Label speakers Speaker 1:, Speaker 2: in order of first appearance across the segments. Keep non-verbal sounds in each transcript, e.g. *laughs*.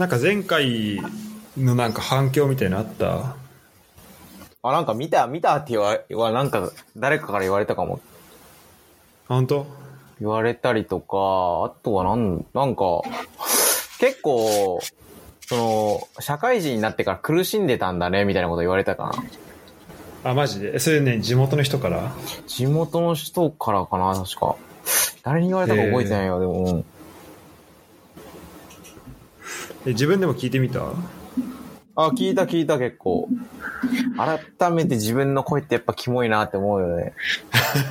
Speaker 1: なんか前回のなんか反響みたいなのあった？
Speaker 2: あ、なんか見た、見たって言われ、はなんか誰かから言われたかも。
Speaker 1: 本当？
Speaker 2: 言われたりとか、あとはなん、なんか、結構、その、社会人になってから苦しんでたんだね、みたいなこと言われたかな。
Speaker 1: あ、マジで？えそれね、地元の人から？
Speaker 2: 地元の人からかな、確か。誰に言われたか覚えてないよ、でも。うん
Speaker 1: え自分でも聞いてみた？
Speaker 2: あ、聞いた聞いた結構。改めて自分の声ってやっぱキモいなって思うよね。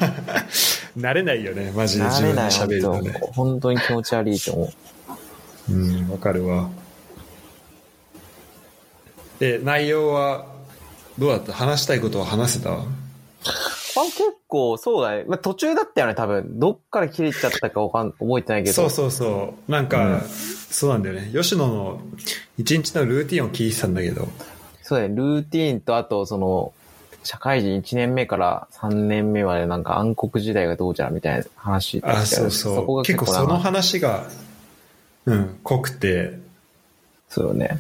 Speaker 2: *laughs*
Speaker 1: 慣れないよね、マジで自分で
Speaker 2: 慣れない
Speaker 1: 喋るとね。
Speaker 2: 本当本当に気持ち悪いと思う。
Speaker 1: うん、わかるわ。で、内容は、どうだった？話したいことは話せた？
Speaker 2: あ、結構、そうだね。まあ、途中だったよね、多分。どっから切れちゃったかわかん、覚えてないけど。
Speaker 1: そうそうそう。なんか、
Speaker 2: うん
Speaker 1: そうなんだよね。吉野の一日のルーティンを聞いてたんだけど、
Speaker 2: そうだね。ルーティーンと、あと、その、社会人1年目から3年目までなんか暗黒時代がどうじゃらみたいな話
Speaker 1: あ、そうそう。
Speaker 2: こが
Speaker 1: 結構その話が、うん、濃くて、
Speaker 2: そうよね。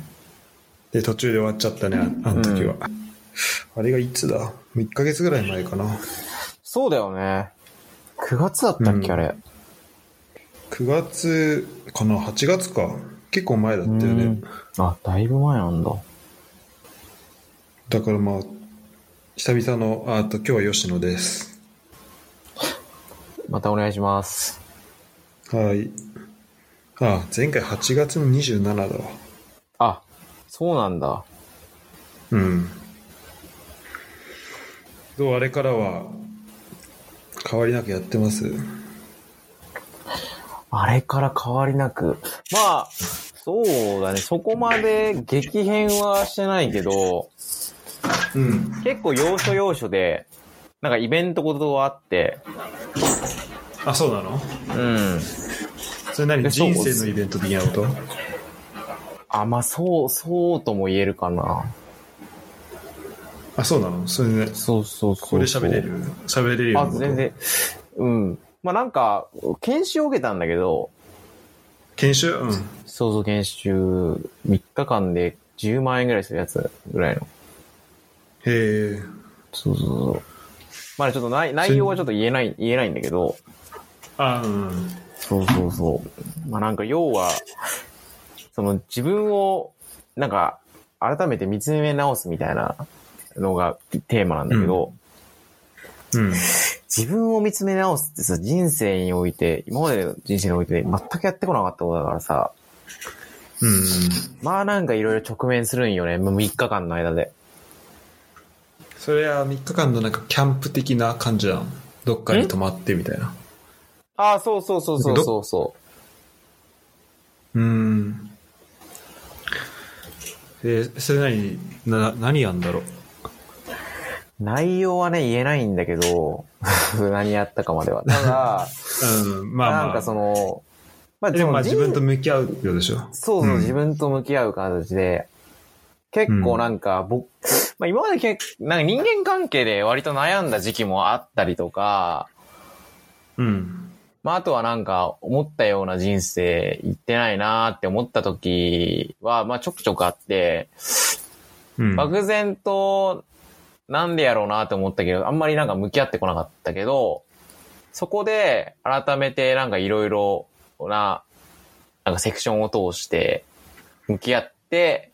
Speaker 1: で、途中で終わっちゃったね、ああの時は。あれがいつだ？もう ?1 ヶ月ぐらい前かな。
Speaker 2: そうだよね。9月だったっけ、
Speaker 1: うん
Speaker 2: あれ。
Speaker 1: 9月かな ?8 月か。結構前だったよね
Speaker 2: うん。あ、だいぶ前なんだ。
Speaker 1: だからまあ、久々の、ああと今日は吉野です。*laughs*
Speaker 2: またお願いします。
Speaker 1: はい。あ、前回8月の27だわ。
Speaker 2: あ、そうなんだ。
Speaker 1: うん。どう？あれからは、変わりなくやってます？
Speaker 2: あれから変わりなく。まあ、そうだね。そこまで激変はしてないけど、
Speaker 1: うん。
Speaker 2: 結構要所要所で、なんかイベントことがあって、
Speaker 1: あ、そうなの？
Speaker 2: うん。
Speaker 1: それ何？人生のイベント的なこと？
Speaker 2: あ、まあそう、そうとも言えるかな。
Speaker 1: あ、そうなの？それね、
Speaker 2: そうそうそうそう。
Speaker 1: ここで喋れる？喋れるよう
Speaker 2: あ、
Speaker 1: なこと？
Speaker 2: 全然。うん。まあなんか、研修を受けたんだけど、
Speaker 1: 研修？うん。
Speaker 2: 創造研修3日間で10万円ぐらいするやつぐらいの。
Speaker 1: へえ。
Speaker 2: そうそうそう。まあちょっと内内容はちょっと言えない、言えないんだけど、
Speaker 1: あ、うん。
Speaker 2: そうそうそう。まあなんか要は、その自分を、なんか、改めて見つめ直すみたいなのがテーマなんだけど、
Speaker 1: うん。
Speaker 2: 自分を見つめ直すってさ、人生において、今までの人生において全くやってこなかったことだからさ、
Speaker 1: うん。
Speaker 2: まあなんかいろいろ直面するんよね、もう3日間の間で。
Speaker 1: それは3日間のなんかキャンプ的な感じなの？どっかに泊まってみたいな。
Speaker 2: ああ、そうそうそうそうそうそう。
Speaker 1: うん。えー、それ何、な、何やんだろう？
Speaker 2: 内容はね、言えないんだけど、*laughs* 何やったかまでは。ただ、
Speaker 1: うん、まあまあ。
Speaker 2: なんかその、まあ
Speaker 1: でも自分と向き合うってことでしょ
Speaker 2: そうそう、
Speaker 1: ん
Speaker 2: 自分と向き合う形で、結構なんか、僕、まあ今まで結構、なんか人間関係で割と悩んだ時期もあったりとか、
Speaker 1: うん。
Speaker 2: まああとはなんか思ったような人生行ってないなーって思った時は、まあちょくちょくあって、
Speaker 1: うん。
Speaker 2: 漠然となんでやろうなって思ったけど、あんまりなんか向き合ってこなかったけど、そこで改めてなんかいろいろな、なんかセクションを通して向き合って、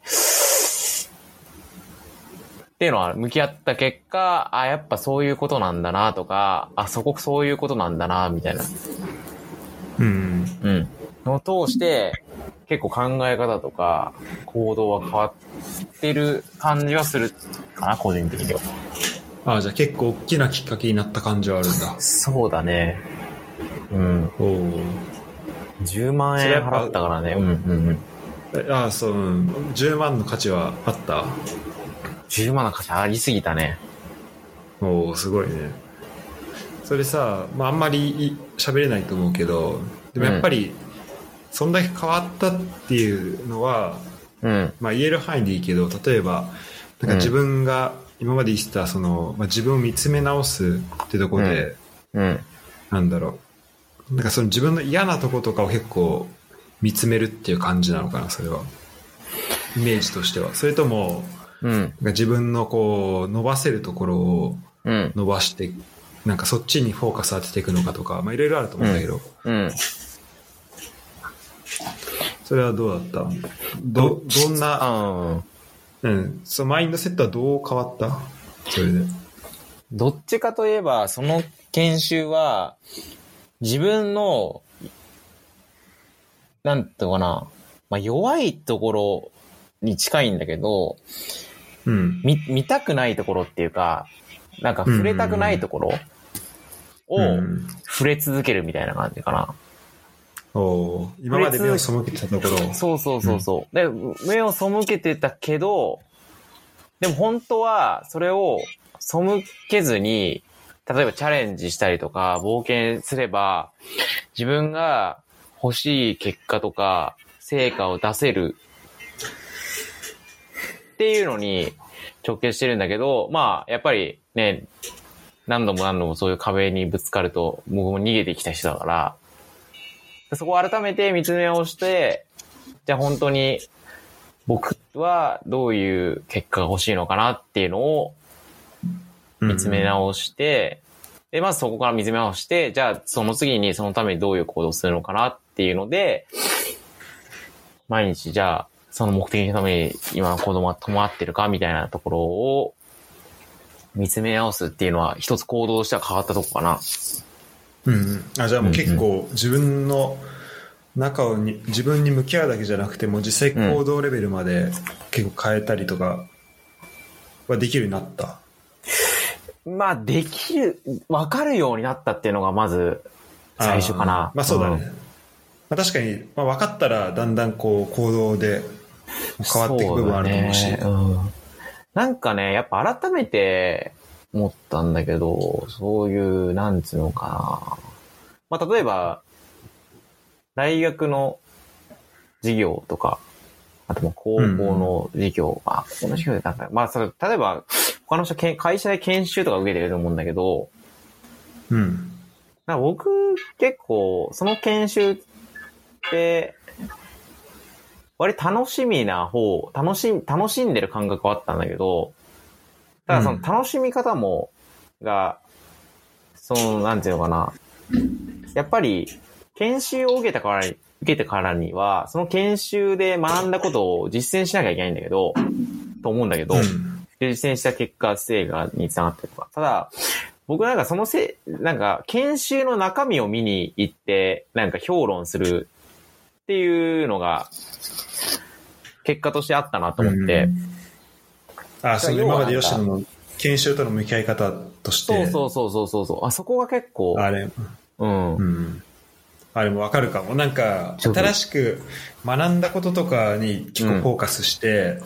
Speaker 2: っていうのは向き合った結果、あ、やっぱそういうことなんだなとか、あ、そこそういうことなんだな、みたいな。
Speaker 1: うん。
Speaker 2: うん。のを通して、結構考え方とか行動は変わってる感じはするかな、個人的には。
Speaker 1: ああ、じゃあ結構大きなきっかけになった感じはあるんだ。
Speaker 2: そうだね。うん。
Speaker 1: おお。
Speaker 2: 10万円払ったからね。うんうんうん。
Speaker 1: ああ、そう、うん。10万の価値はあった
Speaker 2: ？10万の価値ありすぎたね。
Speaker 1: おおすごいね。それさ、まああんまりい喋れないと思うけど、でもやっぱり、そんだけ変わったっていうのは、
Speaker 2: うん。
Speaker 1: まあ言える範囲でいいけど、例えば、なんか自分が今まで言ってた、その、まあ、自分を見つめ直すってところで、
Speaker 2: うん。
Speaker 1: なんだろう。なんかその自分の嫌なとことかを結構見つめるっていう感じなのかな、それは。イメージとしては。それとも、
Speaker 2: うん。
Speaker 1: なんか自分のこう、伸ばせるところを
Speaker 2: うん。
Speaker 1: 伸ばして、なんかそっちにフォーカス当てていくのかとか、まあいろいろあると思うんだけど、
Speaker 2: うん。
Speaker 1: それはどうだった？ど、どんな、
Speaker 2: あ
Speaker 1: うん、そのマインドセットはどう変わった？それで。
Speaker 2: どっちかといえば、その研修は、自分の、なんていうのかな、まあ、弱いところに近いんだけど、
Speaker 1: うん。
Speaker 2: 見、見たくないところっていうか、なんか触れたくないところを
Speaker 1: うん。
Speaker 2: 触れ続けるみたいな感じかな。
Speaker 1: 今まで目を背けてたところを。
Speaker 2: そうそうそうそう。で、目を背けてたけど、でも本当はそれを背けずに、例えばチャレンジしたりとか冒険すれば、自分が欲しい結果とか成果を出せるっていうのに直結してるんだけど、まあ、やっぱりね、何度も何度もそういう壁にぶつかると、僕も逃げてきた人だから、そこを改めて見つめ直して、じゃあ本当に僕はどういう結果が欲しいのかなっていうのを見つめ直して、で、まずそこから見つめ直して、じゃあその次にそのためにどういう行動をするのかなっていうので、毎日じゃあその目的のために今の行動は伴ってるかみたいなところを見つめ直すっていうのは一つ行動としては変わったとこかな。
Speaker 1: うんうん。あ、じゃあもう結構自分の中をに、自分に向き合うだけじゃなくて、もう実際行動レベルまで結構変えたりとかはできるようになった？
Speaker 2: まあ、できる、わかるようになったっていうのがまず最初かな。
Speaker 1: まあそうだね。まあ確かに、まあ分かったらだんだんこう行動で変わっていく部分あると思うし。
Speaker 2: ねうんなんかね、やっぱ改めて思ったんだけど、そういう、なんつうのかな。まあ、例えば、大学の授業とか、あとも高校の授業、あ、この授業でなんか、まあ、それ、例えば、他の人会社で研修とか受けてると思うんだけど、
Speaker 1: うん。
Speaker 2: な僕、結構、その研修って、割と楽しみな方、楽しん、楽しんでる感覚はあったんだけど、ただその楽しみ方も、が、その、なんていうのかな。やっぱり、研修を受けたからに、受けてからには、その研修で学んだことを実践しなきゃいけないんだけど、と思うんだけど、実践した結果、成果につながったりとか。ただ、僕なんかそのせい、なんか研修の中身を見に行って、なんか評論するっていうのが、結果としてあったなと思って。
Speaker 1: あ、その今まで吉野の研修との向き合い方として。
Speaker 2: そうそうそうそうそう。あそこが結構、
Speaker 1: あれ、
Speaker 2: うん。
Speaker 1: うん。あれもわかるかも。なんか、新しく学んだこととかに結構フォーカスして、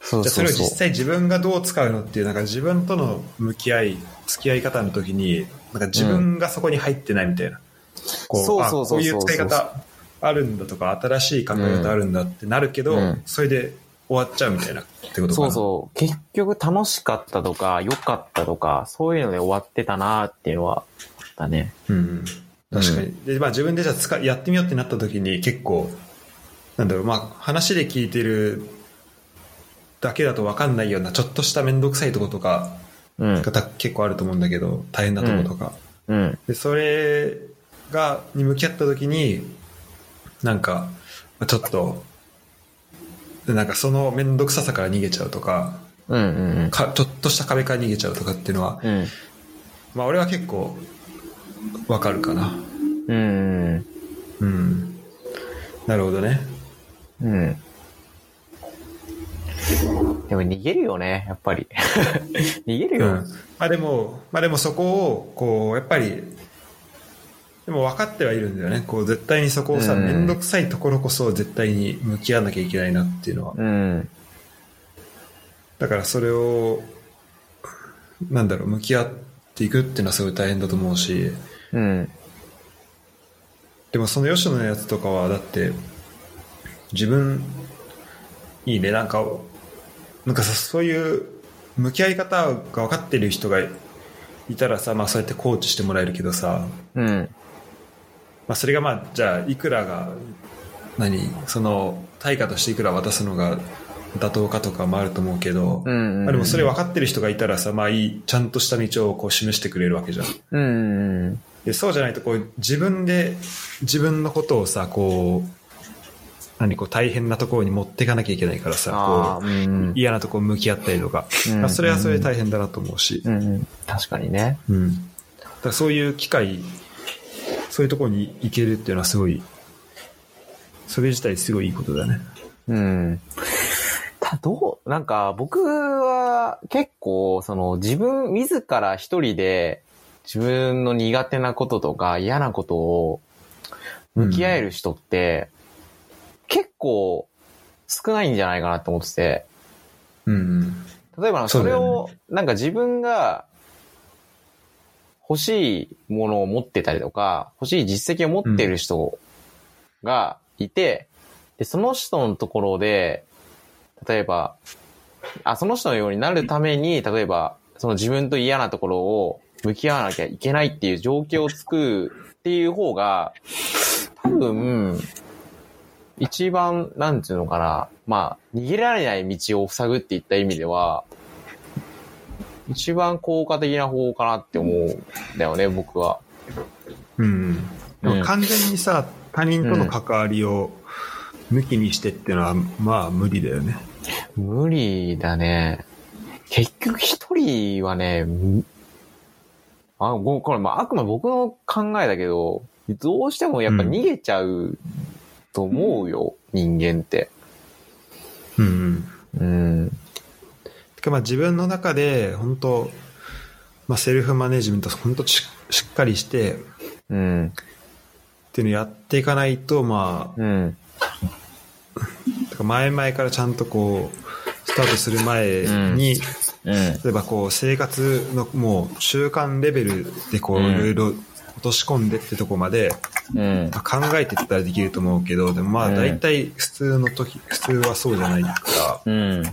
Speaker 2: そう
Speaker 1: じゃあそれを。実際自分がどう使うのっていう、なんか自分との向き合い、付き合い方の時に、なんか自分がそこに入ってないみたいな。
Speaker 2: う
Speaker 1: あ
Speaker 2: そうそうそう
Speaker 1: こういう使い方あるんだとか、新しい考え方あるんだってなるけど、
Speaker 2: うん
Speaker 1: それで終わっちゃうみたいなってことかな。
Speaker 2: そうそう。結局楽しかったとか、良かったとか、そういうので終わってたなっていうのはあったね。
Speaker 1: うん。確かに。で、まあ自分でじゃあやってみようってなった時に結構、なんだろう、まあ話で聞いてるだけだと分かんないようなちょっとしためんどくさいとことか
Speaker 2: うん。
Speaker 1: 結構あると思うんだけど、大変なとことか。
Speaker 2: うん。
Speaker 1: で、それが、に向き合った時に、なんか、まあちょっと、でなんかそのめんどくささから逃げちゃうとか、
Speaker 2: うんうんうん。
Speaker 1: かちょっとした壁から逃げちゃうとかっていうのは、
Speaker 2: うん。
Speaker 1: まあ俺は結構、わかるかな。
Speaker 2: うん。
Speaker 1: うん。なるほどね。
Speaker 2: うん。でも逃げるよね、やっぱり。*laughs* 逃げるよ。
Speaker 1: うん。まあでも、まあでもそこを、こう、やっぱり、でも分かってはいるんだよね。こう、絶対にそこをさ、
Speaker 2: うん
Speaker 1: めんどくさいところこそ絶対に向き合わなきゃいけないなっていうのは。
Speaker 2: うん。
Speaker 1: だからそれを、なんだろう、向き合っていくっていうのはすごい大変だと思うし、
Speaker 2: うん。
Speaker 1: でもその吉野のやつとかは、だって、自分、いいね、なんか、なんかさ、そういう向き合い方が分かってる人がいたらさ、まあそうやってコーチしてもらえるけどさ、
Speaker 2: うん。
Speaker 1: まあそれがまあ、じゃあ、いくらが、何、その、対価としていくら渡すのが妥当かとかもあると思うけど、
Speaker 2: うんうんうん
Speaker 1: まあ、でもそれ分かってる人がいたらさ、まあいい、ちゃんとした道をこう示してくれるわけじゃん。
Speaker 2: うんうん
Speaker 1: でそうじゃないとこう自分で自分のことをさ、こう、何こう大変なところに持っていかなきゃいけないからさ、こう
Speaker 2: うん
Speaker 1: 嫌なところ向き合ったりとか、
Speaker 2: うん
Speaker 1: まあそれはそれで大変だなと思うし、
Speaker 2: うんうん。確かにね。
Speaker 1: うん。だそういう機会、そういうところに行けるっていうのはすごい、それ自体すごいいいことだね。
Speaker 2: うん。たどう、なんか僕は結構、その自分自ら一人で自分の苦手なこととか嫌なことを向き合える人って、結構少ないんじゃないかなって思ってて、
Speaker 1: うん。
Speaker 2: 例えば
Speaker 1: そ
Speaker 2: れを、なんか自分が欲しいものを持ってたりとか、欲しい実績を持ってる人がいて、で、その人のところで、例えば、あ、その人のようになるために、例えば、その自分と嫌なところを向き合わなきゃいけないっていう状況を作るっていう方が、多分、一番、なんていうのかな、まあ、逃げられない道を塞ぐっていった意味では、一番効果的な方法かなって思うんだよね、僕は。
Speaker 1: うん。で
Speaker 2: うん
Speaker 1: も完全にさ、他人との関わりを抜きにしてっていうのは、まあ無理だよね。
Speaker 2: 無理だね。結局一人はね、むあ、ごこれ、まあ、あくまで僕の考えだけど、どうしてもやっぱ逃げちゃうと思うよ、人間って。
Speaker 1: うんうん。まあ自分の中で、本当まあセルフマネジメント本当ししっかりして、
Speaker 2: うん。
Speaker 1: っていうのをやっていかないと、ま
Speaker 2: うん。
Speaker 1: あ、てか前々からちゃんとこう、スタートする前に、
Speaker 2: うん。
Speaker 1: 例えばこう生活のもう習慣レベルでこう
Speaker 2: うん
Speaker 1: いろいろ落とし込んでってとこまで
Speaker 2: うん。
Speaker 1: まあ考えていったらできると思うけど、でもまあ
Speaker 2: うん
Speaker 1: 大体普通の時、普通はそうじゃないから、
Speaker 2: うん。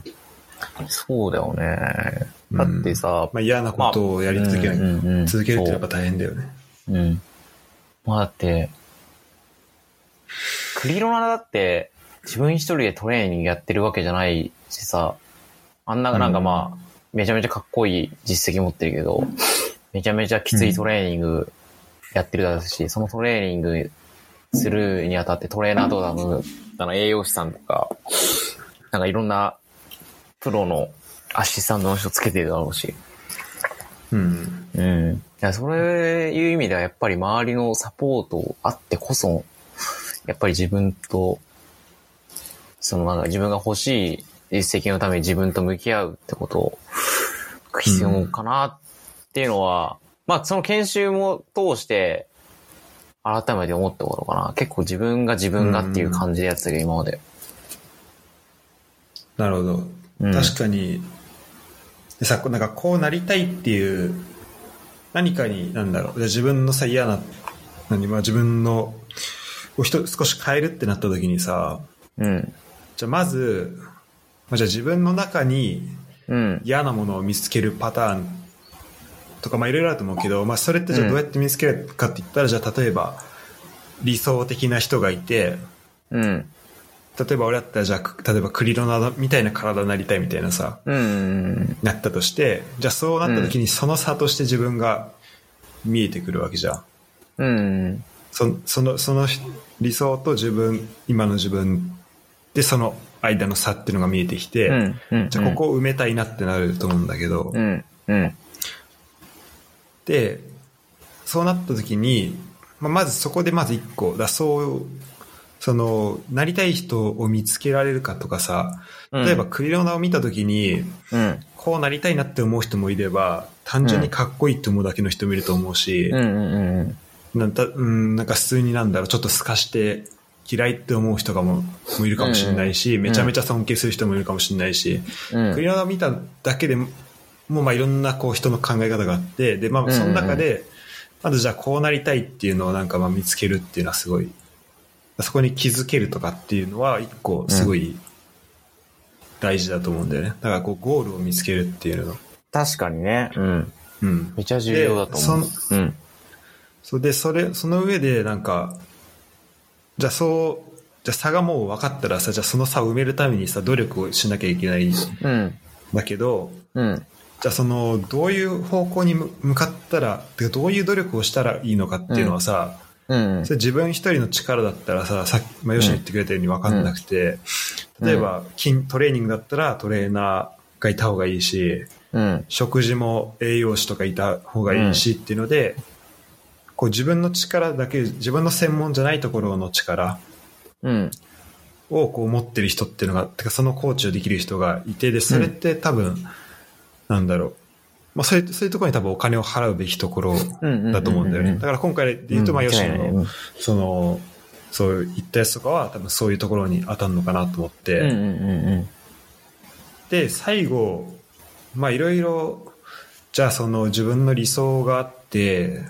Speaker 2: そうだよね。だってさ、
Speaker 1: まあ嫌なことをやり続けない、
Speaker 2: うんうんうん
Speaker 1: 続けるってやっぱ大変だよね。
Speaker 2: うん。まあだって、クリロナだって自分一人でトレーニングやってるわけじゃないしさ、あんななんかまあ、めちゃめちゃかっこいい実績持ってるけど、めちゃめちゃきついトレーニングやってるだろうし、そのトレーニングするにあたってトレーナーとかの、あの栄養士さんとか、なんかいろんなプロのアシスタントの人つけてるだろうし、
Speaker 1: うん。
Speaker 2: うん。いや、そういう意味ではやっぱり周りのサポートあってこそ、やっぱり自分と、そのなんか自分が欲しい実績のために自分と向き合うってことが必要かなっていうのは、まあその研修も通して、改めて思ったことかな。結構自分が自分がっていう感じでやってたけど、今まで。
Speaker 1: なるほど。
Speaker 2: うん
Speaker 1: 確かに、でさ、なんかこうなりたいっていう、何かに、なんだろう、じゃあ自分のさ、嫌な、何、まあ自分の、を人少し変えるってなった時にさ、
Speaker 2: うん。
Speaker 1: じゃあまず、まあ、じゃあ自分の中に
Speaker 2: うん。
Speaker 1: 嫌なものを見つけるパターンとか、まあいろいろあると思うけど、まあそれってじゃあどうやって見つけるかって言ったら、じゃあ例えば、理想的な人がいて、
Speaker 2: うん。
Speaker 1: 例えば俺だったらじゃあ、例えばクリロナみたいな体になりたいみたいなさ、
Speaker 2: うん。
Speaker 1: なったとして、じゃあそうなった時にその差として自分が見えてくるわけじゃん。
Speaker 2: うん。
Speaker 1: そその、その理想と自分、今の自分でその間の差っていうのが見えてきて、
Speaker 2: うん。うん。
Speaker 1: じゃあここを埋めたいなってなると思うんだけど、
Speaker 2: うん。うん。
Speaker 1: で、そうなった時に、まあ、まずそこでまず一個、だそう、その、なりたい人を見つけられるかとかさ、例えばクリロナを見た時に、
Speaker 2: うん。
Speaker 1: こうなりたいなって思う人もいれば、単純にかっこいいって思うだけの人もいると思うし、
Speaker 2: うんうんうん
Speaker 1: なんたうん、なんか普通になんだろう、ちょっと透かして嫌いって思う人がももいるかもしれないし、
Speaker 2: うん。
Speaker 1: めちゃめちゃ尊敬する人もいるかもしれないし、
Speaker 2: うん。
Speaker 1: クリロナを見ただけでも、もうまあいろんなこう人の考え方があって、で、まあその中で、まずじゃあこうなりたいっていうのをなんかまあ見つけるっていうのはすごい、そこに気づけるとかっていうのは一個すごい大事だと思うんだよね。だからこうゴールを見つけるっていうの。
Speaker 2: 確かにね。うん。
Speaker 1: うん。
Speaker 2: めちゃ重要だと思う。
Speaker 1: でそ
Speaker 2: うん。
Speaker 1: そうで、それ、その上でなんか、じゃあそうじゃあ差がもう分かったらさ、じゃあその差を埋めるためにさ、努力をしなきゃいけないん
Speaker 2: うん。
Speaker 1: だけど、
Speaker 2: うん。
Speaker 1: じゃあその、どういう方向に向向かったら、どういう努力をしたらいいのかっていうのはさ、
Speaker 2: うん
Speaker 1: そ。れ自分一人の力だったらさ、さっき、まあ、吉野言ってくれたように分かんなくて、例えば筋、トレーニングだったらトレーナーがいた方がいいし、
Speaker 2: うん。
Speaker 1: 食事も栄養士とかいた方がいいしっていうので、こう自分の力だけ、自分の専門じゃないところの力
Speaker 2: うん。
Speaker 1: をこう持ってる人っていうのが、てかそのコーチをできる人がいて、で、それって多分、なんだろう。まあそういう、そういうところに多分お金を払うべきところ
Speaker 2: うん。
Speaker 1: だと思うんだよね。だから今回で言うと、まあ、吉野の、
Speaker 2: うん
Speaker 1: その、そういったやつとかは多分そういうところに当たるのかなと思って、で、最後、まあいろいろ、じゃあその自分の理想があって、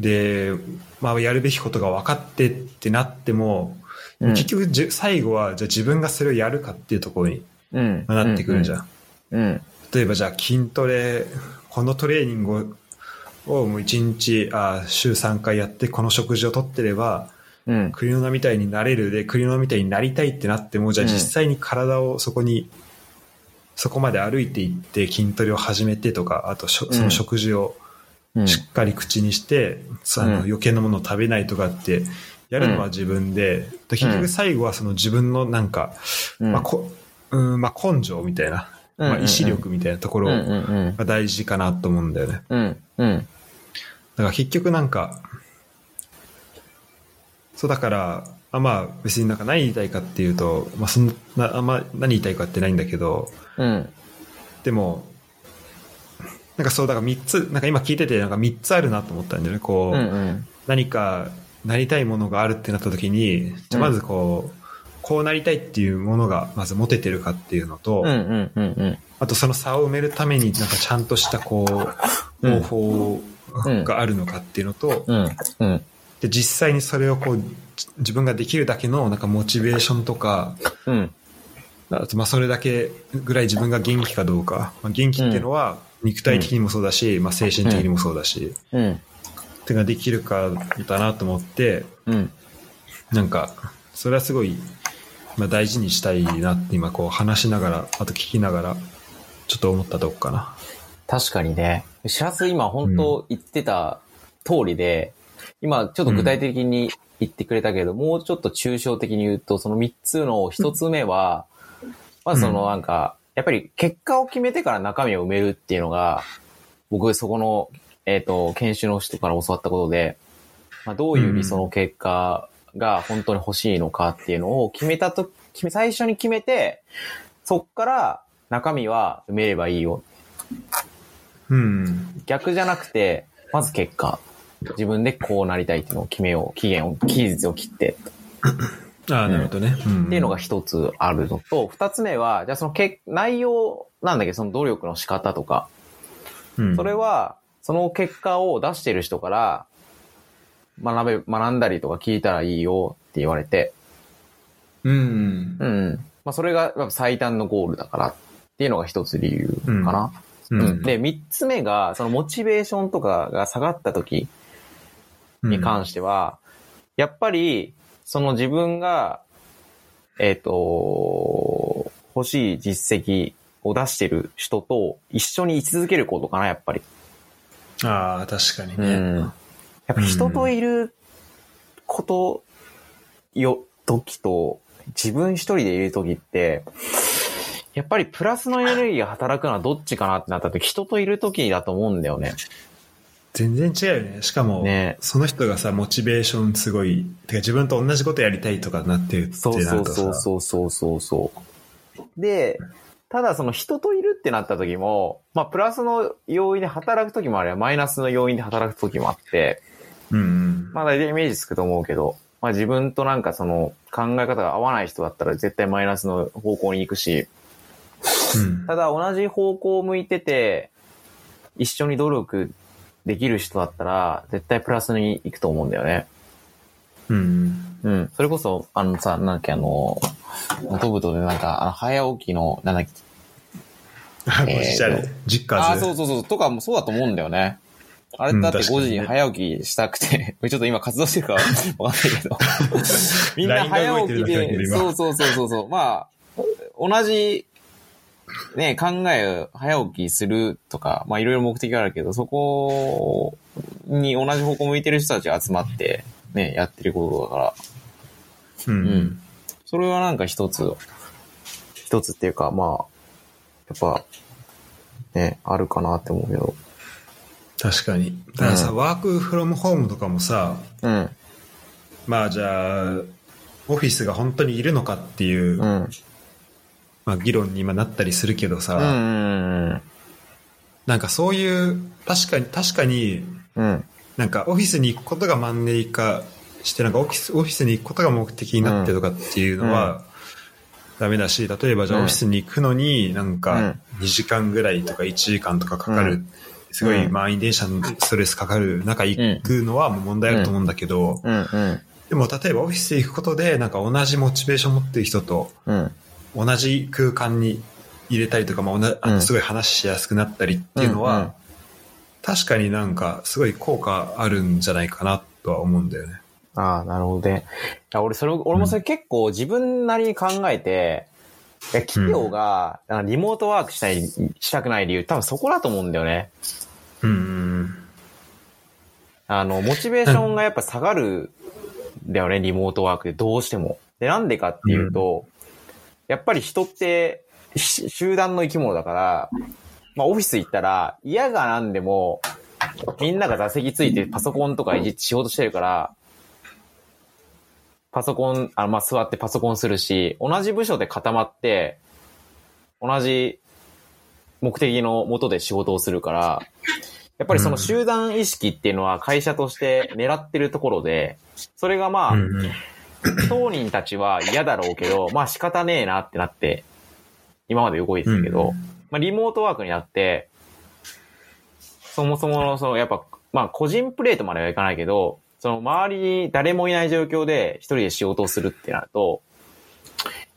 Speaker 1: で、まあやるべきことが分かってってなっても、
Speaker 2: うん
Speaker 1: 結局じ最後はじゃあ自分がそれをやるかっていうところに。なってくるじゃん。
Speaker 2: うん。
Speaker 1: 例えばじゃあ筋トレ、このトレーニングをもう1日、あ週3回やってこの食事をとってれば、
Speaker 2: うん。
Speaker 1: 栗の名みたいになれるで、栗の名みたいになりたいってなっても、じゃあ
Speaker 2: うん。
Speaker 1: 実際に体をそこに、そこまで歩いていって筋トレを始めてとか、あとその食事を
Speaker 2: うん。
Speaker 1: しっかり口にして、その
Speaker 2: うん。
Speaker 1: 余計なものを食べないとかって、やるのは自分で、で結局最後はその自分のなんか、
Speaker 2: うん。
Speaker 1: まあこうんまあ、根性みたいな、
Speaker 2: うん
Speaker 1: まあ、意志力みたいなところ。が大事かなと思うんだよね。
Speaker 2: うん。うん。
Speaker 1: だから結局なんか、そうだから、あまあ別になんか何言いたいかっていうと、まあそんな、あんま何言いたいかってないんだけど、
Speaker 2: うん。
Speaker 1: でも、なんかそう、だから3つ、なんか今聞いててなんか3つあるなと思ったんだよね。こう、
Speaker 2: うんうん。
Speaker 1: 何かなりたいものがあるってなった時に、じゃあまずこう、こうなりたいっていうものがまず持ててるかっていうのと、
Speaker 2: うんうんうんうん。
Speaker 1: あとその差を埋めるためになんかちゃんとしたこう、
Speaker 2: うん
Speaker 1: 方法があるのかっていうのと、
Speaker 2: うん。うん。
Speaker 1: で、実際にそれをこう、じ自分ができるだけのなんかモチベーションとか、
Speaker 2: うん。
Speaker 1: あとまあそれだけぐらい自分が元気かどうか。まあ、元気っていうのは肉体的にもそうだし、まあ精神的にもそうだし、
Speaker 2: うん。
Speaker 1: ってができるかだなと思って、
Speaker 2: うん。
Speaker 1: なんか、それはすごい、まあ大事にしたいなって今こう話しながら、あと聞きながら、ちょっと思ったとこかな。
Speaker 2: 確かにね。しらす今本当言ってた通りで、今ちょっと具体的に言ってくれたけど、もうちょっと抽象的に言うと、その3つの1つ目は、まずそのなんか、やっぱり結果を決めてから中身を埋めるっていうのが、僕そこの、えっ、と、研修の人から教わったことで、まあ、どういう理想の結果が本当に欲しいのかっていうのを決めたと、最初に決めて、そっから中身は埋めればいいよ
Speaker 1: うん。
Speaker 2: 逆じゃなくて、まず結果。自分でこうなりたいっていうのを決めよう。期限を、期日を切って。
Speaker 1: ああ、なるほどね。うん
Speaker 2: っていうのが一つあるのと、二つ目は、じゃあそのけ内容なんだけど、その努力の仕方とか。
Speaker 1: うん
Speaker 2: それは、その結果を出してる人から、学べ、学んだりとか聞いたらいいよって言われて。
Speaker 1: うん。
Speaker 2: うん。まあそれが最短のゴールだからっていうのが一つ理由かな。
Speaker 1: うん
Speaker 2: うんで、三つ目が、そのモチベーションとかが下がった時に関しては、やっぱり、その自分が、えっ、と、欲しい実績を出してる人と一緒に居続けることかな、やっぱり。
Speaker 1: ああ、確かに
Speaker 2: う
Speaker 1: ね。
Speaker 2: ん。やっぱ人といることよ、時と、自分一人でいる時って、やっぱりプラスのエネルギーが働くのはどっちかなってなった時、人といる時だと思うんだよね。
Speaker 1: 全然違うよね。しかも、
Speaker 2: ね
Speaker 1: その人がさ、モチベーションすごい、てか自分と同じことやりたいとかなってるって
Speaker 2: そうそうそうそうそうそう。で、ただその人といるってなった時も、まあプラスの要因で働く時もあればマイナスの要因で働く時もあって、
Speaker 1: うんうん。
Speaker 2: まあ大体イメージつくと思うけど、まあ自分となんかその考え方が合わない人だったら絶対マイナスの方向に行くし、
Speaker 1: うん
Speaker 2: ただ同じ方向を向いてて、一緒に努力できる人だったら絶対プラスに行くと思うんだよね。
Speaker 1: うん。
Speaker 2: うん。それこそ、あのさ、なんだっけ、あの、トブトでなんか、あの、早起きの、なんだっけ、
Speaker 1: あ、
Speaker 2: えーと
Speaker 1: こっちあれ、実家
Speaker 2: あ。そうそうそう、とかもそうだと思うんだよね。あれだって5
Speaker 1: うん確かにね
Speaker 2: 時に早起きしたくて、*laughs* ちょっと今活動してるからわかんないけど。*laughs* みんな早起きで、
Speaker 1: 今
Speaker 2: そうそうそうそうそう。まあ、同じ、ね、考えを早起きするとか、まあいろいろ目的があるけど、そこに同じ方向向いてる人たちが集まって、ね、やってることだから、
Speaker 1: う。
Speaker 2: うんん。それはなんか一つ、一つっていうか、まあ、やっぱ、ね、あるかなって思うけど。
Speaker 1: 確かに。だからさ、
Speaker 2: うん
Speaker 1: ワークフロムホームとかもさ、
Speaker 2: うん。
Speaker 1: まあじゃあ、オフィスが本当にいるのかっていう、
Speaker 2: うん。
Speaker 1: まあ議論に今なったりするけどさ、
Speaker 2: うんうん
Speaker 1: なんかそういう、確かに、確かに、
Speaker 2: うん。うん。
Speaker 1: なんかオフィスに行くことがマンネリ化して、なんかオフィス、オフィスに行くことが目的になってとかっていうのは、ダメだし、例えばじゃあ
Speaker 2: うん
Speaker 1: オフィスに行くのになん
Speaker 2: う
Speaker 1: か
Speaker 2: ん
Speaker 1: 2時間ぐらいとか1時間とかかかる、
Speaker 2: うん
Speaker 1: すごい
Speaker 2: うん
Speaker 1: 満員電車のストレスかかる中行くのは問題あると思うんだけど。でも例えばオフィスへ行くことでなんか同じモチベーション持ってる人と
Speaker 2: うん。
Speaker 1: 同じ空間に入れたりとか、まあ、あすごい話しやすくなったりっていうのは、確かになんかすごい効果あるんじゃないかなとは思うんだよね。
Speaker 2: ああ、なるほどね。俺、それ、俺もそれ結構自分なりに考えて、企業が、リモートワークしたい、したくない理由、多分そこだと思うんだよね。
Speaker 1: うん。
Speaker 2: あの、モチベーションがやっぱ下がるんだよね、リモートワークでどうしても。で、なんでかっていうと、やっぱり人ってし集団の生き物だから、まあオフィス行ったら嫌がなんでも、みんなが座席ついてパソコンとかいじって仕事してるから、パソコン、あまあ座ってパソコンするし、同じ部署で固まって、同じ目的のもとで仕事をするから、やっぱりその集団意識っていうのは会社として狙ってるところで、それがまあ、当人たちは嫌だろうけど、まあ仕方ねえなってなって、今まで動いてたけど、
Speaker 1: うん
Speaker 2: まあリモートワークになって、そもそもの、その、やっぱ、まあ個人プレートまではいかないけど、その周りに誰もいない状況で一人で仕事をするってなると、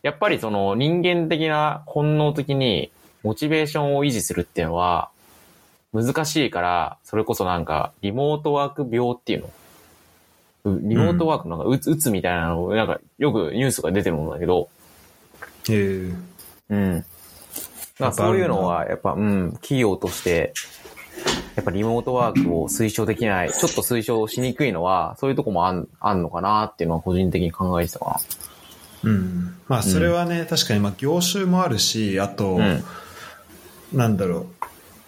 Speaker 2: やっぱりその人間的な本能的にモチベーションを維持するっていうのは難しいから、それこそなんかリモートワーク病っていうの。うリモートワークのなんかうつ、うつみたいなのを、なんかよくニュースが出てるんだけど、
Speaker 1: え。ー
Speaker 2: うん。だからそういうのは、やっぱ、うん、企業として、やっぱリモートワークを推奨できない、ちょっと推奨しにくいのは、そういうとこもあん、あんのかなっていうのは個人的に考えてたか
Speaker 1: うん。まあそれはね、確かにまあ業種もあるし、あと、
Speaker 2: な。うん。
Speaker 1: なんだろ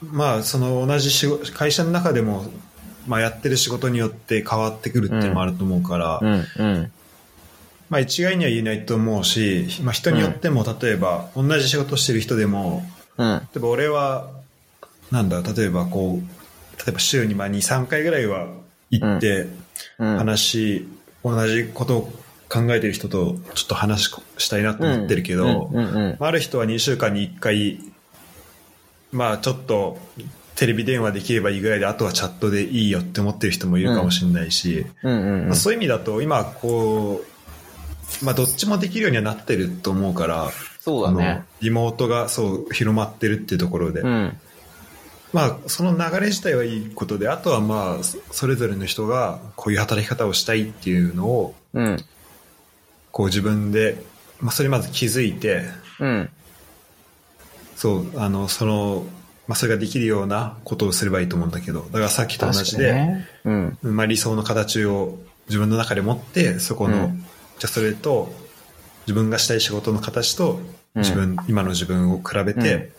Speaker 1: う。まあその同じ仕事、会社の中でも、まあやってる仕事によって変わってくるっていうのもあると思うから、
Speaker 2: うん、うん。
Speaker 1: まあ一概には言えないと思うし、まあ人によっても例えば同じ仕事してる人でも、
Speaker 2: うん。
Speaker 1: 例えば俺は、なんだ、例えばこう、例えば週にまあ2、3回ぐらいは行って、
Speaker 2: うん。
Speaker 1: 話、同じことを考えてる人とちょっと話ししたいなと思ってるけど、あある人は2週間に1回、まあちょっとテレビ電話できればいいぐらいで、あとはチャットでいいよって思ってる人もいるかもしれないし。そういう意味だと今こう、まあどっちもできるようにはなってると思うから、
Speaker 2: そうだね。
Speaker 1: リモートがそう広まってるっていうところで、
Speaker 2: うん。
Speaker 1: まあその流れ自体はいいことで、あとはまあそそれぞれの人がこういう働き方をしたいっていうのを
Speaker 2: うん。
Speaker 1: こう自分で、まあそれまず気づいて、
Speaker 2: うん。
Speaker 1: そう、あの、その、まあそれができるようなことをすればいいと思うんだけど、だからさっきと同じで、
Speaker 2: ね。うん。
Speaker 1: まあ理想の形を自分の中で持って、そこの、
Speaker 2: うん
Speaker 1: じゃあそれと、自分がしたい仕事の形と、
Speaker 2: うん
Speaker 1: 自分、今の自分を比べて、
Speaker 2: うん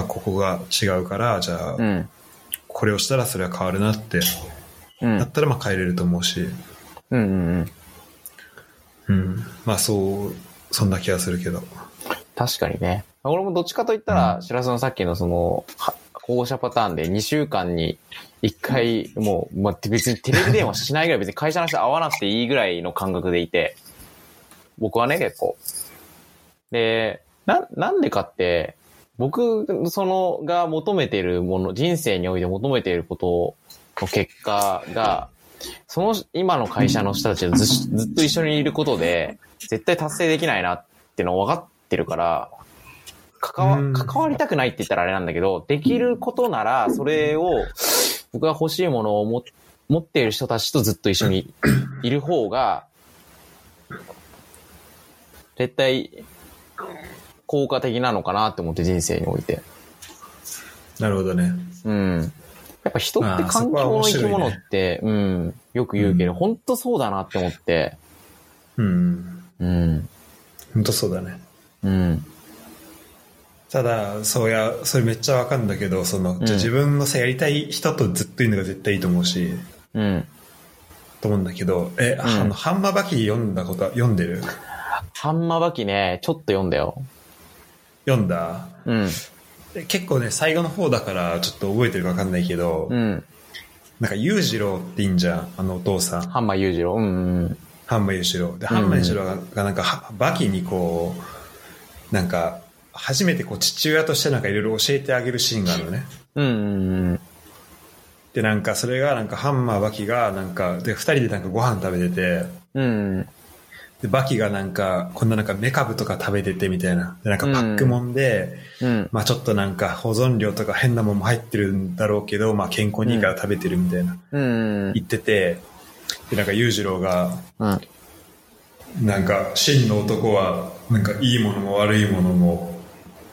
Speaker 1: あ、ここが違うから、じゃあ、
Speaker 2: うん。
Speaker 1: これをしたらそれは変わるなって、
Speaker 2: うん。
Speaker 1: だったらまあ変えれると思うし、
Speaker 2: うん、うん。
Speaker 1: うん。まあそう、そんな気がするけど。
Speaker 2: 確かにね。俺もどっちかと言ったら、白洲のさっきのその、は保護者パターンで2週間に1回、もう、まあ、別にテレビ電話しないぐらい別に会社の人会わなくていいぐらいの感覚でいて、僕はね、結構。で、な、なんでかって、僕、その、が求めているもの、人生において求めていることの結果が、その今の会社の人たちとずずっと一緒にいることで、絶対達成できないなっていうの分かってるから、関
Speaker 1: うん。
Speaker 2: わ、関わりたくないって言ったらあれなんだけど、できることなら、それを僕が欲しいものをも持っている人たちとずっと一緒にいる方が、絶対、効果的なのかなって思って人生において。
Speaker 1: なるほどね。
Speaker 2: うん。やっぱ人って環境の生き物って、うん、よく言うけど、
Speaker 1: うん
Speaker 2: 本当そうだなって思って、
Speaker 1: うん。
Speaker 2: うん、
Speaker 1: 本当そうだね。
Speaker 2: うん、
Speaker 1: ただ、そうや、それめっちゃわかるんだけど、その、じゃあ自分のさ、やりたい人とずっといるのが絶対いいと思うし、
Speaker 2: うん。
Speaker 1: と思うんだけど、え、あの、ハンマーバキ読んだことは、読んでる？
Speaker 2: ハンマーバキね、ちょっと読んだよ。
Speaker 1: 読んだ
Speaker 2: うん、
Speaker 1: え結構ね、最後の方だから、ちょっと覚えてるかわかんないけど、
Speaker 2: うん。
Speaker 1: なんか、裕次郎っていいんじゃん、あのお父さん。
Speaker 2: ハンマー裕次郎。うん、うん。
Speaker 1: ハンマー裕次郎。で、ハンマー裕次郎が、がなんかは、バキにこう、なんか、初めてこう、父親としてなんかいろいろ教えてあげるシーンがあるのね。
Speaker 2: うん、うん、
Speaker 1: で、なんか、それが、なんか、ハンマーバキが、なんか、で、二人でなんかご飯食べてて、
Speaker 2: うん。
Speaker 1: で、バキがなんか、こんななんかメカブとか食べててみたいな。で、なんかパックもんで、
Speaker 2: うん。
Speaker 1: まあちょっとなんか保存料とか変なもんも入ってるんだろうけど、まあ健康にいいから食べてるみたいな。
Speaker 2: うん。
Speaker 1: 言ってて、で、なんか裕次郎が、
Speaker 2: うん。
Speaker 1: なんか真の男は、なんかいいものも悪いものも、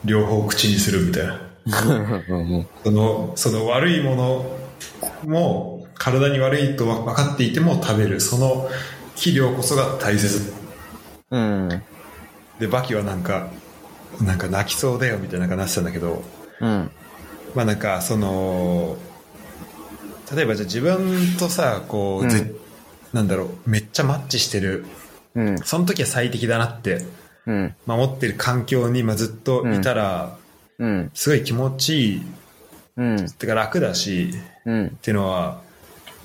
Speaker 1: 両方口にするみたいな。
Speaker 2: うん。
Speaker 1: その、その悪いものも、体に悪いと分かっていても食べる。その肥料こそが大切。
Speaker 2: うん。
Speaker 1: で、バキはなんか、なんか泣きそうだよみたいななんかなってたんだけど、
Speaker 2: うん。
Speaker 1: まあなんかその、例えばじゃあ自分とさ、こう、
Speaker 2: うん
Speaker 1: ぜなんだろう、めっちゃマッチしてる。
Speaker 2: うん。
Speaker 1: その時は最適だなって、
Speaker 2: うん。
Speaker 1: 守ってる環境にまあずっといたら、
Speaker 2: うん。
Speaker 1: すごい気持ちいい、
Speaker 2: うん。
Speaker 1: てか楽だし、
Speaker 2: うん。
Speaker 1: っていうのは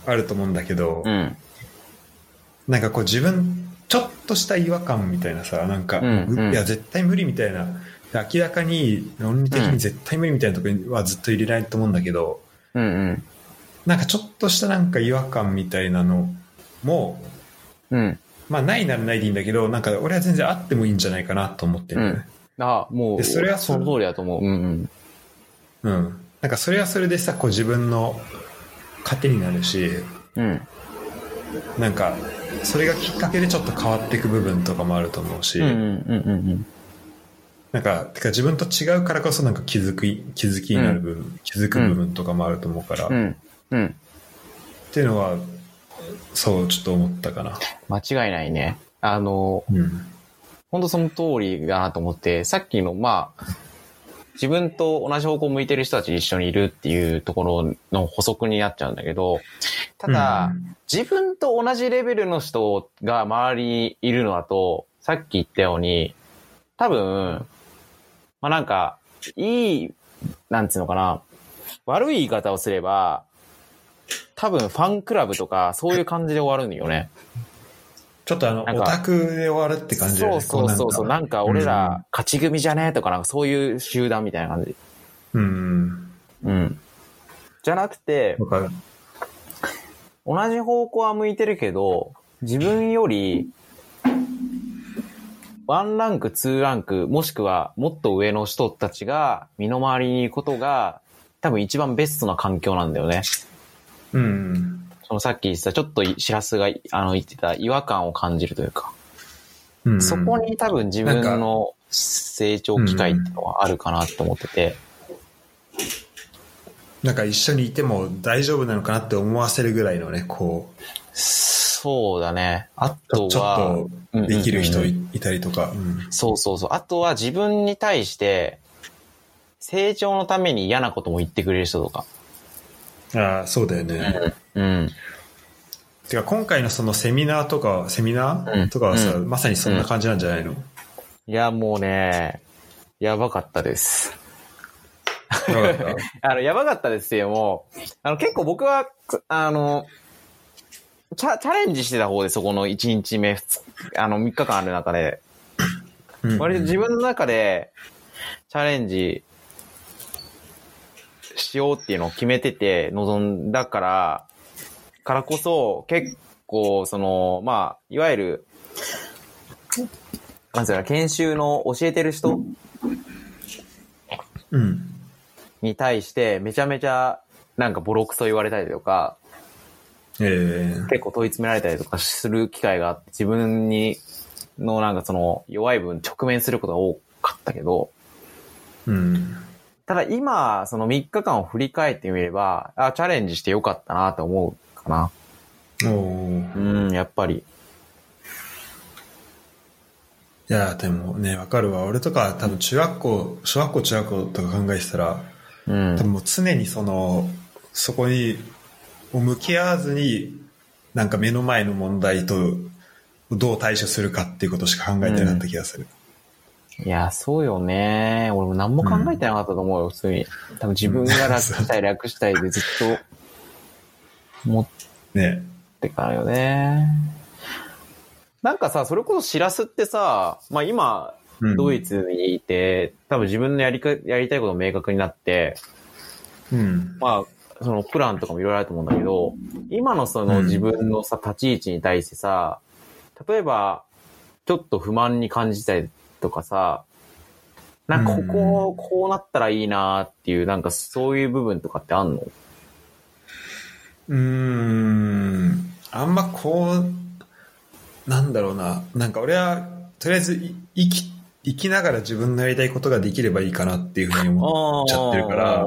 Speaker 1: あると思うんだけど、
Speaker 2: うん。
Speaker 1: なんかこう自分、ちょっとした違和感みたいなさ、なんか、
Speaker 2: うんうん
Speaker 1: いや絶対無理みたいな、明らかに論理的に絶対無理みたいなところにはずっと入れないと思うんだけど、
Speaker 2: うん。うん。
Speaker 1: なんかちょっとしたなんか違和感みたいなのも、
Speaker 2: うん。
Speaker 1: まあないならないでいいんだけど、なんか俺は全然あってもいいんじゃないかなと思ってるんだよね。
Speaker 2: あ、もう、
Speaker 1: でそれは
Speaker 2: その通りだと思う。うん。
Speaker 1: うん。なんかそれはそれでさ、こう自分の糧になるし、
Speaker 2: うん。
Speaker 1: なんか、それがきっかけでちょっと変わっていく部分とかもあると思うし、
Speaker 2: うん。うん。うん。
Speaker 1: なんか、てか自分と違うからこそなんか気づき、気づきになる部分、気づく部分とかもあると思うから、っ
Speaker 2: うん。うん。
Speaker 1: ていうのは、そう、ちょっと思ったかな。
Speaker 2: 間違いないね。あの、
Speaker 1: うん。
Speaker 2: 本当その通りだなと思って、さっきの、まあ、自分と同じ方向向いてる人たち一緒にいるっていうところの補足になっちゃうんだけど、ただ、
Speaker 1: うん
Speaker 2: 自分と同じレベルの人が周りにいるのだと、さっき言ったように、多分、まあなんか、いい、なんつうのかな、悪い言い方をすれば、多分ファンクラブとかそういう感じで終わるんよね。
Speaker 1: ちょっとあの、オタクで終わるって感じね。
Speaker 2: そうそうそうそう。
Speaker 1: こ
Speaker 2: なんか俺ら勝ち組じゃねとかなんかそういう集団みたいな感じ。
Speaker 1: うん。うん。
Speaker 2: うん。じゃなくて。同じ方向は向いてるけど、自分より、ワンランク、ツーランク、もしくはもっと上の人たちが身の回りにいることが、多分一番ベストな環境なんだよね。
Speaker 1: うん。
Speaker 2: そのさっき言ってた、ちょっとしらすがあの言ってた違和感を感じるというか、
Speaker 1: うん。
Speaker 2: そこに多分自分の成長機会っていうのはあるかなと思ってて、
Speaker 1: なんか一緒にいても大丈夫なのかなって思わせるぐらいのね、こう、
Speaker 2: そうだね。あとは、
Speaker 1: っとできる人いいたりとか。うん
Speaker 2: そうそうそう。あとは自分に対して、成長のために嫌なことも言ってくれる人とか。
Speaker 1: ああ、そうだよね。
Speaker 2: うん。
Speaker 1: てか今回のそのセミナーとか、セミナ
Speaker 2: うん
Speaker 1: ーとかはさ、
Speaker 2: う
Speaker 1: まさにそんな感じなんじゃないの、
Speaker 2: いや、もうね、やばかったです。*laughs* あの、やばかったですよ、もう。あの、結構僕は、くあの、チャ、チャレンジしてた方で、そこの1日目、あの、3日間ある中で、割と自分の中で、チャレンジしようっていうのを決めてて臨んだから、からこそ、結構、その、まあ、いわゆる、なんつうか、研修の教えてる人
Speaker 1: うん。
Speaker 2: に対して、めちゃめちゃなんかボロクソ言われたりとか、
Speaker 1: ええ
Speaker 2: 結構問い詰められたりとかする機会があって、自分に、のなんかその弱い分直面することが多かったけど、
Speaker 1: うん。
Speaker 2: ただ今、その3日間を振り返ってみれば、あ、チャレンジしてよかったなと思うかな。うん、やっぱり。
Speaker 1: いや、でもね、わかるわ。俺とか多分中学校、小学校、中学校とか考えてたら、
Speaker 2: うん
Speaker 1: 多。分もう常にその、そこに、もう向き合わずに、なんか目の前の問題とどう対処するかっていうことしか考えてなかった気がする。
Speaker 2: いや、そうよね。俺も何も考えてなかったと思うよ、普通に。多分自分が楽したい、楽したいでずっと思っ
Speaker 1: ね。
Speaker 2: てからよね。なんかさ、それこそしらすってさ、まあ今、
Speaker 1: うん
Speaker 2: ドイツにいて、多分自分のやりか、やりたいことも明確になって、
Speaker 1: うん。
Speaker 2: まあ、そのプランとかもいろいろあると思うんだけど、今のその
Speaker 1: うん
Speaker 2: 自分のさ、立ち位置に対してさ、例えば、ちょっと不満に感じたりとかさ、なんかここ、こうなったらいいなっていう、なんかそういう部分とかってあんの？
Speaker 1: うーん。あんまこう、なんだろうな。なんか俺は、とりあえずい生き、生きながら自分のやりたいことができればいいかなっていうふうに思っちゃってるから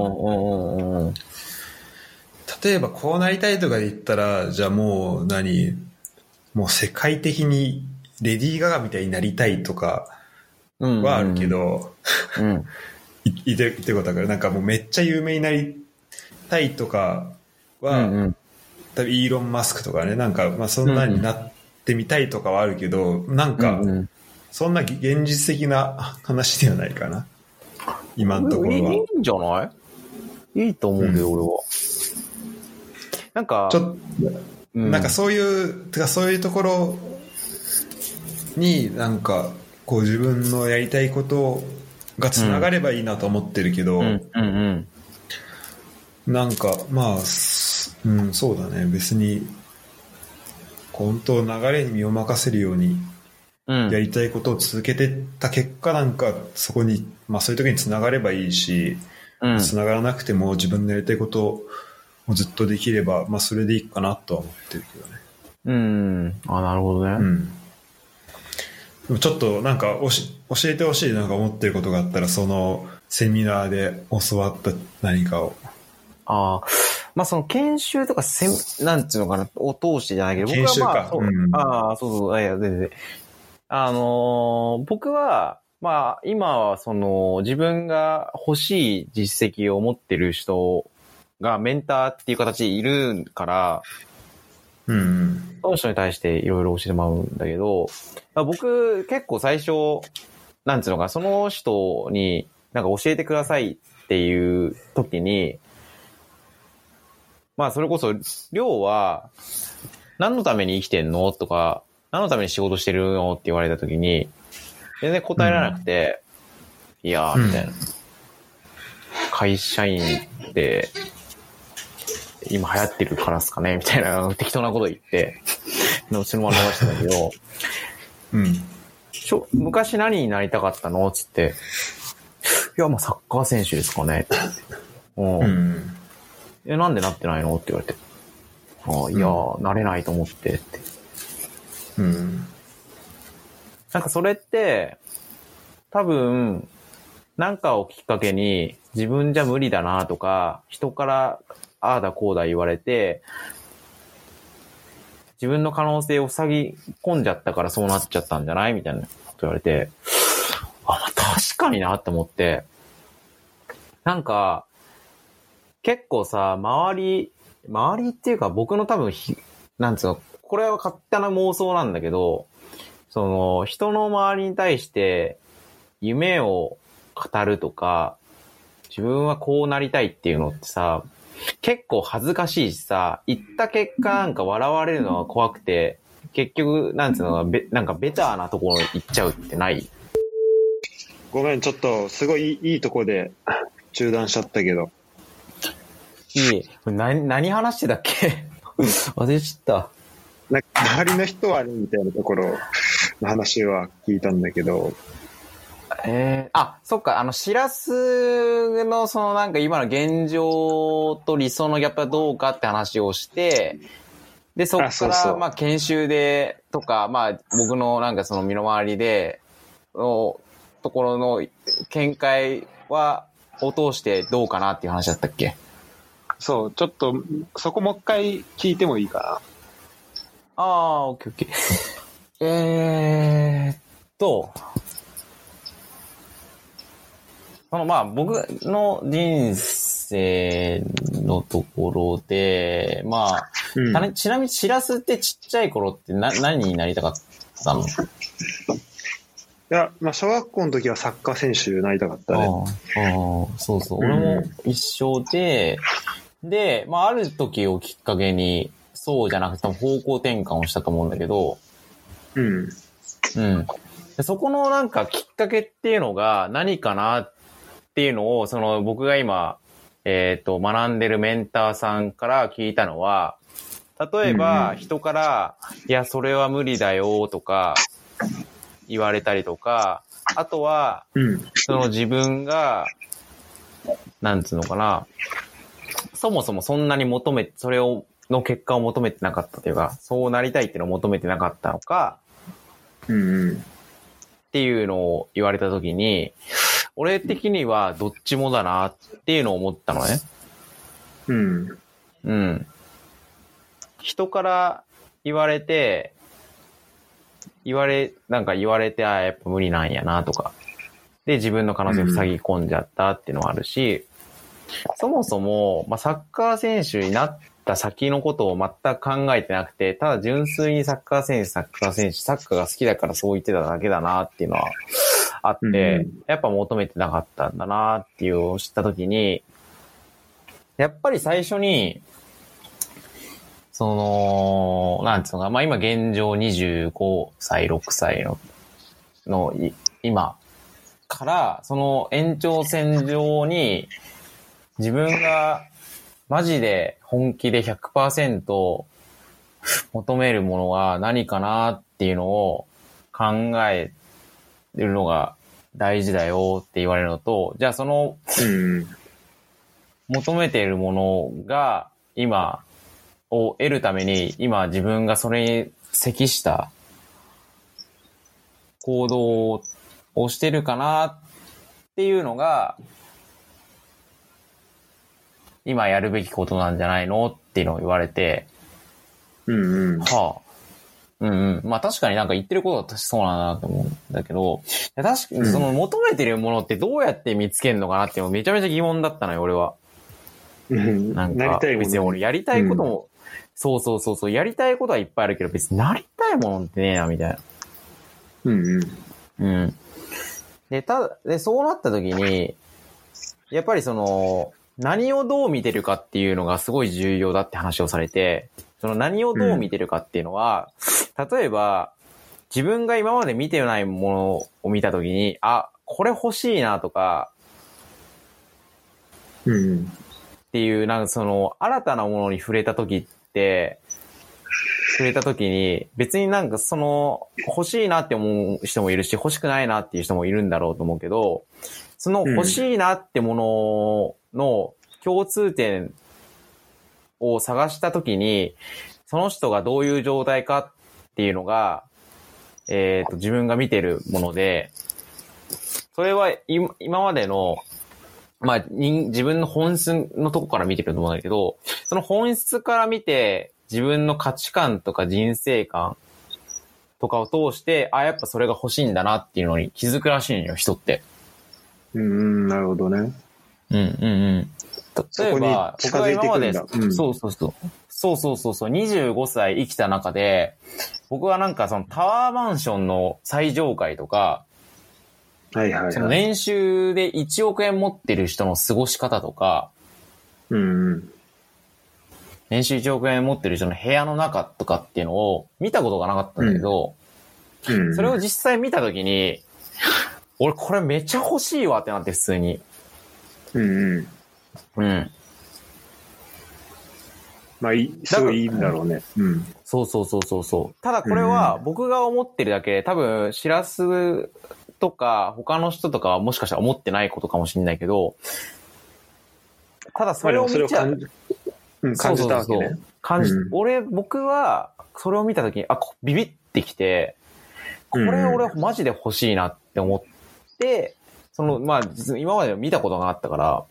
Speaker 1: 例えばこうなりたいとかで言ったら、じゃあもう何？もう世界的にレディー・ガガみたいになりたいとか
Speaker 2: うん。
Speaker 1: はあるけど、
Speaker 2: うん。
Speaker 1: いいて、いてことだから、なんかもうめっちゃ有名になりたいとかは、
Speaker 2: うんうん。
Speaker 1: 多分イーロン・マスクとかね、なんかまあそんなになってみたいとかはあるけど、なんか
Speaker 2: うんうん
Speaker 1: そんな現実的な話ではないかな。今のところは。
Speaker 2: いいんじゃない？いいと思うけど、俺は。なんか、
Speaker 1: ちょっと、
Speaker 2: う
Speaker 1: なんかそういう、てかそういうところになんかこう自分のやりたいことがつながればいいなと思ってるけど、
Speaker 2: うん、うん、うん。
Speaker 1: なんかまあ、すうん、そうだね。別に、本当流れに身を任せるように
Speaker 2: うん。
Speaker 1: やりたいことを続けてった結果なんかそこに、まあそういう時につながればいいし、
Speaker 2: うん。
Speaker 1: つながらなくても自分のやりたいことをずっとできれば、まあそれでいいかなとは思ってるけどね。
Speaker 2: うん。あ、なるほどね。
Speaker 1: うん。でもちょっとなんか教えてほしいなんか思ってることがあったら、そのセミナーで教わった何かを。
Speaker 2: ああ。まあ、その研修とかせん、なんていうのかな、を通してじゃないけど、僕はまあ、そう
Speaker 1: かうん
Speaker 2: ああ、そうそう、いや、全然。あのー僕は、まあ、今はその、自分が欲しい実績を持ってる人がメンターっていう形でいるから、
Speaker 1: うん。
Speaker 2: その人に対していろいろ教えてもらうんだけど、まあ僕結構最初、なんつうのか、その人になんか教えてくださいっていう時に、まあそれこそ、りょうは何のために生きてんの？とか、何のために仕事してるの？って言われた時に、全然答えられなくて、いやー、みたいな。会社員で、今流行ってるからっすかね？*laughs* みたいな適当なこと言って、のそのまま流してたんだけど、
Speaker 1: うん。
Speaker 2: しょ昔何になりたかったの？つって、いや、まあサッカー選手ですかね。うん
Speaker 1: うん。
Speaker 2: え、なんでなってないの？って言われて。ああ、いやー、なれないと思ってって。
Speaker 1: うん。
Speaker 2: なんかそれって、多分、なんかをきっかけに自分じゃ無理だなとか、人からああだこうだ言われて、自分の可能性を塞ぎ込んじゃったからそうなっちゃったんじゃないみたいなこと言われて、あ、確かになって思って、なんか、結構さ、周り、周りっていうか僕の多分、なんつうの、これは勝手な妄想なんだけど、その、人の周りに対して、夢を語るとか、自分はこうなりたいっていうのってさ、結構恥ずかしいしさ、言った結果なんか笑われるのは怖くて、結局、なんつうのべ、なんかベターなところ行っちゃうってない？
Speaker 1: ごめん、ちょっと、すごいいいとこで中断しちゃったけど。
Speaker 2: いい。何、何話してたっけ？忘れちゃった。
Speaker 1: なんか周りの人はね、みたいなところの話は聞いたんだけど、
Speaker 2: えー、あ、そっか、あの、しらすの、そのなんか今の現状と理想のギャップはどうかって話をして、で、そっから、まあ、研修で、とか、まあ、僕のなんかその身の回りで、のところの見解は、を通してどうかなっていう話だったっけ？
Speaker 1: そう、ちょっと、そこもう一回聞いてもいいか
Speaker 2: ああ、オッケーオッケー。えーっと、そのまあ僕の人生のところで、まあ、
Speaker 1: な。
Speaker 2: たねちなみにしらすってちっちゃい頃ってな何になりたかったの？
Speaker 1: いや、まあ、小学校の時はサッカー選手になりたかったね。
Speaker 2: ああそうそう。
Speaker 1: うん
Speaker 2: 俺も一緒で、で、まあある時をきっかけに、そうじゃなくても方向転換をしたと思うんだけど、
Speaker 1: うん。
Speaker 2: うん。でそこのなんかきっかけっていうのが何かなっていうのを、その僕が今、えっ、と、学んでるメンターさんから聞いたのは、例え
Speaker 1: うん
Speaker 2: ば
Speaker 1: うん
Speaker 2: 人から、いや、それは無理だよとか言われたりとか、あとは、
Speaker 1: うん。
Speaker 2: その自分が、なんつうのかな、そもそもそんなに求め、それを、の結果を求めてなかったというか、そうなりたいっていうのを求めてなかったのか。っていうのを言われたときに、俺的にはどっちもだなっていうのを思ったのね。
Speaker 1: うん。
Speaker 2: うん。人から言われて、言われ、なんか言われて、ああ、やっぱ無理なんやなとか。で、自分の可能性塞ぎ込んじゃったっていうのはあるし、そもそも、まあ、サッカー選手になった先のことを全く考えてなくて、ただ純粋にサッカー選手、サッカー選手、サッカーが好きだからそう言ってただけだなっていうのはあって、
Speaker 1: うん
Speaker 2: やっぱ求めてなかったんだなっていうのを知ったときに、やっぱり最初に、その、なんつうのか、まあ今現状25歳、6歳の、の、い今から、その延長線上に、自分がマジで本気で100%求めるものは何かなっていうのを考えるのが大事だよって言われるのと、じゃあその
Speaker 1: うん。
Speaker 2: 求めているものが今を得るために今自分がそれに適した行動をしてるかなっていうのが今やるべきことなんじゃないのっていうのを言われて、
Speaker 1: うん。うん。
Speaker 2: はあ。うんうん。まあ確かになんか言ってることは確かそうだなと思うんだけど、確かにその求めてるものってどうやって見つけるのかなってめちゃめちゃ疑問だったのよ、俺は。
Speaker 1: うん。
Speaker 2: なんか、
Speaker 1: なりたいも
Speaker 2: 別に
Speaker 1: の
Speaker 2: 俺やりたいことも、そうそうそうそう、やりたいことはいっぱいあるけど、別になりたいものってねえな、みたいな。
Speaker 1: うん。うん。
Speaker 2: うん。で、ただ、で、そうなった時に、やっぱりその、何をどう見てるかっていうのがすごい重要だって話をされて、その何をどう見てるかっていうのは、例えば、自分が今まで見てないものを見た時に、あ、これ欲しいなとか、
Speaker 1: うん。
Speaker 2: っていう、なんかその、新たなものに触れた時って、触れた時に、別になんかその、欲しいなって思う人もいるし、欲しくないなっていう人もいるんだろうと思うけど、その欲しいなってものの共通点を探した時に、その人がどういう状態かっていうのが、えっ、と、自分が見てるもので、それは今今までのまあ、人自分の本質のとこから見てると思うんだけど、その本質から見て、自分の価値観とか人生観とかを通して、あ、やっぱそれが欲しいんだなっていうのに気づくらしいのよ、人って。
Speaker 1: うん。なるほどね。
Speaker 2: うんうんうん。例えば、僕が今まで、
Speaker 1: うん
Speaker 2: そうそうそう。そうそうそうそう、25歳生きた中で、僕はなんかそのタワーマンションの最上階とか、
Speaker 1: はいはいはい。
Speaker 2: その年収で1億円持ってる人の過ごし方とか、
Speaker 1: うんうん。
Speaker 2: 年収1億円持ってる人の部屋の中とかっていうのを見たことがなかったんだけど、
Speaker 1: うん。
Speaker 2: それを実際見たときに、俺これめっちゃ欲しいわってなって普通に。
Speaker 1: うんうん。
Speaker 2: うん。
Speaker 1: まあ、いい、すごいいいんだろうね。うん。
Speaker 2: そうそうそうそうそう。ただこれは僕が思ってるだけで多分、しらすとか、他の人とかはもしかしたら思ってないことかもしれないけど、ただそれを見ちゃう
Speaker 1: うん、感じたわけね
Speaker 2: そうそうそう。感じ、
Speaker 1: うん
Speaker 2: 俺、僕は、それを見たときに、あ、こビビってきて、これ俺マジで欲しいなって思って、その、まあ、実今まで見たことがあったから、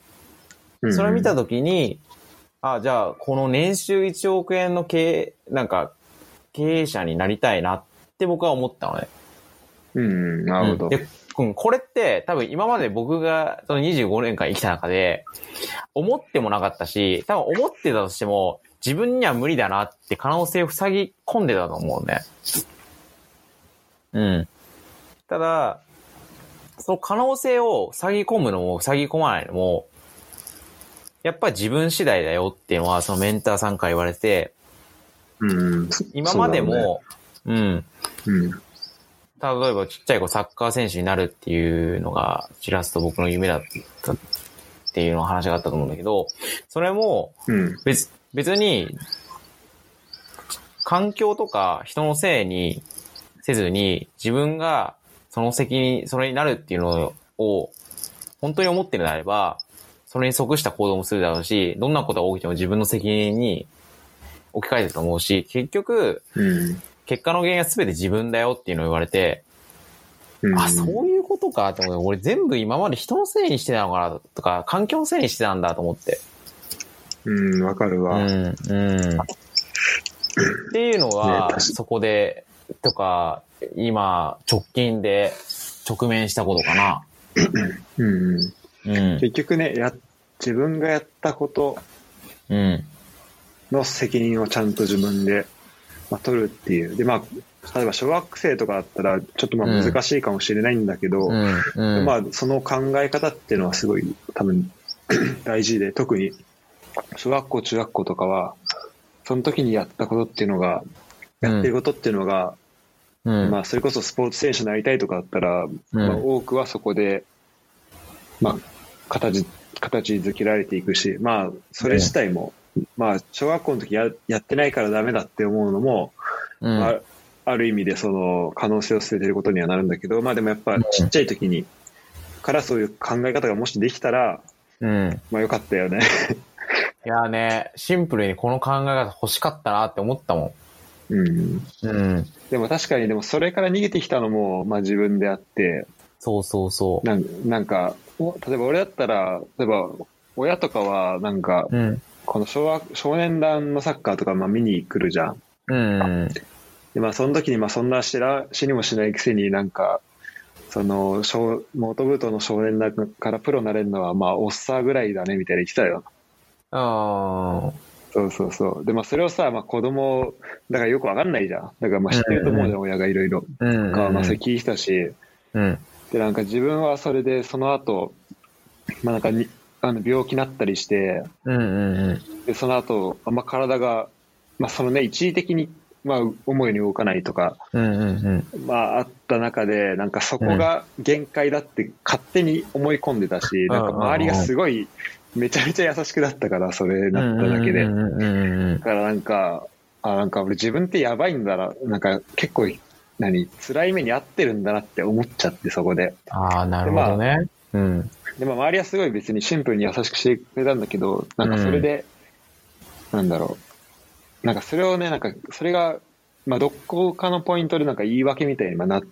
Speaker 1: うん
Speaker 2: それを見たときに、あ、じゃあ、この年収1億円の経営、なんか、経営者になりたいなって僕は思ったのね。
Speaker 1: うん、なるほど。
Speaker 2: で、うんこれって多分今まで僕がその25年間生きた中で、思ってもなかったし、多分思ってたとしても、自分には無理だなって可能性を塞ぎ込んでたと思うね。うん。ただ、その可能性を塞ぎ込むのも塞ぎ込まないのも、やっぱり自分次第だよっていうのは、そのメンターさんから言われて、
Speaker 1: うん。
Speaker 2: 今まで
Speaker 1: そうだね
Speaker 2: も、うん。
Speaker 1: うん。
Speaker 2: 例えばちっちゃい子サッカー選手になるっていうのが、ちらっと僕の夢だったっていうの話があったと思うんだけど、それも
Speaker 1: うん。
Speaker 2: 別、別に、環境とか人のせいにせずに、自分がその責任、それになるっていうのを、本当に思ってるのであれば、それに即した行動もするだろうし、どんなことが起きても自分の責任に置き換えてると思うし、結局、
Speaker 1: うん。
Speaker 2: 結果の原因は全て自分だよっていうのを言われて、
Speaker 1: うん。
Speaker 2: あ、そういうことかって思って、俺全部今まで人のせいにしてたのかなとか、環境のせいにしてたんだと思って。
Speaker 1: うん、わかる
Speaker 2: う
Speaker 1: わ。
Speaker 2: ん、うん。っていうの
Speaker 1: ね
Speaker 2: は、
Speaker 1: 確か
Speaker 2: そこで、とか、今、直近で直面したことかな。
Speaker 1: うん。
Speaker 2: うん。
Speaker 1: 結局ね、や、自分がやったこと
Speaker 2: うん。
Speaker 1: の責任をちゃんと自分で、まあ、取るっていう。で、まあ、例えば小学生とかだったら、ちょっとまあ
Speaker 2: うん
Speaker 1: 難しいかもしれないんだけど、
Speaker 2: うん。うん。
Speaker 1: まあ、その考え方っていうのはすごい多分 *clears throat* 大事で、特に小学校、中学校とかは、その時にやったことっていうのが、やってることっていうのが、
Speaker 2: うん。
Speaker 1: まあ、それこそスポーツ選手になりたいとかだったら、
Speaker 2: うん
Speaker 1: まあ、多くはそこで、まあ、形、形づけられていくし、まあ、それ自体も、まあ、小学校の時ややってないからダメだって思うのも、
Speaker 2: うん。
Speaker 1: まあ、ある意味でその可能性を捨ててることにはなるんだけど、まあでもやっぱ
Speaker 2: うん
Speaker 1: ちっちゃい時に、からそういう考え方がもしできたら、
Speaker 2: うん。
Speaker 1: まあよかったよね。*laughs*
Speaker 2: いやね、シンプルにこの考え方欲しかったなって思ったも
Speaker 1: うん。
Speaker 2: ん。うん。
Speaker 1: でも確かにでもそれから逃げてきたのも、まあ自分であって、
Speaker 2: そうそうそ
Speaker 1: なんなんか、お例えば俺だったら、例えば親とかはなんか、
Speaker 2: う。うん。
Speaker 1: この少学少年団のサッカーとかまあ見に来るじゃん。
Speaker 2: うん。
Speaker 1: で、まあその時にまあそんな知ら、死にもしないくせになんか、その、小、元部との少年団からプロになれるのはまあおっさんぐらいだねみたいな言ってたよ。
Speaker 2: あ
Speaker 1: そうそうそう。で、まあそれをさ、まあ子供、だからよくわかんないじゃん。だからまあ知ってると思うじゃん、親がいろいろ。
Speaker 2: あ。うん。
Speaker 1: か、まあそれ聞いてたし、
Speaker 2: うん。
Speaker 1: で、なんか自分はそれでその後、まあなんかに、あの病気になったりして、
Speaker 2: うんうんうん。
Speaker 1: で、その後、あんま体が、まあそのね、一時的に、まあ思うように動かないとか、
Speaker 2: うんうんうん。
Speaker 1: まああった中で、なんかそこが限界だって勝手に思い込んでたし、なんか周りがすごい、めちゃめちゃ優しくだったから、それなっただけで。
Speaker 2: うんうんうんうん
Speaker 1: だからなんか、あ、なんか俺自分ってやばいんだな、なんか結構、何、辛い目に遭ってるんだなって思っちゃって、そこで。
Speaker 2: ああ、なるほどね。うん。
Speaker 1: で、まあ周りはすごい別にシンプルに優しくしてくれたんだけど、なんかそれで、なんだろう。なんかそれをね、なんかそれが、まあどこかのポイントでなんか言い訳みたいにまあなっ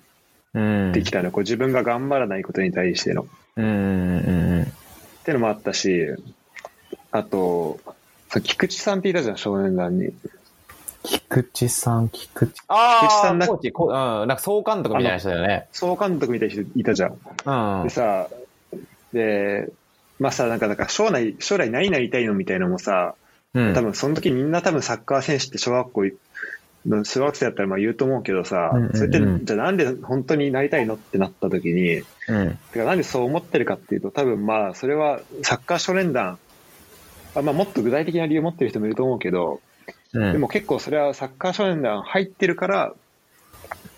Speaker 2: うん。
Speaker 1: てきたの、こう自分が頑張らないことに対しての。っ
Speaker 2: うんうんうん
Speaker 1: てのもあったし、あと、そう菊池さんっていたじゃん、少年団に。
Speaker 2: 菊池さん、菊池。ああ、
Speaker 1: 菊池さんな
Speaker 2: コーチ、こうん、なんか総監督みたいな人だよね。
Speaker 1: 総監督みたいな人いたじゃん。
Speaker 2: うん
Speaker 1: で。さ、で、まあさ、なんか、なんか将来、将来何になりたいのみたいなのもさ、
Speaker 2: うん。
Speaker 1: 多分その時みんな多分サッカー選手って小学校の小学生だったらまあ言うと思うけどさ、
Speaker 2: うんうんうん
Speaker 1: それってじゃあなんで本当になりたいのってなった時に、
Speaker 2: うん。
Speaker 1: てかなんでそう思ってるかっていうと多分まあそれはサッカー少年団、あまあもっと具体的な理由を持ってる人もいると思うけど、
Speaker 2: うん。
Speaker 1: でも結構それはサッカー少年団入ってるから、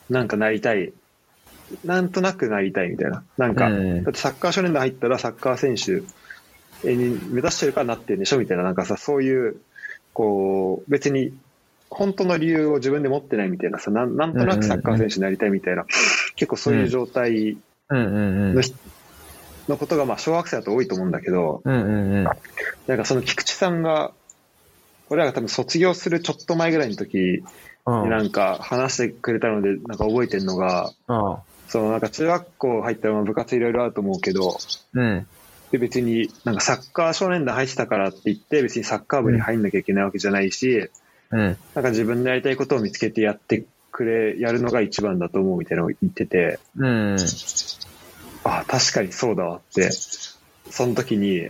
Speaker 1: なんかなりたい。なんとなくなりたいみたいな。なんか、
Speaker 2: うん
Speaker 1: だってサッカー少年団入ったらサッカー選手に目指してるからなってるんでしょみたいな、なんかさ、そういう、こう、別に本当の理由を自分で持ってないみたいなさ、なんなんとなくサッカー選手になりたいみたいな、結構そういう状態の。人のことが、まあ、小学生だと多いと思うんだけど。なんかその菊池さんが、俺らが多分卒業するちょっと前ぐらいの時
Speaker 2: うん。
Speaker 1: になんか話してくれたので、なんか覚えてるのが、
Speaker 2: うん。
Speaker 1: そのなんか中学校入ったらまあ部活いろいろあると思うけど、
Speaker 2: うん。
Speaker 1: で別になんかサッカー少年団入ってたからって言って別にサッカー部に入んなきゃいけないわけじゃないし、
Speaker 2: うん。
Speaker 1: なんか自分でやりたいことを見つけてやってくれ、やるのが一番だと思うみたいなのを言ってて、
Speaker 2: うん。
Speaker 1: あ確かにそうだわって、その時に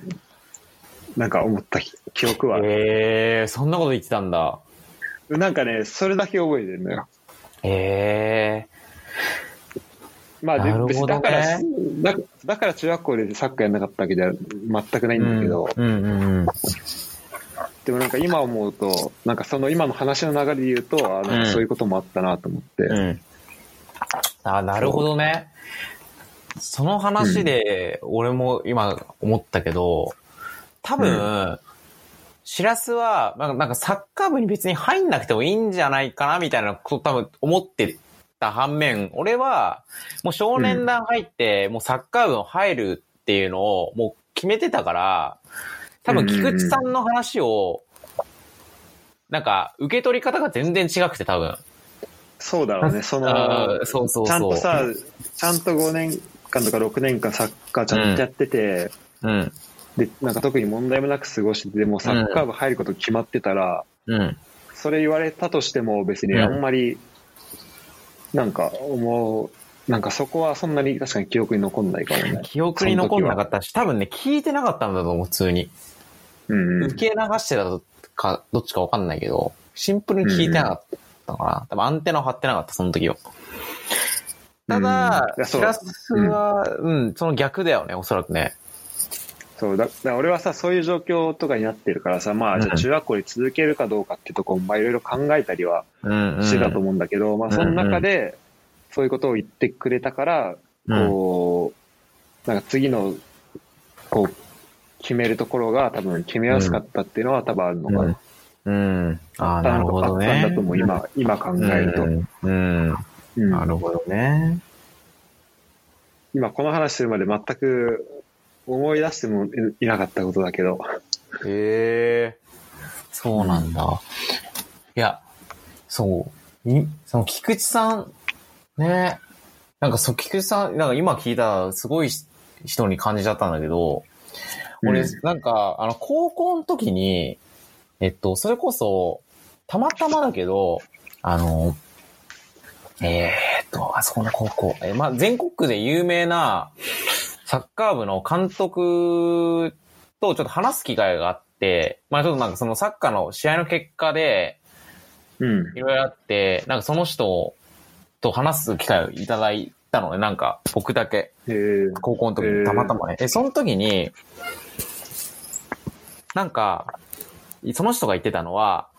Speaker 1: なんか思った記憶はある、
Speaker 2: ええー、そんなこと言ってたんだ。
Speaker 1: なんかね、それだけ覚えてるのよ。
Speaker 2: ええ
Speaker 1: まあ、で
Speaker 2: なるほどね
Speaker 1: 別にだから、だだから中学校でサッカーやんなかったわけじゃ全くない
Speaker 2: ー。
Speaker 1: んだけど、
Speaker 2: うんうんうん。
Speaker 1: でもなんか今思うと、なんかその今の話の流れで言うと、あなんかそういうこともあったなと思って。
Speaker 2: うん。あ、なるほどね。その話で、俺も今思ったけど、多分、しらすは、なんかなんかサッカー部に別に入んなくてもいいんじゃないかな、みたいなこと多分思ってた反面、俺は、もう少年団入って、もうサッカー部に入るっていうのをもう決めてたから、多分菊池さんの話を、なんか、受け取り方が全然違くて多分。
Speaker 1: そうだろうね、*laughs* その
Speaker 2: そうそうそう。
Speaker 1: ちゃんとさ、ちゃんと5年間とか6年間サッカーちゃんとやってて、
Speaker 2: うん。
Speaker 1: で、なんか特に問題もなく過ごしてて、でもサッカー部入ること決まってたら、
Speaker 2: うん。
Speaker 1: それ言われたとしても別に
Speaker 2: うん
Speaker 1: あんまり、なんか思う、なんかそこはそんなに確かに記憶に残んないかもね。*laughs*
Speaker 2: 記憶に残んなかったし、多分ね、聞いてなかったんだと思う、普通に。
Speaker 1: うんうん。
Speaker 2: 受け流してたか、どっちかわかんないけど、シンプルに聞いてなかったかな。多分アンテナを張ってなかった、その時は。ただ、
Speaker 1: やそう
Speaker 2: シラスは、うん、その逆だよね、おそらくね。
Speaker 1: そうだ、だ俺はさ、そういう状況とかになってるからさ、まあ、じゃあ中学校に続けるかどうかってとこも、まあいろいろ考えたりは。してたと思うんだけど、まあその中で、そういうことを言ってくれたから、こう、なんか次の、こう、決めるところが多分決めやすかったっていうのは多分あるのかな。
Speaker 2: うん。うん。ああ、なるほど
Speaker 1: あった
Speaker 2: ね。
Speaker 1: んだと思う、今、今考えると。
Speaker 2: うん。うん。
Speaker 1: うん
Speaker 2: なるほどね。
Speaker 1: 今この話するまで全く思い出してもいなかったことだけど。
Speaker 2: へえ、そうなんだ。いや、そう。いその菊池さん、ね。なんかそう、菊池さん、なんか今聞いたらすごい人に感じちゃったんだけど、俺、
Speaker 1: うん
Speaker 2: なんか、あの、高校の時に、えっと、それこそ、たまたまだけど、あの、えーっと、あそこの高校、えーまあ、全国区で有名なサッカー部の監督とちょっと話す機会があって、まあちょっとなんかそのサッカーの試合の結果で
Speaker 1: うん。
Speaker 2: いろいろあって、なんかその人と話す機会をいただいたのね、なんか僕だけ。
Speaker 1: えー、
Speaker 2: 高校の時にたまたまね。え、その時に、なんか、その人が言ってたのは、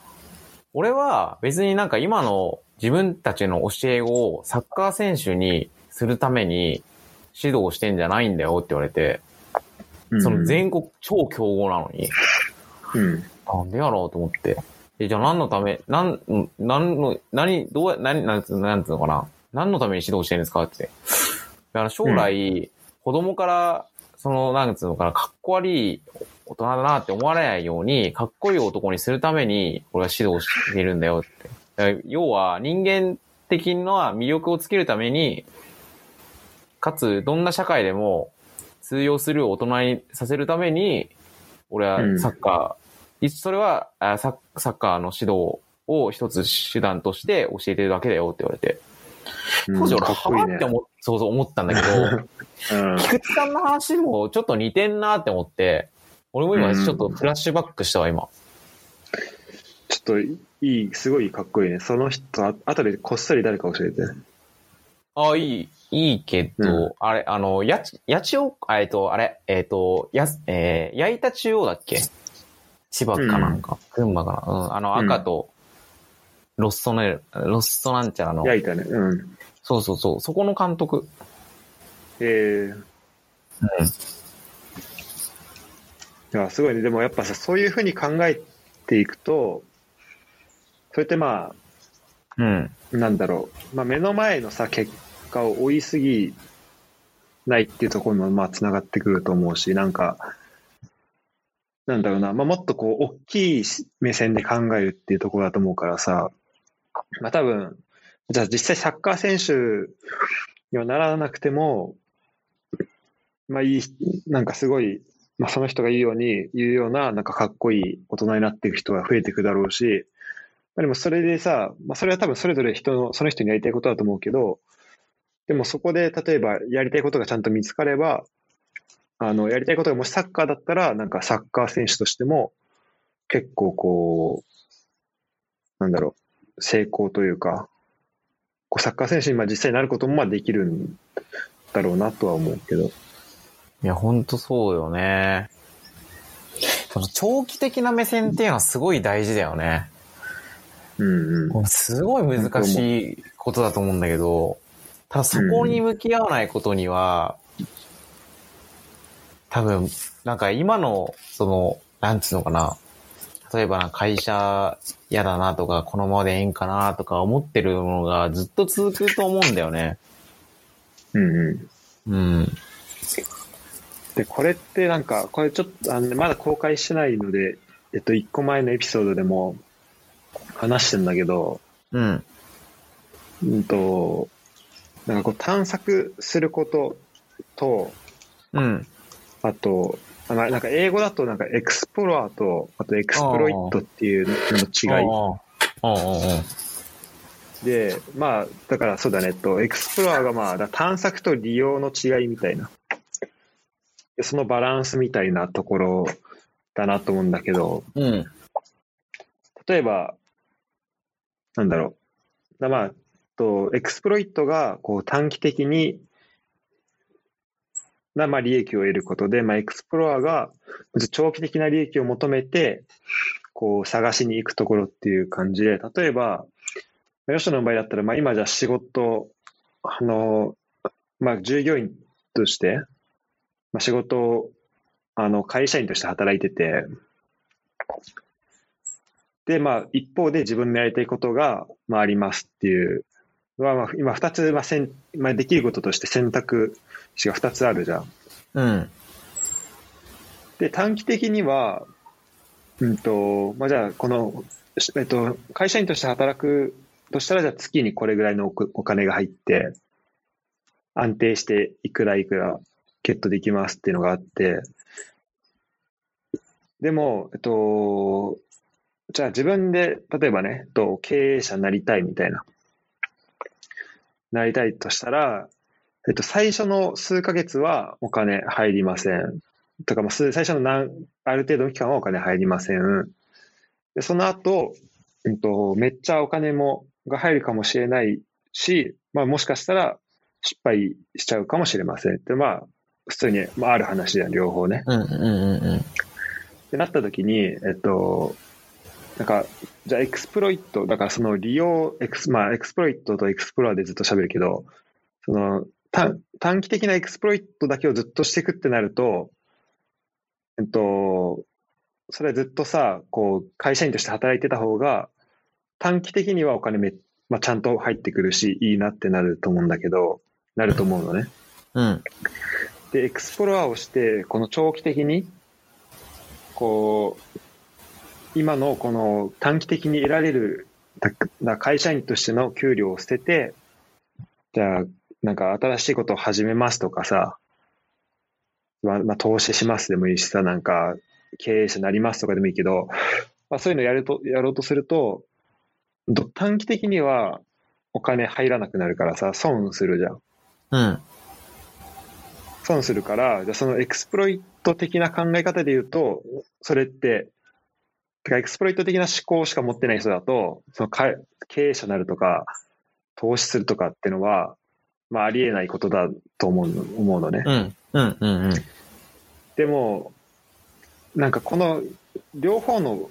Speaker 2: 俺は別になんか今の自分たちの教えをサッカー選手にするために指導してんじゃないんだよって言われて、その全国超強豪なのに、
Speaker 1: うん。
Speaker 2: なんでやろうと思って。え、じゃあ何のため、なん、ん何の、何、どうや、何、なんつうのかな。何のために指導してるんですかって。だから将来、子供から、その、なんつうのかな、かっこ悪い大人だなって思われないように、かっこいい男にするために、俺は指導してるんだよって。要は、人間的な魅力をつけるために、かつ、どんな社会でも通用する大人にさせるために、俺はサッカー、いそれはあサッサッカーの指導を一つ手段として教えてるだけだよって言われて。当時俺、はぁって。思っそうそう思ったんだけど、
Speaker 1: うん。
Speaker 2: 菊池さんの話もちょっと似てんなって思って、俺も今ちょっとフラッシュバックしたわ、今。
Speaker 1: ちょっといい、すごいかっこいいね。その人、あ後でこっそり誰か教えて。
Speaker 2: あ、いい、いいけど、
Speaker 1: う
Speaker 2: あれ、あの、やち、八千代、あえっと、あれ、えっと、やす、えー、矢板中央だっけ？千葉かなんか、群馬かな？うん、あの、赤と、ロッソネル、ロッソなんちゃらの、
Speaker 1: 焼いたね。うん。
Speaker 2: そうそうそう、そこの監督。
Speaker 1: えー、いや、すごいね。でもやっぱさ、そういうふうに考えていくと、それってま
Speaker 2: うん。
Speaker 1: あ、なんだろう。まあ目の前のさ、結果を追いすぎないっていうところもまあつながってくると思うし、なんか、なんだろうな、まあ、もっとこう、大きい目線で考えるっていうところだと思うからさ、まあ多分、じゃあ実際サッカー選手にはならなくても、まあいい、なんかすごい、まあその人が言うように、言うような、なんかかっこいい大人になっていく人が増えていくだろうし、まあ、でもそれでさ、まあそれは多分それぞれ人の、その人にやりたいことだと思うけど、でもそこで例えばやりたいことがちゃんと見つかれば、あの、やりたいことがもしサッカーだったら、なんかサッカー選手としても、結構こう、なんだろう、成功というか、こうサッカー選手にまあ実際になることもまあできるんだろうなとは思うけど。
Speaker 2: いや、ほんとそうよね。その長期的な目線っていうのはすごい大事だよね。
Speaker 1: うんうん。
Speaker 2: すごい難しいことだと思うんだけど、ただそこに向き合わないことには、多分、なんか今の、その、なんつうのかな。例えばな会社嫌だなとか、このままでええんかなとか思ってるものがずっと続くと思うんだよね。
Speaker 1: うんうん。
Speaker 2: うん。
Speaker 1: で、これってなんか、これちょっと、あのまだ公開してないので、えっと、一個前のエピソードでも話してんだけど、
Speaker 2: うん。
Speaker 1: うんと、なんかこう探索することと、
Speaker 2: うん。
Speaker 1: あと、あまあなんか英語だとなんか explore と、あと exploit っていうのの。違いで、まあ、だからそうだね、と、 explore がまあ、だ探索と利用の違いみたいな。でそのバランスみたいなところだなと思うんだけど、
Speaker 2: うん。
Speaker 1: 例えば、なんだろう。だまあ、と、 exploit がこう短期的に、なまあ、利益を得ることで、まあ、 explore が長期的な利益を求めて、こう探しに行くところっていう感じで、例えば、吉野の場合だったら、まあ、今じゃ仕事、あの、まあ、従業員として、まあ、仕事を、あの、会社員として働いてて、で、まあ、一方で自分のやりたいことが、まあ、ありますっていうは、まあ、今二つ、まあ、せんまあ、できることとして選択肢が二つあるじゃん。
Speaker 2: うん。
Speaker 1: で、短期的には、うんと、まあ、じゃあ、この、えっと、会社員として働くとしたら、じゃあ月にこれぐらいのおお金が入って、安定していくらいくらゲットできますっていうのがあって、でも、えっと、じゃあ自分で、例えばね、と経営者になりたいみたいな、なりたいとしたら、えっと、最初の数ヶ月はお金入りません。とか、まあ、数最初の何、ある程度の期間はお金入りません。で、その後、うんと、めっちゃお金も、が入るかもしれないし、まあもしかしたら失敗しちゃうかもしれません。で、まあ、普通に、まあある話じゃん、両方ね。
Speaker 2: うんうんうんうん。
Speaker 1: ってなった時に、えっと、なんか、じゃあ exploit、だからその利用、エクス、まあ exploit と explore でずっと喋るけど、その短短期的な exploit だけをずっとしていくってなると、えっと、それはずっとさ、こう、会社員として働いてた方が、短期的にはお金め、まあ、ちゃんと入ってくるし、いいなってなると思うんだけど、なると思うのね。
Speaker 2: うん。
Speaker 1: で、エクスプロアをして、この長期的に、こう、今のこの短期的に得られる会社員としての給料を捨てて、じゃあ、なんか新しいことを始めますとかさ、まあ、まあ、投資しますでもいいしさ、なんか経営者になりますとかでもいいけど、まあ、そういうのやると、やろうとすると、ど短期的にはお金入らなくなるからさ、損するじゃん。
Speaker 2: うん。
Speaker 1: 損するから、じゃあその exploit 的な考え方で言うと、それって、てか exploit 的な思考しか持ってない人だと、そのか経営者になるとか、投資するとかっていうのは、まあありえないことだと思うの思うのね。
Speaker 2: うん。うん。うん。うん。
Speaker 1: でも、なんかこの両方の、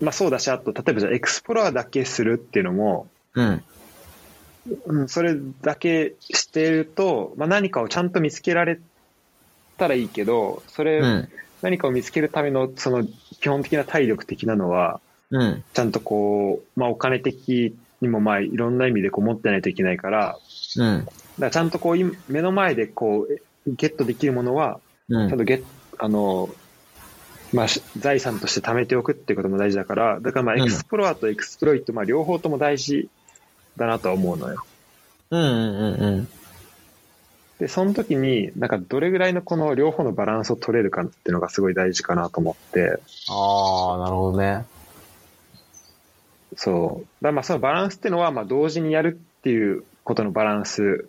Speaker 1: まあそうだし、あと、例えばじゃあエクスプロアだけするっていうのも、
Speaker 2: うん。
Speaker 1: うん、それだけしてると、まあ、何かをちゃんと見つけられたらいいけど、それ、
Speaker 2: うん。
Speaker 1: 何かを見つけるための、その基本的な体力的なのは、
Speaker 2: うん。
Speaker 1: ちゃんとこう、まあ、お金的にも、まあ、いろんな意味でこう持ってないといけないから、
Speaker 2: うん。
Speaker 1: からちゃんとこう、今目の前でこう、ゲットできるものは、
Speaker 2: うん。
Speaker 1: ちゃんとゲッあの、まあ、し財産として貯めておくっていうことも大事だから、だからまあ、
Speaker 2: うん
Speaker 1: explore と exploit、まあ、両方とも大事だなとは思うのよ。
Speaker 2: うんうんうんうん。
Speaker 1: で、その時に、なんかどれぐらいのこの両方のバランスを取れるかっていうのがすごい大事かなと思って、
Speaker 2: ああ、なるほどね。
Speaker 1: そう。だまあそのバランスっていうのは、まあ同時にやるっていうことのバランス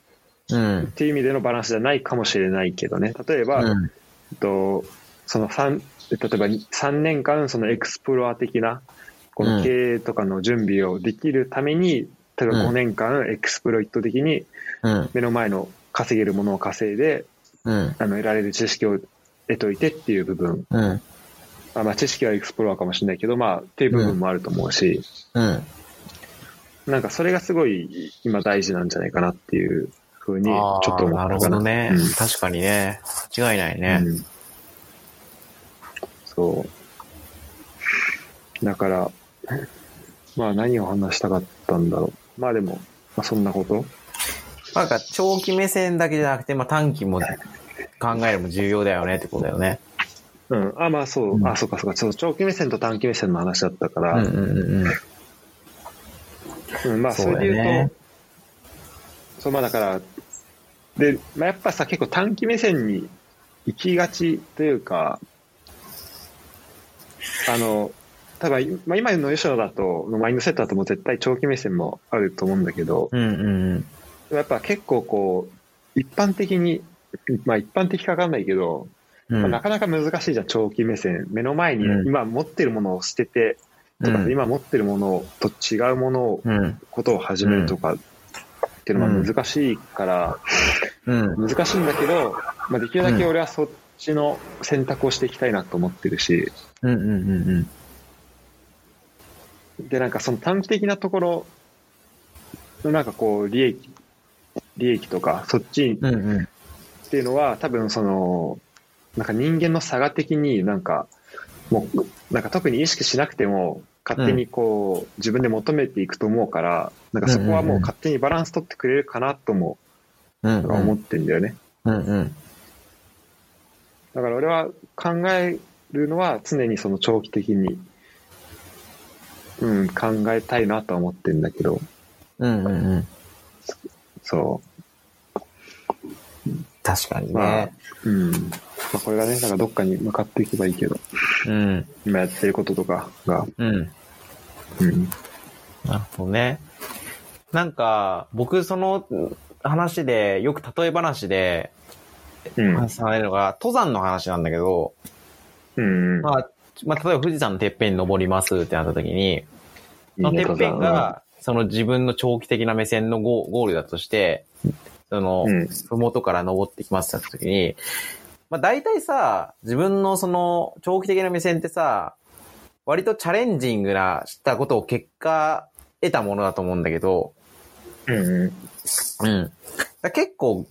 Speaker 2: うん
Speaker 1: っ。ていう意味でのバランスじゃないかもしれないけどね。例えば、
Speaker 2: うん。
Speaker 1: えっと、その三例えば3年間その explore 的な、この経営とかの準備をできるために、例えば
Speaker 2: うん
Speaker 1: 5年間 exploit 的に
Speaker 2: うん。
Speaker 1: 目の前の稼げるものを稼いで、
Speaker 2: うん。
Speaker 1: あの、得られる知識を得といてっていう部分。
Speaker 2: うん。
Speaker 1: あまあ知識はエクスプロアかもしれないけど、まあっていう部分もあると思うし、
Speaker 2: うん。
Speaker 1: なんかそれがすごい今大事なんじゃないかなっていうふうにちょっと思ったかな。
Speaker 2: ほどね。
Speaker 1: うん
Speaker 2: 確かにね。間違いないね。
Speaker 1: うんそう。だから、まあ何を話したかったんだろう。まあでも、まあそんなこと
Speaker 2: なんか長期目線だけじゃなくて、まあ短期も考えるのも重要だよねってことだよね。
Speaker 1: うん。あ、まあそう。
Speaker 2: うん
Speaker 1: あ、そうかそうか。そう長期目線と短期目線の話だったから、
Speaker 2: うんうんうんうん。
Speaker 1: うん、まあそ
Speaker 2: そう
Speaker 1: れで言うと、
Speaker 2: だよね
Speaker 1: そう、まあだから、で、まあやっぱさ、結構短期目線に行きがちというか、あの、多分、まあ、今の吉野だと、マインドセットだともう絶対長期目線もあると思うんだけど、
Speaker 2: うんうんうん。
Speaker 1: やっぱ結構こう、一般的に、まあ一般的かわかんないけど、
Speaker 2: うん。
Speaker 1: まあなかなか難しいじゃん、長期目線。目の前に
Speaker 2: うん。
Speaker 1: 今持ってるものを捨てて、とか、
Speaker 2: うん
Speaker 1: 今持ってるものと違うものを、
Speaker 2: うん。
Speaker 1: ことを始めるとかっていうのは難しいから、
Speaker 2: うん。
Speaker 1: 難しいんだけど、まあできるだけ俺はそっちの選択をしていきたいなと思ってるし、
Speaker 2: うん。うん。うん。
Speaker 1: で、なんかその短期的なところのなんかこう、利益、利益とか、そっち。っていうのは多分その、なんか人間の差が的になんか、もう、なんか特に意識しなくても、勝手にこう、自分で求めていくと思うから、なんかそこはもう勝手にバランス取ってくれるかなとも。思ってんだよね。
Speaker 2: うんうん。
Speaker 1: だから俺は考えるのは常にその長期的に、うん、考えたいなとは思ってんだけど、
Speaker 2: うんうんうん。
Speaker 1: そ
Speaker 2: 確かに
Speaker 1: まあ
Speaker 2: ね。
Speaker 1: う。うん。まあこれがね、なんかどっかに向かっていけばいいけど、
Speaker 2: うん。
Speaker 1: 今やってることとかが、
Speaker 2: うん。
Speaker 1: うん。
Speaker 2: なるほどね。なんか、僕その話で、よく例え話で
Speaker 1: うん。
Speaker 2: 話されるのが、登山の話なんだけど、
Speaker 1: うん。
Speaker 2: まあ、まあ、例えば富士山のてっぺんに登りますってなった時に、
Speaker 1: いいね
Speaker 2: そのてっぺんが、その自分の長期的な目線のゴゴールだとして、その、
Speaker 1: うん
Speaker 2: ふもとから登ってきますって時に、まあ大体さ、自分のその長期的な目線ってさ、割とチャレンジングなしたことを結果得たものだと思うんだけど、
Speaker 1: うん。うん。
Speaker 2: 結構、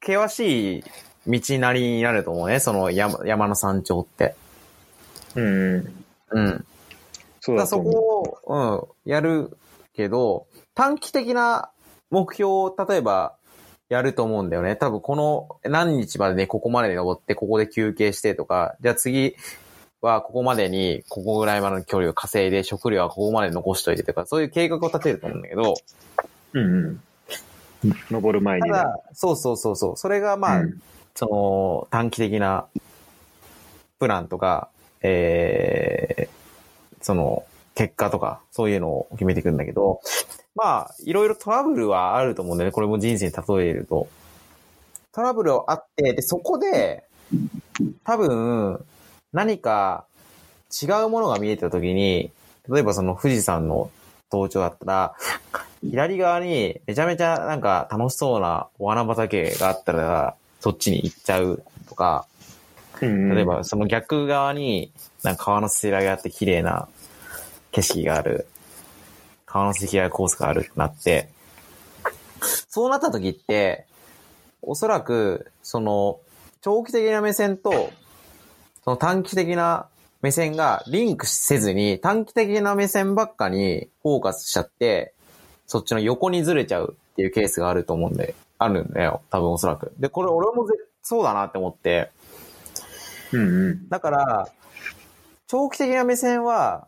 Speaker 2: 険しい道なりになると思うね、その山山の山頂って。
Speaker 1: うん。
Speaker 2: うん。
Speaker 1: そう
Speaker 2: だそ。こを、うん、やるけど、短期的な目標を例えばやると思うんだよね。多分この何日までにここまで登って、ここで休憩してとか、じゃあ次はここまでにここぐらいまでの距離を稼いで、食料はここまで残しといてとか、そういう計画を立てると思うんだけど、
Speaker 1: うんうん。登る前にね。
Speaker 2: ただ、そうそうそうそう、それがまあ、
Speaker 1: うん
Speaker 2: その短期的なプランとか、えー、その結果とか、そういうのを決めていくんだけど、まあ、いろいろトラブルはあると思うんだよね。これも人生に例えると。トラブルあって、で、そこで、多分、何か違うものが見えたときに、例えばその富士山の登頂だったら、左側にめちゃめちゃなんか楽しそうなお花畑があったら、そっちに行っちゃうとか、
Speaker 1: うん
Speaker 2: 例えばその逆側になんか川のせせらぎがあって綺麗な景色がある、川のせせらぎコースがあるってなって、そうなった時って、おそらく、その、長期的な目線と、その短期的な目線がリンクせずに、短期的な目線ばっかにフォーカスしちゃって、そっちの横にずれちゃうっていうケースがあると思うんで、あるんだよ。多分おそらく。で、これ俺もぜそうだなって思って。
Speaker 1: うんうん。
Speaker 2: だから、長期的な目線は、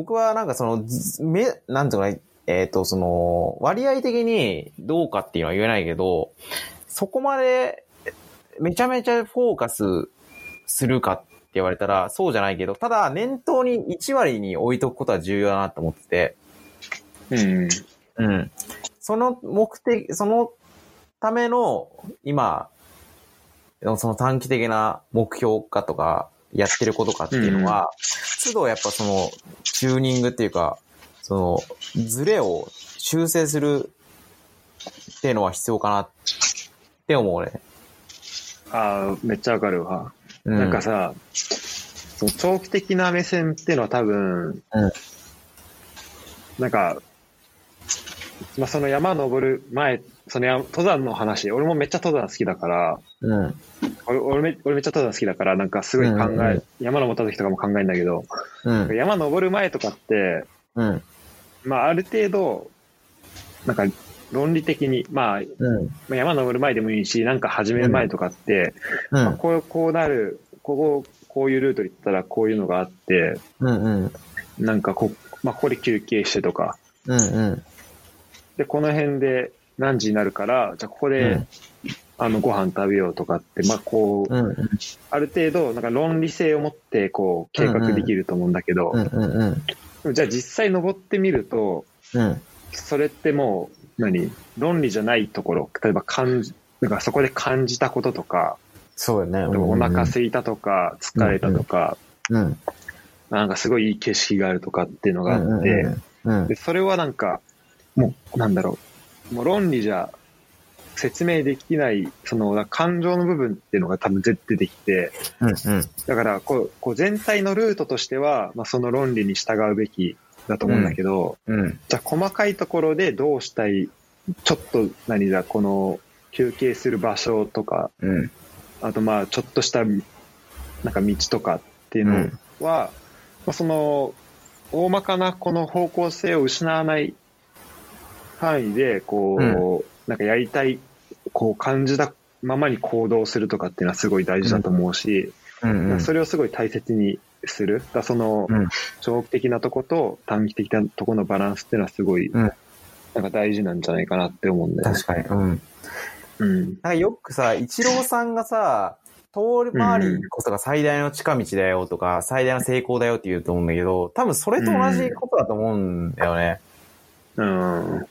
Speaker 2: 僕はなんかその、ずめ、なんていうのかな、えっ、と、その、割合的にどうかっていうのは言えないけど、そこまで、めちゃめちゃフォーカスするかって言われたら、そうじゃないけど、ただ、念頭に1割に置いとくことは重要だなと思ってて、
Speaker 1: うん
Speaker 2: うん。その目的、そのための、今、その短期的な目標かとか、やってることかっていうのは、都度やっぱその、チューニングっていうか、その、ズレを修正するっていうのは必要かなって思うね。
Speaker 1: ああ、めっちゃわかるわ。
Speaker 2: うん、
Speaker 1: なんかさ、その長期的な目線っていうのは多分、
Speaker 2: うん
Speaker 1: なんか、まあ、その山登る前、その山登山の話、俺もめっちゃ登山好きだから、
Speaker 2: うん。
Speaker 1: 俺俺め俺めっちゃ登山好きだから、なんかすごい考え、
Speaker 2: うんうんうん
Speaker 1: 山登った時とかも考えるんだけど、
Speaker 2: うん。
Speaker 1: 山登る前とかって、
Speaker 2: うん。
Speaker 1: まあある程度、なんか論理的に、まあ、
Speaker 2: うん。
Speaker 1: まあ山登る前でもいいし、なんか始める前とかって、
Speaker 2: うん。
Speaker 1: まあこう、こうなる、ここ、こういうルートに行ったらこういうのがあって、
Speaker 2: うん。うん。
Speaker 1: なんかこ、まあ、ここで休憩してとか、
Speaker 2: うん。うん。
Speaker 1: で、この辺で何時になるから、じゃあここで、
Speaker 2: うん
Speaker 1: あの、ご飯食べようとかって、まあ、こう、
Speaker 2: うん。
Speaker 1: ある程度、なんか論理性を持って、こう、計画できると思うんだけど、じゃあ実際登ってみると、
Speaker 2: うん。
Speaker 1: それってもう、何？論理じゃないところ、例えば感じ、なんかそこで感じたこととか、
Speaker 2: そうよね。
Speaker 1: お腹空いたとか、疲れたとか、
Speaker 2: うん。
Speaker 1: なんかすごいいい景色があるとかっていうのがあ
Speaker 2: うん。
Speaker 1: って、
Speaker 2: うん。
Speaker 1: で、それはなんか、もう、なんだろう、もう論理じゃ説明できない、その、感情の部分っていうのが多分絶対出てきて、
Speaker 2: うん。うん。
Speaker 1: だから、こう、こう全体のルートとしては、まあ、その論理に従うべきだと思うんだけど、
Speaker 2: うん。
Speaker 1: じゃあ細かいところでどうしたい、ちょっと何だ、この休憩する場所とか、
Speaker 2: うん。
Speaker 1: あとまあちょっとしたなんか道とかっていうのは、まあ、その大まかなこの方向性を失わない範囲でこう、なんかやりたいこう感じたままに行動するとかっていうのはすごい大事だと思うし、
Speaker 2: うん。
Speaker 1: それをすごい大切にするだその
Speaker 2: うん
Speaker 1: 長期的なとこと短期的なとこのバランスっていうのはすごい、
Speaker 2: うん
Speaker 1: なんか大事なんじゃないかなって思うんだよね。
Speaker 2: 確かに。うん。
Speaker 1: うん。
Speaker 2: なんかよくさ、一郎さんがさ、通り回りこそが最大の近道だよとか、最大の成功だよって言うと思うんだけど、多分それと同じことだと思うんだよね。
Speaker 1: うん。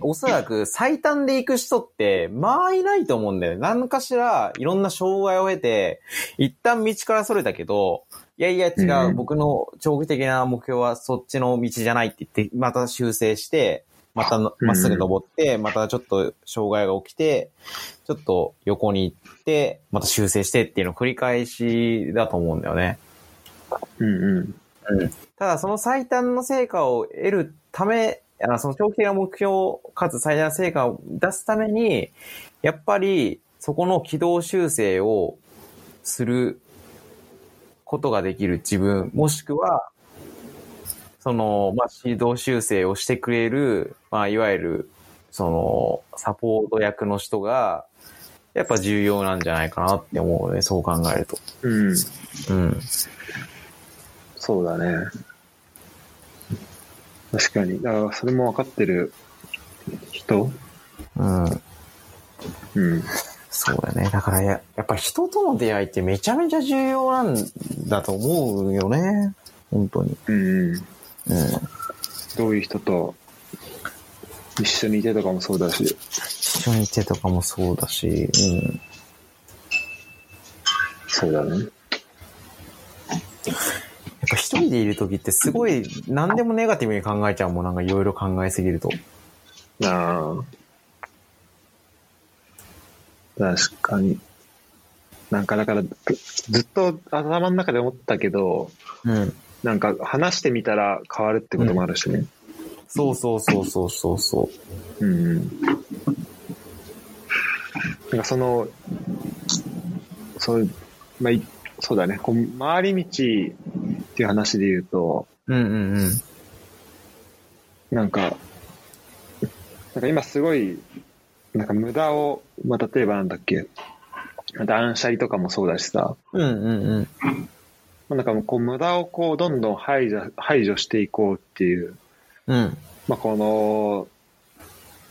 Speaker 2: おそらく最短で行く人って、まあいないと思うんだよね。何かしらいろんな障害を経て、一旦道からそれたけど、いやいや違う、
Speaker 1: うん
Speaker 2: 僕の長期的な目標はそっちの道じゃないって言って、また修正して、またのまっすぐ登って、またちょっと障害が起きて、ちょっと横に行って、また修正してっていうのを繰り返しだと思うんだよね。
Speaker 1: うんうん。
Speaker 2: ただその最短の成果を得るため、あその長期的な目標かつ最大の成果を出すために、やっぱりそこの軌道修正をすることができる自分、もしくは、その、まあ、指導修正をしてくれる、まあ、いわゆる、その、サポート役の人が、やっぱ重要なんじゃないかなって思うね、そう考えると。
Speaker 1: うん。
Speaker 2: うん。
Speaker 1: そうだね。確かに。だから、それも分かってる人？
Speaker 2: うん。
Speaker 1: うん。
Speaker 2: そうだね。だからや、やっぱ人との出会いってめちゃめちゃ重要なんだと思うよね。本当に。
Speaker 1: うん。
Speaker 2: うん。
Speaker 1: どういう人と？一緒にいてとかもそうだし。
Speaker 2: 一緒にいてとかもそうだし、うん。
Speaker 1: そうだね。
Speaker 2: やっぱ一人でいる時ってすごい何でもネガティブに考えちゃうもん。なんかいろいろ考えすぎると。
Speaker 1: ああ。確かに。なんかだから、ずずっと頭の中で思ったけど、
Speaker 2: うん。
Speaker 1: なんか話してみたら変わるってこともあるしね。
Speaker 2: そうそうそうそうそうそう。
Speaker 1: うん。うん。なんかその、そう、まあ、いそうだね。こう回り道っていう話で言うと、
Speaker 2: うんうんうん。
Speaker 1: なんか、なんか今すごい、なんか無駄を、まあ、例えばなんだっけ、断捨離とかもそうだしさ、
Speaker 2: うんうんうん。
Speaker 1: まあ、なんかこう無駄をこうどんどん排除排除していこうっていう、
Speaker 2: うん。
Speaker 1: まあ、この、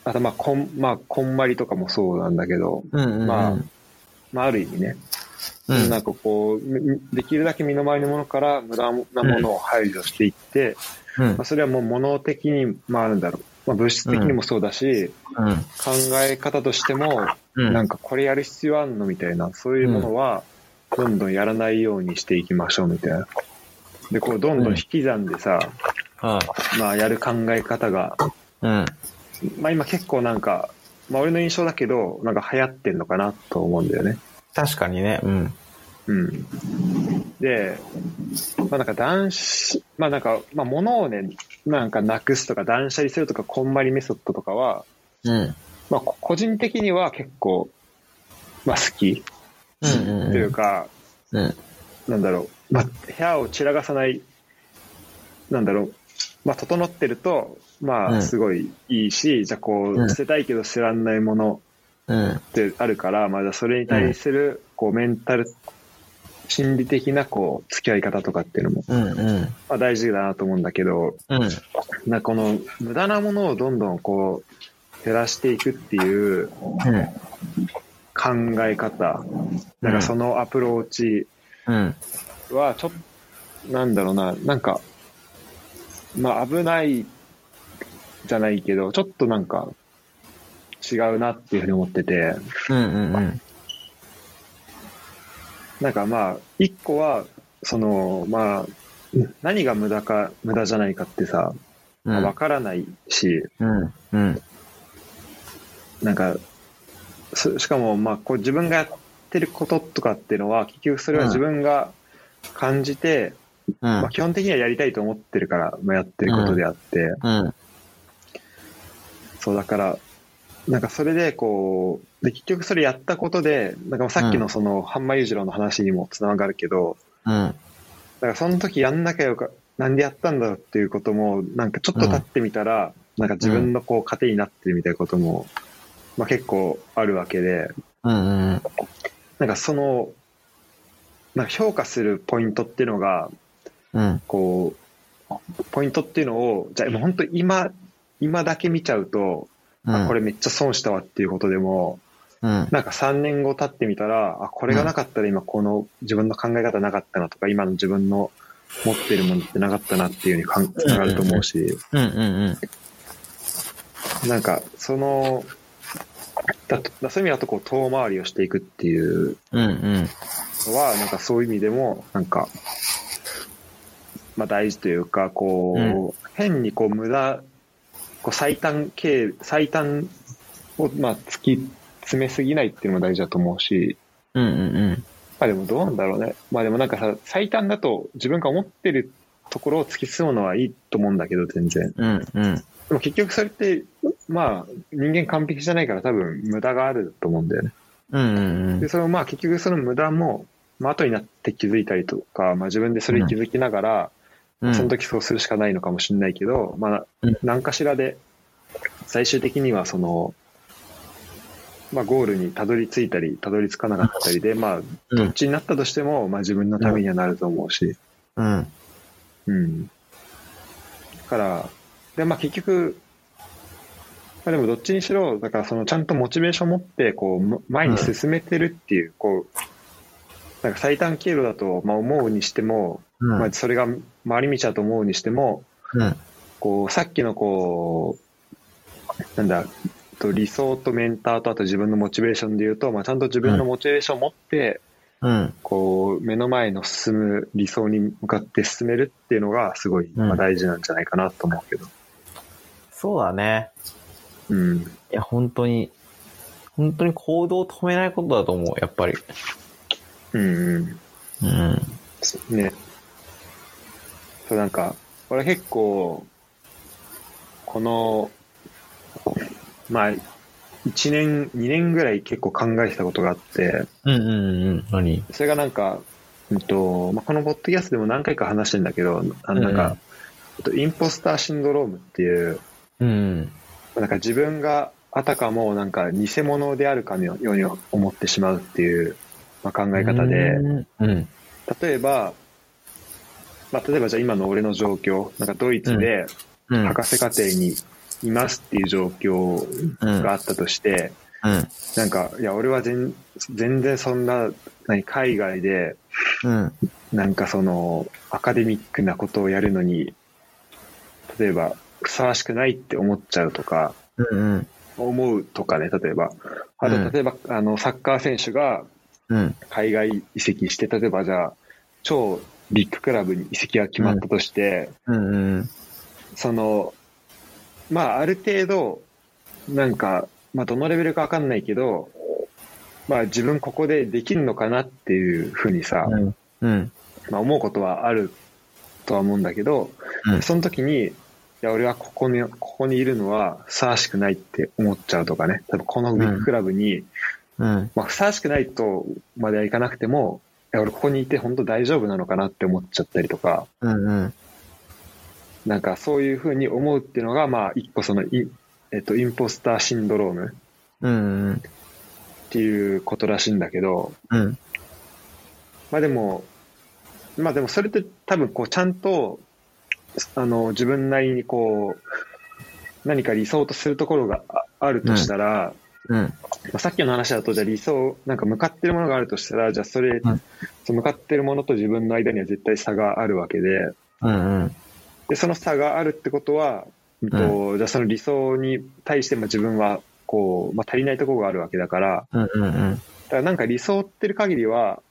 Speaker 1: あとまあこん、まあ、こんまりとかもそうなんだけど、
Speaker 2: うんうんうん。
Speaker 1: まあまあ、ある意味ね、
Speaker 2: うん
Speaker 1: なんかこう、みできるだけ身の回りのものから無駄なものを排除していって、
Speaker 2: うん
Speaker 1: まあ、それはもう物的に、まあ、なんだろう、まあ、物質的にもそうだし、
Speaker 2: うん。
Speaker 1: 考え方としても、
Speaker 2: うん。
Speaker 1: なんかこれやる必要あんのみたいな、そういうものは、どんどんやらないようにしていきましょうみたいな。で、こう、どんどん引き算でさ、まあ、やる考え方が、
Speaker 2: うん。
Speaker 1: まあ今結構なんか、まあ俺の印象だけど、なんか流行ってんのかなと思うんだよね。
Speaker 2: 確かにね。うん。
Speaker 1: うん。で、まあなんか断捨、まあなんか、まあ物をね、なんかなくすとか断捨離するとか、こんまりメソッドとかは、
Speaker 2: うん。
Speaker 1: まあこ個人的には結構、まあ好き。
Speaker 2: うんうんうん
Speaker 1: というか、
Speaker 2: うん。
Speaker 1: なんだろう、まあ部屋を散らかさない、なんだろう、まあ整ってると、ま
Speaker 2: うん
Speaker 1: あすごいいいし、じゃあこ
Speaker 2: うん
Speaker 1: う捨てたいけど捨てらんないもの
Speaker 2: うん。
Speaker 1: ってあるから、まあじゃあそれに対する、こうメンタル、心理的なこう付き合い方とかっていうのも、
Speaker 2: うんうん。
Speaker 1: まあ大事だなと思うんだけど、
Speaker 2: うん。
Speaker 1: なこの無駄なものをどんどんこう減らしていくっていう
Speaker 2: うん。
Speaker 1: 考え方、なんかそのアプローチ
Speaker 2: うん。
Speaker 1: はちょっと、なんだろうな、なんか、まあ危ないじゃないけど、ちょっとなんか違うなっていうふうに思ってて、
Speaker 2: うんうんうん。
Speaker 1: なんかまあ、一個は、その、まあ、何が無駄か、無駄じゃないかってさ、まあわからないし、
Speaker 2: うん。うん。
Speaker 1: なんか、すしかも、まあ、こう自分がやってることとかっていうのは、結局それは自分が感じて、
Speaker 2: うん
Speaker 1: まあ、基本的にはやりたいと思ってるから、まあ、やってることであって、
Speaker 2: うん。
Speaker 1: そうだから、なんかそれでこう、で結局それやったことで、なんかさっきのその、ハンマー裕次郎の話にもつながるけど、
Speaker 2: うん。
Speaker 1: だからその時やんなきゃよか、なんでやったんだろうっていうことも、なんかちょっと経ってみたら、なんか自分のこう糧になってるみたいなことも、まあ結構あるわけで、
Speaker 2: うんうん。
Speaker 1: なんかその、なんか評価するポイントっていうのが、
Speaker 2: うん。
Speaker 1: こう、ポイントっていうのを、じゃあもう本当今、今だけ見ちゃうと、あこれめっちゃ損したわっていうことでも、
Speaker 2: うん。
Speaker 1: なんか3年後経ってみたら、あ、これがなかったら今この自分の考え方なかったなとか、今の自分の持ってるものってなかったなっていうふうにつながると思うし、
Speaker 2: うんうん
Speaker 1: なんかその、だだそういう意味だとこう遠回りをしていくっていう
Speaker 2: うん。うんうん。
Speaker 1: のは、なんかそういう意味でも、なんか、まあ大事というか、こう、変にこう無駄、こう最短経、最短をまあ突き詰めすぎないっていうのも大事だと思うし、
Speaker 2: うんうん
Speaker 1: まあでもどうなんだろうね。まあでもなんかさ、最短だと自分が思ってるところを突き進むのはいいと思うんだけど、全然。
Speaker 2: うん。うんうん。
Speaker 1: でも結局それって、まあ人間完璧じゃないから多分無駄があると思うんだよね。
Speaker 2: うんうん
Speaker 1: で、そのまあ結局その無駄も、まあ後になって気づいたりとか、まあ自分でそれに気づきながら、
Speaker 2: うん。
Speaker 1: その時そうするしかないのかもしれないけど、まあ
Speaker 2: うん
Speaker 1: 何かしらで、最終的にはその、まあゴールにたどり着いたり、たどり着かなかったりで、まあ
Speaker 2: うん。
Speaker 1: どっちになったとしても、まあ自分のためにはなると思うし、
Speaker 2: うん。
Speaker 1: うん。だから、で、まあ結局、まあでもどっちにしろ、だからそのちゃんとモチベーションを持って、こう、む前に進めてるっていう、こう、なんか最短経路だと、まあ思うにしても、
Speaker 2: うん。
Speaker 1: まあそれが回り道だと思うにしても、
Speaker 2: うん。
Speaker 1: こう、さっきのこう、なんだ、と理想とメンターとあと自分のモチベーションで言うと、まあちゃんと自分のモチベーションを持って、
Speaker 2: うん。
Speaker 1: こう、目の前の進む理想に向かって進めるっていうのがすごい、
Speaker 2: うん
Speaker 1: まあ、大事なんじゃないかなと思うけど。
Speaker 2: そうだね。
Speaker 1: うん。
Speaker 2: いや、本当に、本当に行動を止めないことだと思う、やっぱり。
Speaker 1: うんうん。
Speaker 2: うん。
Speaker 1: ね。そうなんか、俺結構、この、まあ、1年、2年ぐらい結構考えてたことがあって、
Speaker 2: うんうんうん。何？
Speaker 1: それがなんか、うんとまあ、このポッドキャストでも何回か話してんだけど、あのなんか、えっとインポスターシンドロームっていう、
Speaker 2: うん。
Speaker 1: なんか自分があたかもなんか偽物であるかのように思ってしまうっていう、まあ、考え方で、
Speaker 2: うん。うん。
Speaker 1: 例えば、まあ、例えばじゃあ今の俺の状況、なんかドイツで
Speaker 2: うん。
Speaker 1: 博士課程にいますっていう状況があったとして、
Speaker 2: うん。
Speaker 1: なんか、いや、俺は全全然そんな、何、海外で、
Speaker 2: うん。
Speaker 1: なんかその、アカデミックなことをやるのに、例えば、ふさわしくないって思っちゃうとか、
Speaker 2: うん。
Speaker 1: 思うとかね、例えば。あ
Speaker 2: うん
Speaker 1: と、例えば、あの、サッカー選手が
Speaker 2: うん。
Speaker 1: 海外移籍して、例えばじゃあ、超ビッグクラブに移籍が決まったとして、
Speaker 2: うん。
Speaker 1: その、まあ、ある程度、なんか、まあ、どのレベルかわかんないけど、まあ、自分ここでできるのかなっていうふうにさ、
Speaker 2: うん。うん。
Speaker 1: まあ、思うことはあるとは思うんだけど、
Speaker 2: うん
Speaker 1: その時に、いや、俺はここに、ここにいるのはふさわしくないって思っちゃうとかね。多分このビッグクラブに、
Speaker 2: うん。
Speaker 1: まあ、ふさわしくないとまではいかなくても、俺ここにいて本当大丈夫なのかなって思っちゃったりとか、
Speaker 2: うん。
Speaker 1: なんかそういうふうに思うっていうのが、まあ、一個そのイン、えっと、インポスターシンドローム
Speaker 2: うん。
Speaker 1: っていうことらしいんだけど、
Speaker 2: うん。
Speaker 1: まあでも、まあでもそれって多分こうちゃんと、あの、自分なりにこう、何か理想とするところがああるとしたら、
Speaker 2: うん。
Speaker 1: まあ、さっきの話だとじゃあ理想、なんか向かってるものがあるとしたら、じゃあそれ、
Speaker 2: ん
Speaker 1: その向かってるものと自分の間には絶対差があるわけで、
Speaker 2: うん。
Speaker 1: で、その差があるってことは、うんとじゃあその理想に対しても自分は、こう、まあ、足りないところがあるわけだから、
Speaker 2: うん。うん。
Speaker 1: だからなんか理想ってる限りは、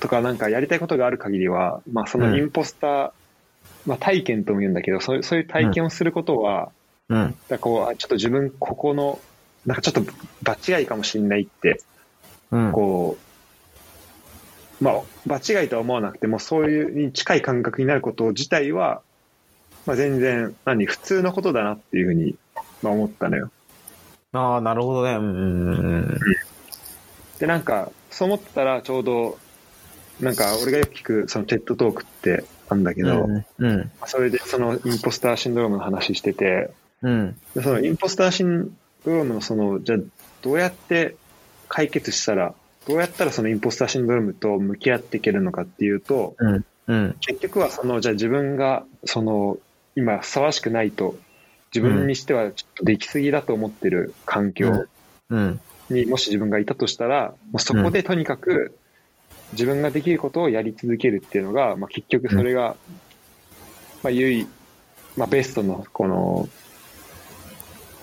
Speaker 1: とかなんかやりたいことがある限りは、まあそのインポスター、まあ体験とも言うんだけど、そういうそういう体験をすることは、
Speaker 2: うん。
Speaker 1: だこう、あちょっと自分ここの、なんかちょっと場違いかもしれないって、
Speaker 2: うん。
Speaker 1: こう、まあ場違いとは思わなくても、そういうに近い感覚になること自体は、まあ全然、何、普通のことだなっていうふうに、まあ思ったのよ。
Speaker 2: ああ、なるほどね。うん。うん。
Speaker 1: で、なんか、そう思ってたらちょうど、なんか俺がよく聞くそのテッドトークってあるんだけど、
Speaker 2: うん。
Speaker 1: それでそのインポスターシンドロームの話してて、
Speaker 2: うん。
Speaker 1: でそのインポスターシンドロのその、じゃあどうやって解決したら、どうやったらそのインポスターシンドロームと向き合っていけるのかっていうと、
Speaker 2: うん。うん。
Speaker 1: 結局はその、じゃあ自分がその、今ふさわしくないと、自分にしてはちょっとできすぎだと思ってる環境
Speaker 2: うん。
Speaker 1: にもし自分がいたとしたら、もうそこでとにかく自分ができることをやり続けるっていうのが、まあ、結局それが、まあ、唯、まあ、ベストのこの、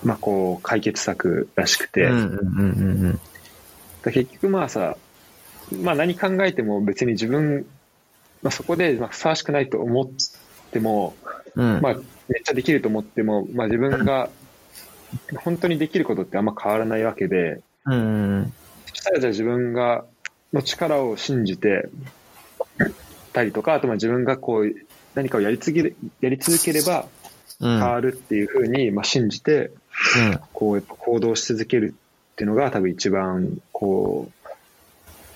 Speaker 1: まあ、こう解決策らしくて、結局まあさ、まあ、何考えても別に自分、まあ、そこでまあふさわしくないと思っても、
Speaker 2: うん。
Speaker 1: まあ、めっちゃできると思っても、まあ、自分が本当にできることってあんま変わらないわけで、
Speaker 2: うん。
Speaker 1: そしたらじゃあ自分が、の力を信じてたりとか、あとまあ自分がこう、何かをやり続ける、やり続ければ
Speaker 2: うん。
Speaker 1: 変わるっていうふうに、まあ信じて、こう、やっぱ行動し続けるっていうのが多分一番、こう、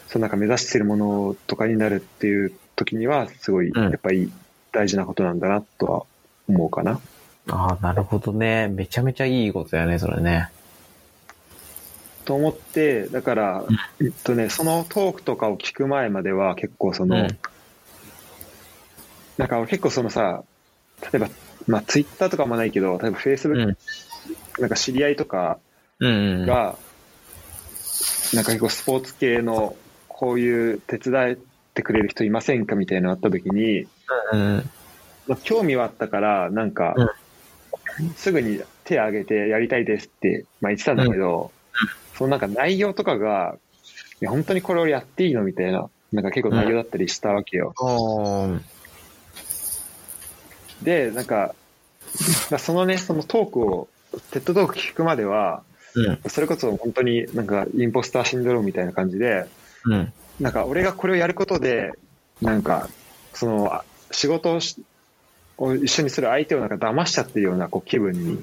Speaker 1: そのなんか目指してるものとかになるっていう時には、すごい、
Speaker 2: うん
Speaker 1: やっぱり大事なことなんだなとは思うかな。
Speaker 2: ああ、なるほどね。めちゃめちゃいいことだよね、それね。
Speaker 1: と思って、だから、えっとね、そのトークとかを聞く前までは結構その、
Speaker 2: うん
Speaker 1: なんか俺結構そのさ、例えば、まあツイッターとかもないけど、例えばフェイスブック、なんか知り合いとか
Speaker 2: うん。
Speaker 1: が、なんか結構スポーツ系のこういう手伝ってくれる人いませんかみたいなのあった時に、
Speaker 2: うん。
Speaker 1: まあ、興味はあったから、なんか、すぐに手を挙げてやりたいですって、まあ、言ってたんだけど、そのなんか内容とかが、いや本当にこれをやっていいのみたいな、なんか結構内容だったりしたわけよ。で、なんか、まあそのね、そのトークを、テッドトーク聞くまでは、
Speaker 2: うん。
Speaker 1: それこそ本当になんかインポスターシンドロームみたいな感じで、
Speaker 2: うん。
Speaker 1: なんか俺がこれをやることで、なんか、その、あ仕事をしを一緒にする相手をなんか騙しちゃってるようなこう気分に、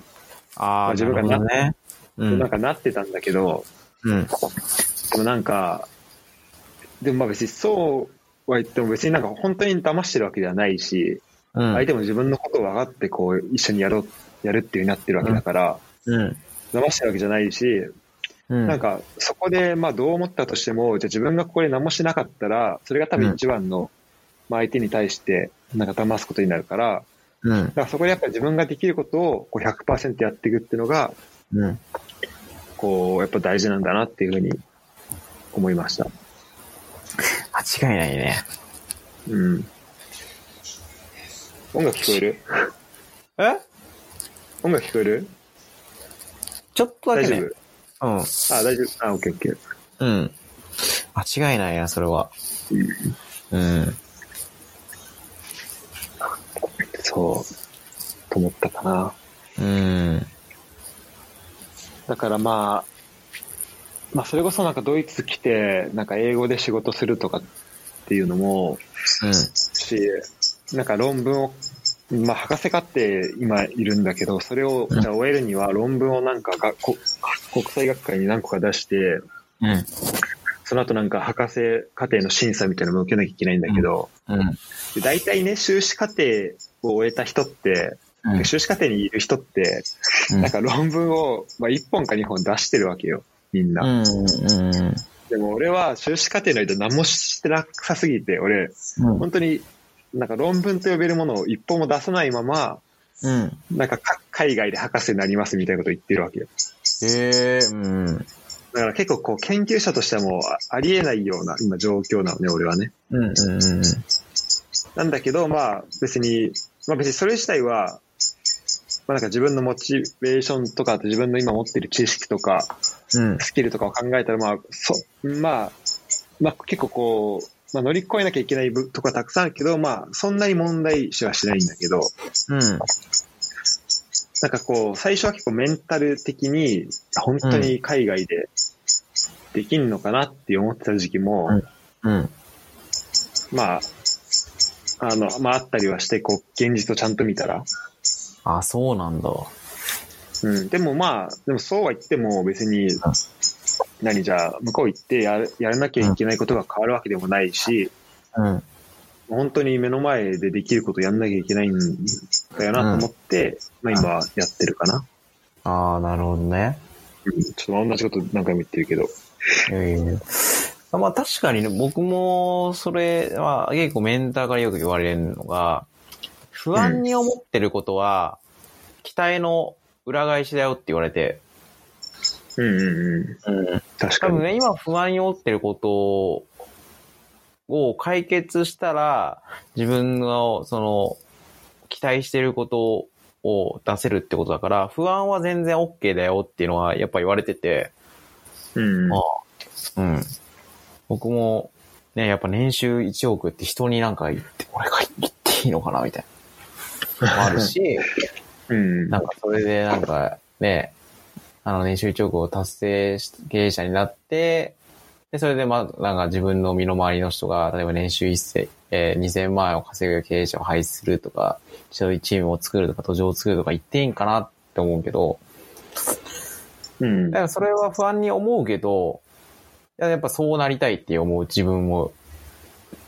Speaker 2: ああ、
Speaker 1: 自分が
Speaker 2: なね。うん。
Speaker 1: なんかなってたんだけど、
Speaker 2: うん。
Speaker 1: でもなんか、でもまあ別にそうは言っても別になんか本当に騙してるわけではないし、
Speaker 2: うん。
Speaker 1: 相手も自分のことを分かってこう一緒にやろう、やるっていう風になってるわけだから、
Speaker 2: うん。
Speaker 1: 騙してるわけじゃないし、
Speaker 2: うん。
Speaker 1: なんか、そこで、まあ、どう思ったとしても、じゃあ自分がここで何もしなかったら、それが多分一番の、まあ、相手に対して、なんか騙すことになるから、
Speaker 2: うん。
Speaker 1: だからそこでやっぱり自分ができることをこう100%やっていくっていうのが、
Speaker 2: うん。
Speaker 1: こう、やっぱ大事なんだなっていうふうに思いました。
Speaker 2: 間違いないね。
Speaker 1: うん。音楽聞こえる？
Speaker 2: え？
Speaker 1: 音楽聞こえる？
Speaker 2: ちょっとだ
Speaker 1: 大丈
Speaker 2: けね。
Speaker 1: 夫？
Speaker 2: うん。
Speaker 1: あ、大丈夫。あ、オッケーオッケー。
Speaker 2: うん。間違いないな、それは。うん。
Speaker 1: そう、と思ったかな。
Speaker 2: うん。
Speaker 1: だからまあ、まあそれこそなんかドイツ来て、なんか英語で仕事するとかっていうのも、
Speaker 2: うん。
Speaker 1: し、なんか論文を、まあ博士課程今いるんだけど、それを
Speaker 2: うん
Speaker 1: じゃあ終えるには論文をなんかがこ国際学会に何個か出して、
Speaker 2: うん。
Speaker 1: その後なんか博士課程の審査みたいなのも受けなきゃいけないんだけど、
Speaker 2: うん。
Speaker 1: で大体ね、修士課程を終えた人って、
Speaker 2: うん。
Speaker 1: 修士課程にいる人って、
Speaker 2: うん
Speaker 1: なんか論文を、まあ、1本か2本出してるわけよ、みんな。
Speaker 2: うん。うん。
Speaker 1: でも俺は修士課程の間何もしてなさすぎて、俺、
Speaker 2: うん。
Speaker 1: 本当になんか論文と呼べるものを一本も出さないまま、
Speaker 2: うん。
Speaker 1: なんかか海外で博士になりますみたいなこと言ってるわけよ。
Speaker 2: へえ、うん。
Speaker 1: だから結構こう研究者としてはもうあありえないような今状況なのね、俺はね。
Speaker 2: うん。うん。うん。
Speaker 1: なんだけど、まあ別に、まあ別にそれ自体は、まあなんか自分のモチベーションとか、自分の今持ってる知識とか、
Speaker 2: うん。
Speaker 1: スキルとかを考えたら、まあ、そ、まあ、まあ結構こう、まあ乗り越えなきゃいけない部とかたくさんあるけど、まあそんなに問題視はしないんだけど、
Speaker 2: うん。
Speaker 1: なんかこう、最初は結構メンタル的に、本当に海外でできんのかなって思ってた時期も、
Speaker 2: うんうん。
Speaker 1: まあ、あの、まああったりはして、こう、現実をちゃんと見たら。
Speaker 2: あ、そうなんだ。
Speaker 1: うん。でもまあ、でもそうは言っても別に、何じゃあ、向こう行ってやるやらなきゃいけないことが変わるわけでもないし、
Speaker 2: うん。
Speaker 1: 本当に目の前でできることやんなきゃいけないんだよなと思って、まあ今やってるかな。
Speaker 2: ああ、なるほどね。
Speaker 1: うんちょっと同じこと何回も言ってるけど。
Speaker 2: ええまあ確かにね、僕も、それは結構メンターからよく言われるのが、不安に思ってることは、期待の裏返しだよって言われて、
Speaker 1: うんうんうん。
Speaker 2: うん。
Speaker 1: 確かに。
Speaker 2: 多分ね、今不安に思ってることを解決したら、自分の、その、期待してることを出せるってことだから、不安は全然 OK だよっていうのはやっぱ言われてて、
Speaker 1: うんうん
Speaker 2: あうん。僕も、ね、やっぱ年収1億って人になんか言って、俺が言っていいのかなみたいな。もあるし、*laughs*
Speaker 1: うん。
Speaker 2: なんかそれでなんかね、あの年収1億を達成し、経営者になって、で、それでまあ、なんか自分の身の回りの人が、例えば年収1000、えー、2000万円を稼ぐ経営者を配置するとか、そういうチームを作るとか、途上を作るとか言っていいんかなって思うけど、
Speaker 1: うん
Speaker 2: だからそれは不安に思うけど、いややっぱそうなりたいって思う自分も、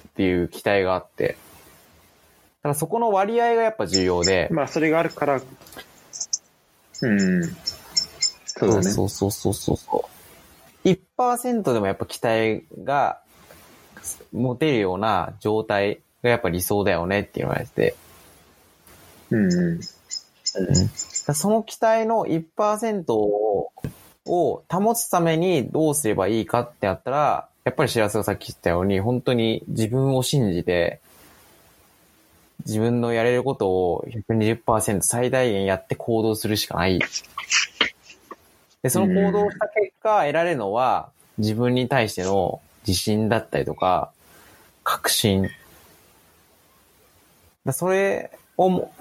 Speaker 2: っていう期待があって。だからそこの割合がやっぱ重要で、
Speaker 1: まあそれがあるから、うん。そうだね。
Speaker 2: そうそうそうそうそう。1%でもやっぱ期待が持てるような状態がやっぱ理想だよねって言われて。
Speaker 1: うんうん。
Speaker 2: その期待の1%をを保つためにどうすればいいかってやったら、やっぱり白洲がさっき言ったように、本当に自分を信じて、自分のやれることを120%最大限やって行動するしかない。で、その行動した結果得られるのは、自分に対しての自信だったりとか、確信。だそれをも、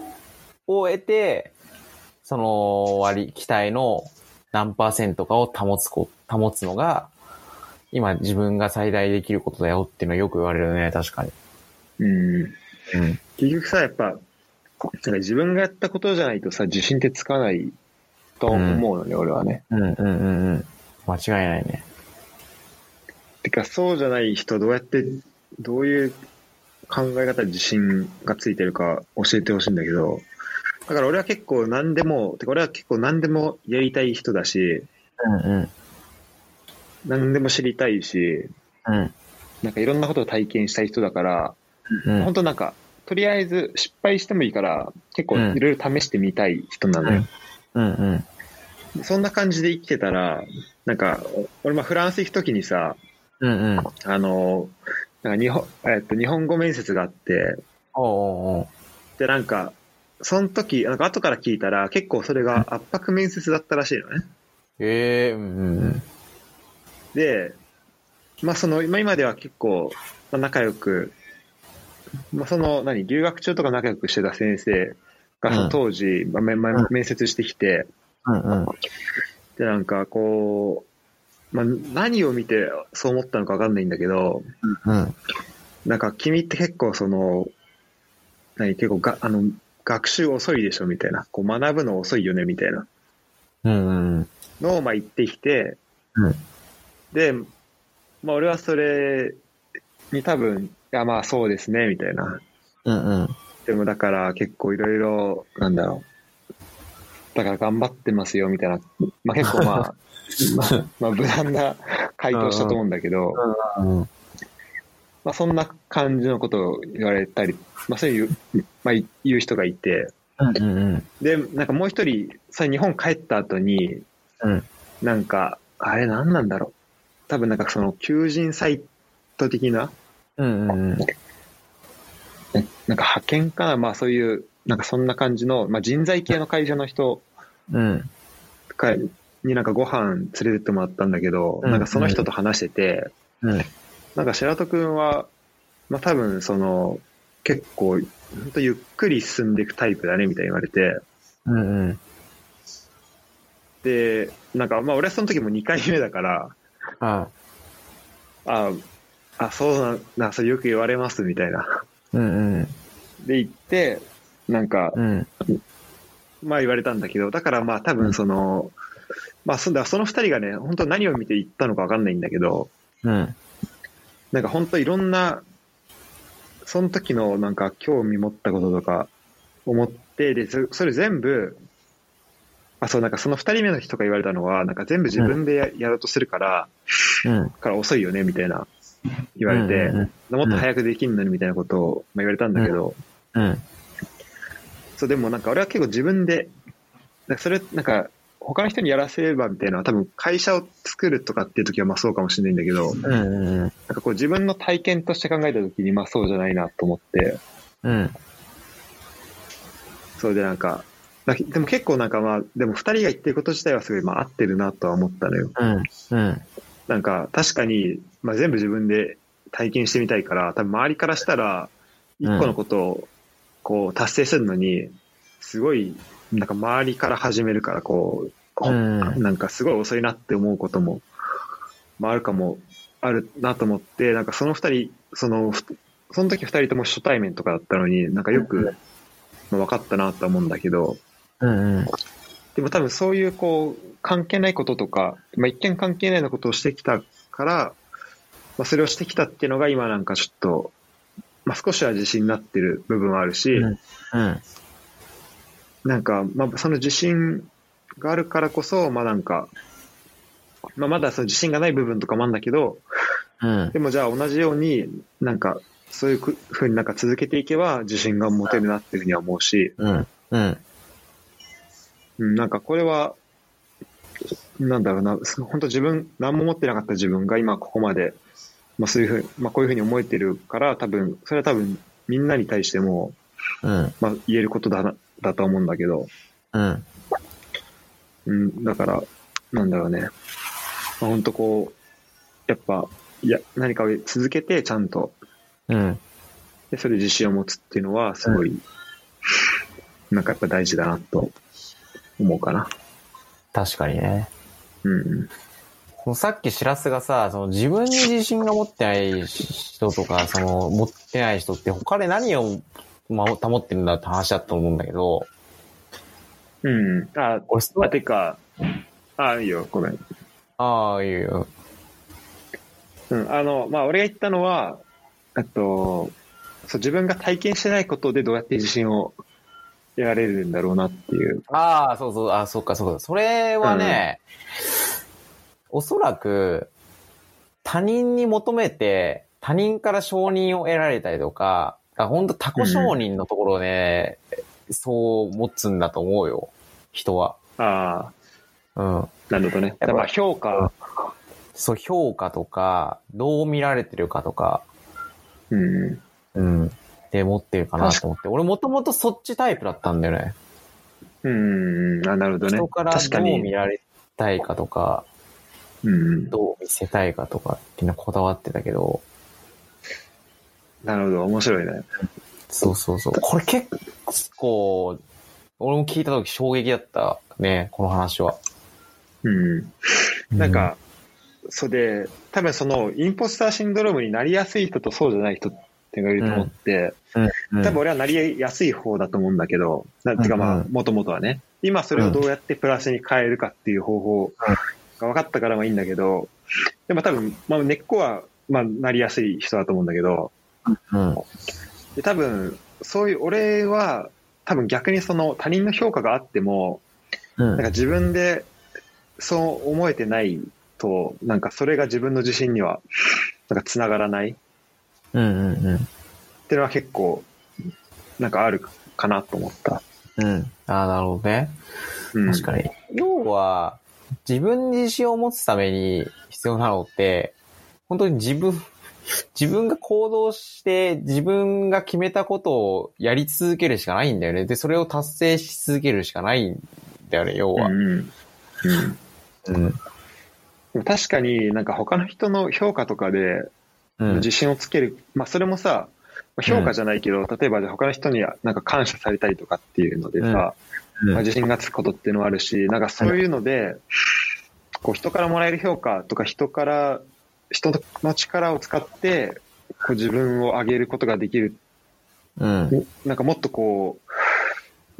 Speaker 2: を得て、その割、期待の何パーセントかを保つこ、保つのが、今自分が最大できることだよっていうのはよく言われるね、確かに。
Speaker 1: うん。
Speaker 2: うん。
Speaker 1: 結局さ、やっぱ、なんか自分がやったことじゃないとさ、自信ってつかないと思うのね、俺はね。
Speaker 2: うんうんうんうん。間違いないね。
Speaker 1: てか、そうじゃない人、どうやって、どういう考え方で自信がついてるか教えてほしいんだけど、だから俺は結構何でも、てか俺は結構何でもやりたい人だし、
Speaker 2: うんうん。
Speaker 1: 何でも知りたいし、
Speaker 2: うん。
Speaker 1: なんかいろんなことを体験したい人だから、
Speaker 2: うん。
Speaker 1: 本当なんか、とりあえず失敗してもいいから、結構
Speaker 2: うん
Speaker 1: いろいろ試してみたい人なのよ。
Speaker 2: うんうん。
Speaker 1: そんな感じで生きてたら、なんか、俺もフランス行くときにさ、
Speaker 2: うんうん。
Speaker 1: あの、なんか日本、えっと、日本語面接があって、
Speaker 2: おうおう
Speaker 1: で、なんか、その時、なんか後から聞いたら、結構それが圧迫面接だったらしいのね。
Speaker 2: へえ、うんうん
Speaker 1: で、まあその、今今では結構、まあ、仲良く、まあその、何、留学中とか仲良くしてた先生が、その当時、まあ面接してきて、
Speaker 2: うん。うんうん。
Speaker 1: で、なんかこう、まあ何を見てそう思ったのかわかんないんだけど、
Speaker 2: うん。
Speaker 1: なんか君って結構その、何、結構が、あの、学習遅いでしょみたいな、こう学ぶの遅いよねみたいな
Speaker 2: うんうん。
Speaker 1: のをまあ言ってきて、
Speaker 2: うん
Speaker 1: で、まあ俺はそれに多分、いやまあそうですね、みたいな。
Speaker 2: うんうん。
Speaker 1: でもだから結構いろいろ、なんだろう。だから頑張ってますよ、みたいな。まあ結構まあ、まあ、*laughs* まあ無難な回答したと思うんだけど、
Speaker 2: うん。
Speaker 1: まあそんな感じのことを言われたり、まあそういう、まあ言う人がいて、
Speaker 2: うんうん。
Speaker 1: で、なんかもう一人、それ日本帰った後に、
Speaker 2: うん。
Speaker 1: なんか、あれ何なんだろう。多分なんかその求人サイト的な、
Speaker 2: うんうん。
Speaker 1: なんか派遣かな、まあそういう、なんかそんな感じの、まあ人材系の会社の人
Speaker 2: うん。
Speaker 1: かになんかご飯連れてってもらったんだけど、
Speaker 2: うん
Speaker 1: なんかその人と話してて、
Speaker 2: うん。
Speaker 1: なんか白戸くんは、まあ多分その、結構、本当ゆっくり進んでいくタイプだね、みたいに言われて、
Speaker 2: うんうん。
Speaker 1: で、なんかまあ俺はその時も2回目だから、
Speaker 2: あ
Speaker 1: ああ、そうなんだ、それよく言われます、みたいな。
Speaker 2: うんうん。
Speaker 1: で言って、なんか、
Speaker 2: うん。
Speaker 1: まあ言われたんだけど、だからまあ多分その、まあそだその二人がね、本当何を見て言ったのかわかんないんだけど、
Speaker 2: うん。
Speaker 1: なんか本当いろんな、その時のなんか興味持ったこととか思って、で、そそれ全部、あ、そう、なんかその二人目の人が言われたのは、なんか全部自分でや,、やろうとするから、
Speaker 2: うん。
Speaker 1: から遅いよね、みたいな言われて、
Speaker 2: うん
Speaker 1: もっと早くできんのにみたいなことをまあ言われたんだけど、
Speaker 2: うん。
Speaker 1: そう、でもなんか俺は結構自分で、それ、なんか他の人にやらせればみたいなのは多分会社を作るとかっていう時はまあそうかもしれないんだけど、
Speaker 2: うんうん。
Speaker 1: なんかこう自分の体験として考えた時にまあそうじゃないなと思って、
Speaker 2: うん。
Speaker 1: そうでなんか、だでも結構なんかまあ、でも二人が言ってること自体はすごいまあ合ってるなとは思ったのよ。
Speaker 2: うん。うん。
Speaker 1: なんか確かに、まあ全部自分で体験してみたいから、多分周りからしたら、一個のことをこう達成するのに、すごい、なんか周りから始めるから、こう、
Speaker 2: うん
Speaker 1: なんかすごい遅いなって思うことも、まああるかも、あるなと思って、なんかその二人、その、ふその時二人とも初対面とかだったのに、なんかよく、まあ分かったなとは思うんだけど、
Speaker 2: うんうん。
Speaker 1: でも多分そういうこう、関係ないこととか、まあ一見関係ないようなことをしてきたから、まあそれをしてきたっていうのが今なんかちょっと、まあ少しは自信になってる部分はあるし、
Speaker 2: うんうん。
Speaker 1: なんか、まあその自信があるからこそ、まあなんか、まあまだその自信がない部分とかもあるんだけど、
Speaker 2: うん。
Speaker 1: でもじゃあ同じようになんか、そういうふうになんか続けていけば自信が持てるなっていうふうには思うし、
Speaker 2: うん。うん。
Speaker 1: うん、なんかこれは、なんだろうな、本当自分、何も持ってなかった自分が今ここまで、まあそういうふうに、まあこういうふうに思えてるから、多分、それは多分みんなに対しても、
Speaker 2: うん。
Speaker 1: まあ言えることだな、だと思うんだけど、
Speaker 2: うん。
Speaker 1: うん、だから、なんだろうね。まあ、本当こう、やっぱ、いや、何かを続けてちゃんと、
Speaker 2: うん。
Speaker 1: で、それで自信を持つっていうのは、すごい、なんかやっぱ大事だなと思うかな。
Speaker 2: 確かにね。
Speaker 1: うん。
Speaker 2: そのさっきしらすがさ、その自分に自信が持ってない人とか、その持ってない人って他で何をま保ってるんだって話だと思うんだけど、
Speaker 1: うん。あ、
Speaker 2: 俺
Speaker 1: あ、てか、あ、いいよ、ごめん。
Speaker 2: ああ、いいよ。
Speaker 1: うん、あの、まあ、俺が言ったのは、えっと、そう、自分が体験してないことでどうやって自信を得られるんだろうなっていう。
Speaker 2: ああ、そうそう、あそうか、そうか。それはね、おそらく、他人に求めて、他人から承認を得られたりとか、あ本当他己承認のところね、そう持つんだと思うよ。人は。
Speaker 1: あ
Speaker 2: うん。
Speaker 1: あ、なるほどね。
Speaker 2: ぱ
Speaker 1: だから評価、
Speaker 2: そう、評価とか、どう見られてるかとか、
Speaker 1: うん。
Speaker 2: うん。で持ってるかなと思って。俺もともとそっちタイプだったんだよね。
Speaker 1: うん、あなるほどね。
Speaker 2: 人からどう見
Speaker 1: に。
Speaker 2: られたいかとか、
Speaker 1: うん。
Speaker 2: どう見せたいかとかっていうのはこだわってたけど、
Speaker 1: なるほど、面白いね。
Speaker 2: そうそうそう。これ結構、俺も聞いた時衝撃だったね、この話は。
Speaker 1: うん。なんか、それで、多分その、インポスターシンドロームになりやすい人とそうじゃない人っていうのがいると思って、
Speaker 2: うん、
Speaker 1: 多分俺はなりやすい方だと思うんだけど、なてかまあ
Speaker 2: うんう、
Speaker 1: もともとはね。今それをどうやってプラスに変えるかっていう方法が分かったからまあいいんだけど、でも多分、まあ根っこは、まあなりやすい人だと思うんだけど、
Speaker 2: うん。
Speaker 1: で多分、そういう、俺は、多分逆にその他人の評価があっても、
Speaker 2: うん
Speaker 1: なんか自分でそう思えてないと、なんかそれが自分の自信には、なんか繋がらないっ
Speaker 2: うんうんうん。
Speaker 1: ていうのは結構、なんかあるかなと思った。
Speaker 2: うん。ああ、なるほどね。
Speaker 1: うん、
Speaker 2: 確かに。要は、自分に自信を持つために必要なのって、本当に自分、*laughs* 自分が行動して、自分が決めたことをやり続けるしかないんだよね。で、それを達成し続けるしかないんだよね、要は。
Speaker 1: うんうん。うん確かになんか他の人の評価とかで
Speaker 2: うん。
Speaker 1: 自信をつける、まあそれもさ、まあ評価じゃないけど、例えばじゃあ他の人になんか感謝されたりとかっていうのでさ、
Speaker 2: うん
Speaker 1: まあ、自信がつくことっていうのはあるし、なんかそういうので、こう人からもらえる評価とか人から、人の力を使って、こう自分を上げることができる。
Speaker 2: うん。
Speaker 1: なんかもっとこう、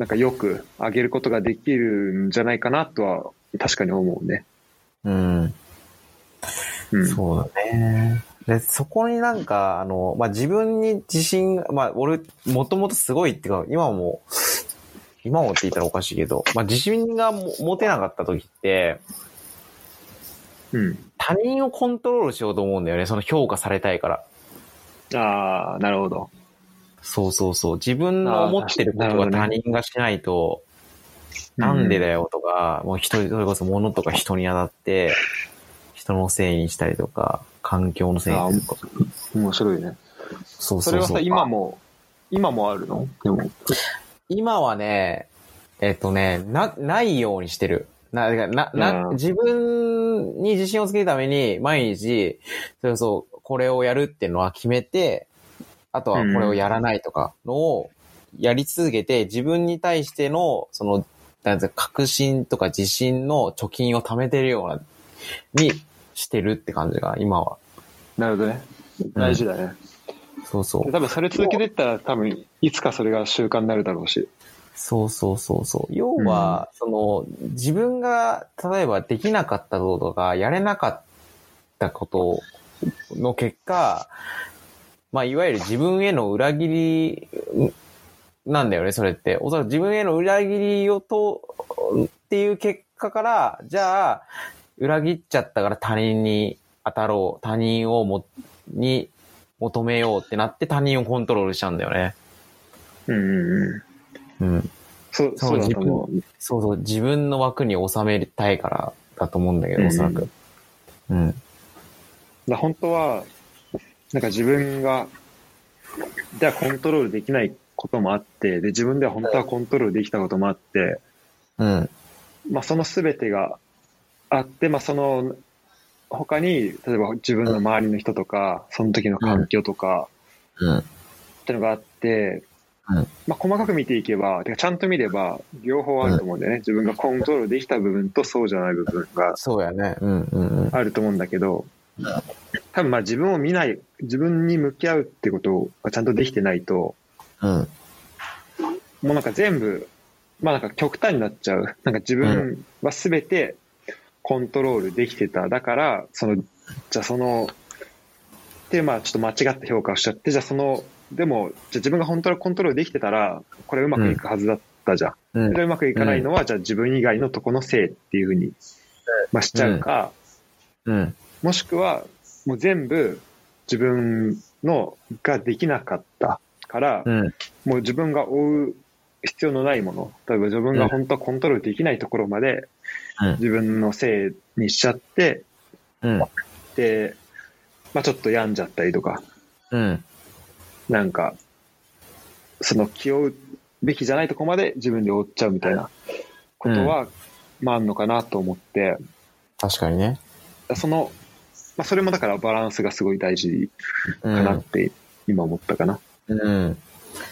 Speaker 1: なんかよく上げることができるんじゃないかなとは確かに思うね。
Speaker 2: うん。
Speaker 1: うん。
Speaker 2: そうだね。で、そこになんか、あの、まあ、自分に自信が、まあ、俺、もともとすごいっていうか、今も、今もって言ったらおかしいけど、まあ、自信がも持てなかった時って、
Speaker 1: うん。
Speaker 2: 他人をコントロールしようと思うんだよね。その評価されたいから。
Speaker 1: ああ、なるほど。
Speaker 2: そうそうそう。自分の思ってることが他人がしないと、なんでだよとか、もう人、それこそ物とか人に当たって、人のせいにしたりとか、環境のせいにしたりとか。
Speaker 1: 面白いね。
Speaker 2: そうそうそう。
Speaker 1: それはさ、今も、今もあるの？でも。
Speaker 2: 今はね、えっとね、な、ないようにしてる。な、な、な、
Speaker 1: うん
Speaker 2: 自分に自信をつけるために、毎日、それこそ、これをやるっていうのは決めて、あとはこれをやらないとかのをやり続けて、自分に対しての、その、なん確信とか自信の貯金を貯めてるような、にしてるって感じが、今は。
Speaker 1: なるほどね。大事だね。
Speaker 2: そうそう。
Speaker 1: 多分それ続けてったら多分いつかそれが習慣になるだろうし。
Speaker 2: そうそうそうそう。要は、その、自分が、例えばできなかったこととか、やれなかったことの結果、まあ、いわゆる自分への裏切りなんだよね、それって。おそらく自分への裏切りをと、っていう結果から、じゃあ、裏切っちゃったから他人に当たろう、他人をも、に求めようってなって他人をコントロールしちゃうんだよね。
Speaker 1: うんうんうん。
Speaker 2: うん。
Speaker 1: そう、
Speaker 2: そ
Speaker 1: そううだと思う。
Speaker 2: そうそう、自分の枠に収めたいからだと思うんだけど、
Speaker 1: うん
Speaker 2: おそらく。うん。
Speaker 1: だ本当は、なんか自分が、ではコントロールできないこともあって、で、自分では本当はコントロールできたこともあって、
Speaker 2: うん。
Speaker 1: まあその全てがあって、まあその、他に、例えば自分の周りの人とか、その時の環境とか、
Speaker 2: うん。
Speaker 1: ってのがあって、
Speaker 2: うん
Speaker 1: まあ、細かく見ていけば、てかちゃんと見れば、両方あると思うんだよね。自分がコントロールできた部分とそうじゃない部分が
Speaker 2: そうやね。うんうんうん。
Speaker 1: あると思うんだけど、多分まあ自分を見ない、自分に向き合うってことがちゃんとできてないと、
Speaker 2: うん。
Speaker 1: もうなんか全部、まあなんか極端になっちゃう。なんか自分は全てコントロールできてた。だから、その、じゃあその、で、まあちょっと間違った評価をしちゃって、じゃあその、でも、じゃあ自分が本当にコントロールできてたら、これうまくいくはずだっったじゃん。
Speaker 2: うん
Speaker 1: それうまくいかないのは、じゃあ自分以外のとこのせいっていうふうに、まあ、しちゃうか、
Speaker 2: うん。
Speaker 1: もしくは、もう全部自分のができなかったから、
Speaker 2: うん。
Speaker 1: もう自分が追う必要のないもの、例えば自分が本当はコントロールできないところまで
Speaker 2: うん
Speaker 1: 自分のせいにしちゃって、
Speaker 2: うん。
Speaker 1: で、まあちょっと病んじゃったりとか、
Speaker 2: うん。
Speaker 1: なんか、その気を負うべきじゃないところまで自分で追っちゃうみたいなことは、まああるのかなと思って、
Speaker 2: 確かにね。
Speaker 1: その、まあそれもだからバランスがすごい大事
Speaker 2: う
Speaker 1: かなって今思ったかな。
Speaker 2: うん。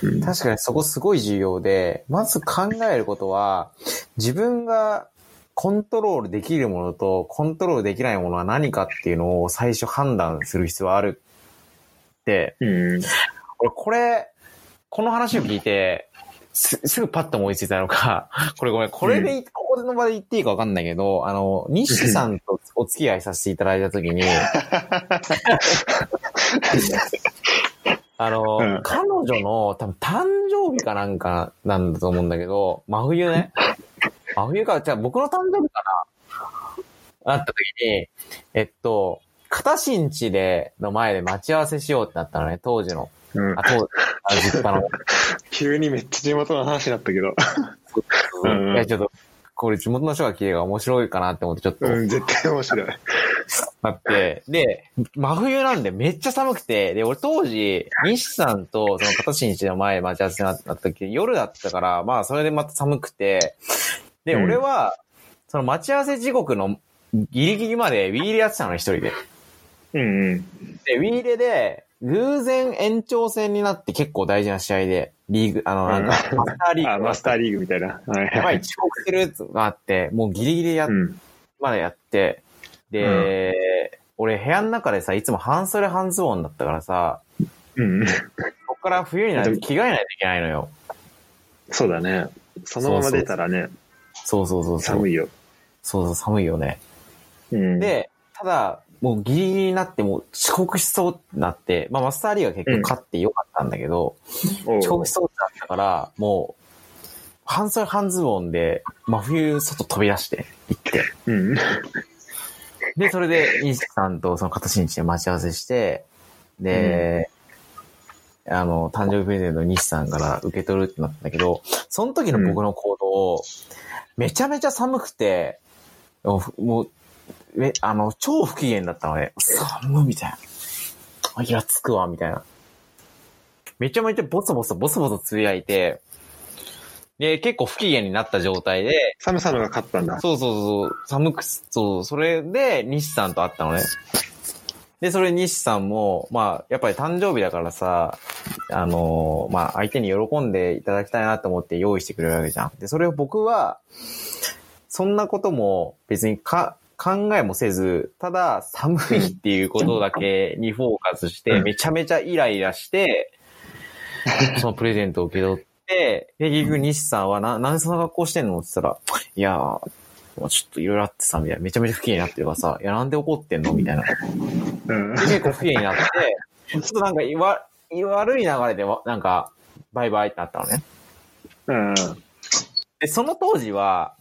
Speaker 1: うん。
Speaker 2: 確かにそこすごい重要で、まず考えることは、自分がコントロールできるものとコントロールできないものは何かっていうのを最初判断する必要はあるって、
Speaker 1: うん。
Speaker 2: 俺これ、この話を聞いて、す、すぐパッと思いついたのか、*laughs* これごめん、これでい、ここの場で言っていいかわかんないけど、あの、西さんとお付き合いさせていただいたときに、*laughs* あの、
Speaker 1: うん
Speaker 2: 彼女の多分誕生日かなんかなんだと思うんだけど、真冬ね。真冬か、じゃあ僕の誕生日かな。なった時に、えっと、片新地で、の前で待ち合わせしようってなったのね、当時の。
Speaker 1: うん。
Speaker 2: あ、当時、あ実家の。*laughs*
Speaker 1: 急にめっちゃ地元の話になったけど。うん
Speaker 2: いや、ちょっと、これ地元の人が聞いてが面白いかなって思ってちょっと。
Speaker 1: うん、絶対面白い。
Speaker 2: なって、で、真冬なんでめっちゃ寒くて、で、俺当時、西さんとその片新地の前待ち合わせになった時、夜だったから、まあそれでまた寒くて、で、
Speaker 1: うん
Speaker 2: 俺は、その待ち合わせ時刻のギリギリまでウィーレやってたのね、一人で。
Speaker 1: うんうん。
Speaker 2: で、ウィーレで、偶然延長戦になって結構大事な試合で、リーグ、あの、なんか、マスターリーグ
Speaker 1: あ、マスターリーグみたいな。はい
Speaker 2: やばい、遅刻するやつがあって、もうギリギリやっ
Speaker 1: うん。
Speaker 2: までやって、で、俺部屋の中でさ、いつも半袖半ズボンだったからさ、
Speaker 1: うん。
Speaker 2: こっから冬になると着替えないといけないのよ。
Speaker 1: そうだね。そのまま出たらね、
Speaker 2: そうそうそうそう。い。
Speaker 1: 寒いよ。
Speaker 2: そうそう、寒いよね。
Speaker 1: うん。、
Speaker 2: で、ただ、もうギリギリになってもう遅刻しそうってなって、まあマスターリーが結局勝ってよかったんだけど、遅刻しそうってなったから、もう、半袖半ズボンで真冬外飛び出して行って、
Speaker 1: うん。
Speaker 2: で、それで、西さんとその片新地で待ち合わせして、で、あの、誕生日プレゼントを西さんから受け取るってなったんだけど、その時の僕の行動、めちゃめちゃ寒くて、もう、え、あの、超不機嫌だったので、寒いみたいな。あ、いや、つくわ、みたいな。めちゃめちゃボソボソ、ボソボソつぶやいて、で、結構不機嫌になった状態で、
Speaker 1: 寒さのが勝ったんだ。
Speaker 2: そうそうそう、寒くす、そう、それで西さんと会ったのね。で、それ西さんも、まあ、やっぱり誕生日だからさ、あのーまあ、相手に喜んでいただきたいなと思って用意してくれるわけじゃん。で、それを僕は、そんなことも別にか、考えもせず、ただ寒いっていうことだけにフォーカスして、めちゃめちゃイライラして、*laughs* そのプレゼントを受け取って、で、結局西さんはな、なんでそんな格好してんのって言ったら、いやー、まあちょっといろいろあってさ、みたいな。めちゃめちゃ不機嫌になってるからさ、いや、なんで怒ってんの？みたいな。で
Speaker 1: うん。
Speaker 2: 結構不機嫌になって、ちょっとなんかいわ、悪い流れでわ、なんか、バイバイってなったのね。
Speaker 1: うん。
Speaker 2: で、その当時は、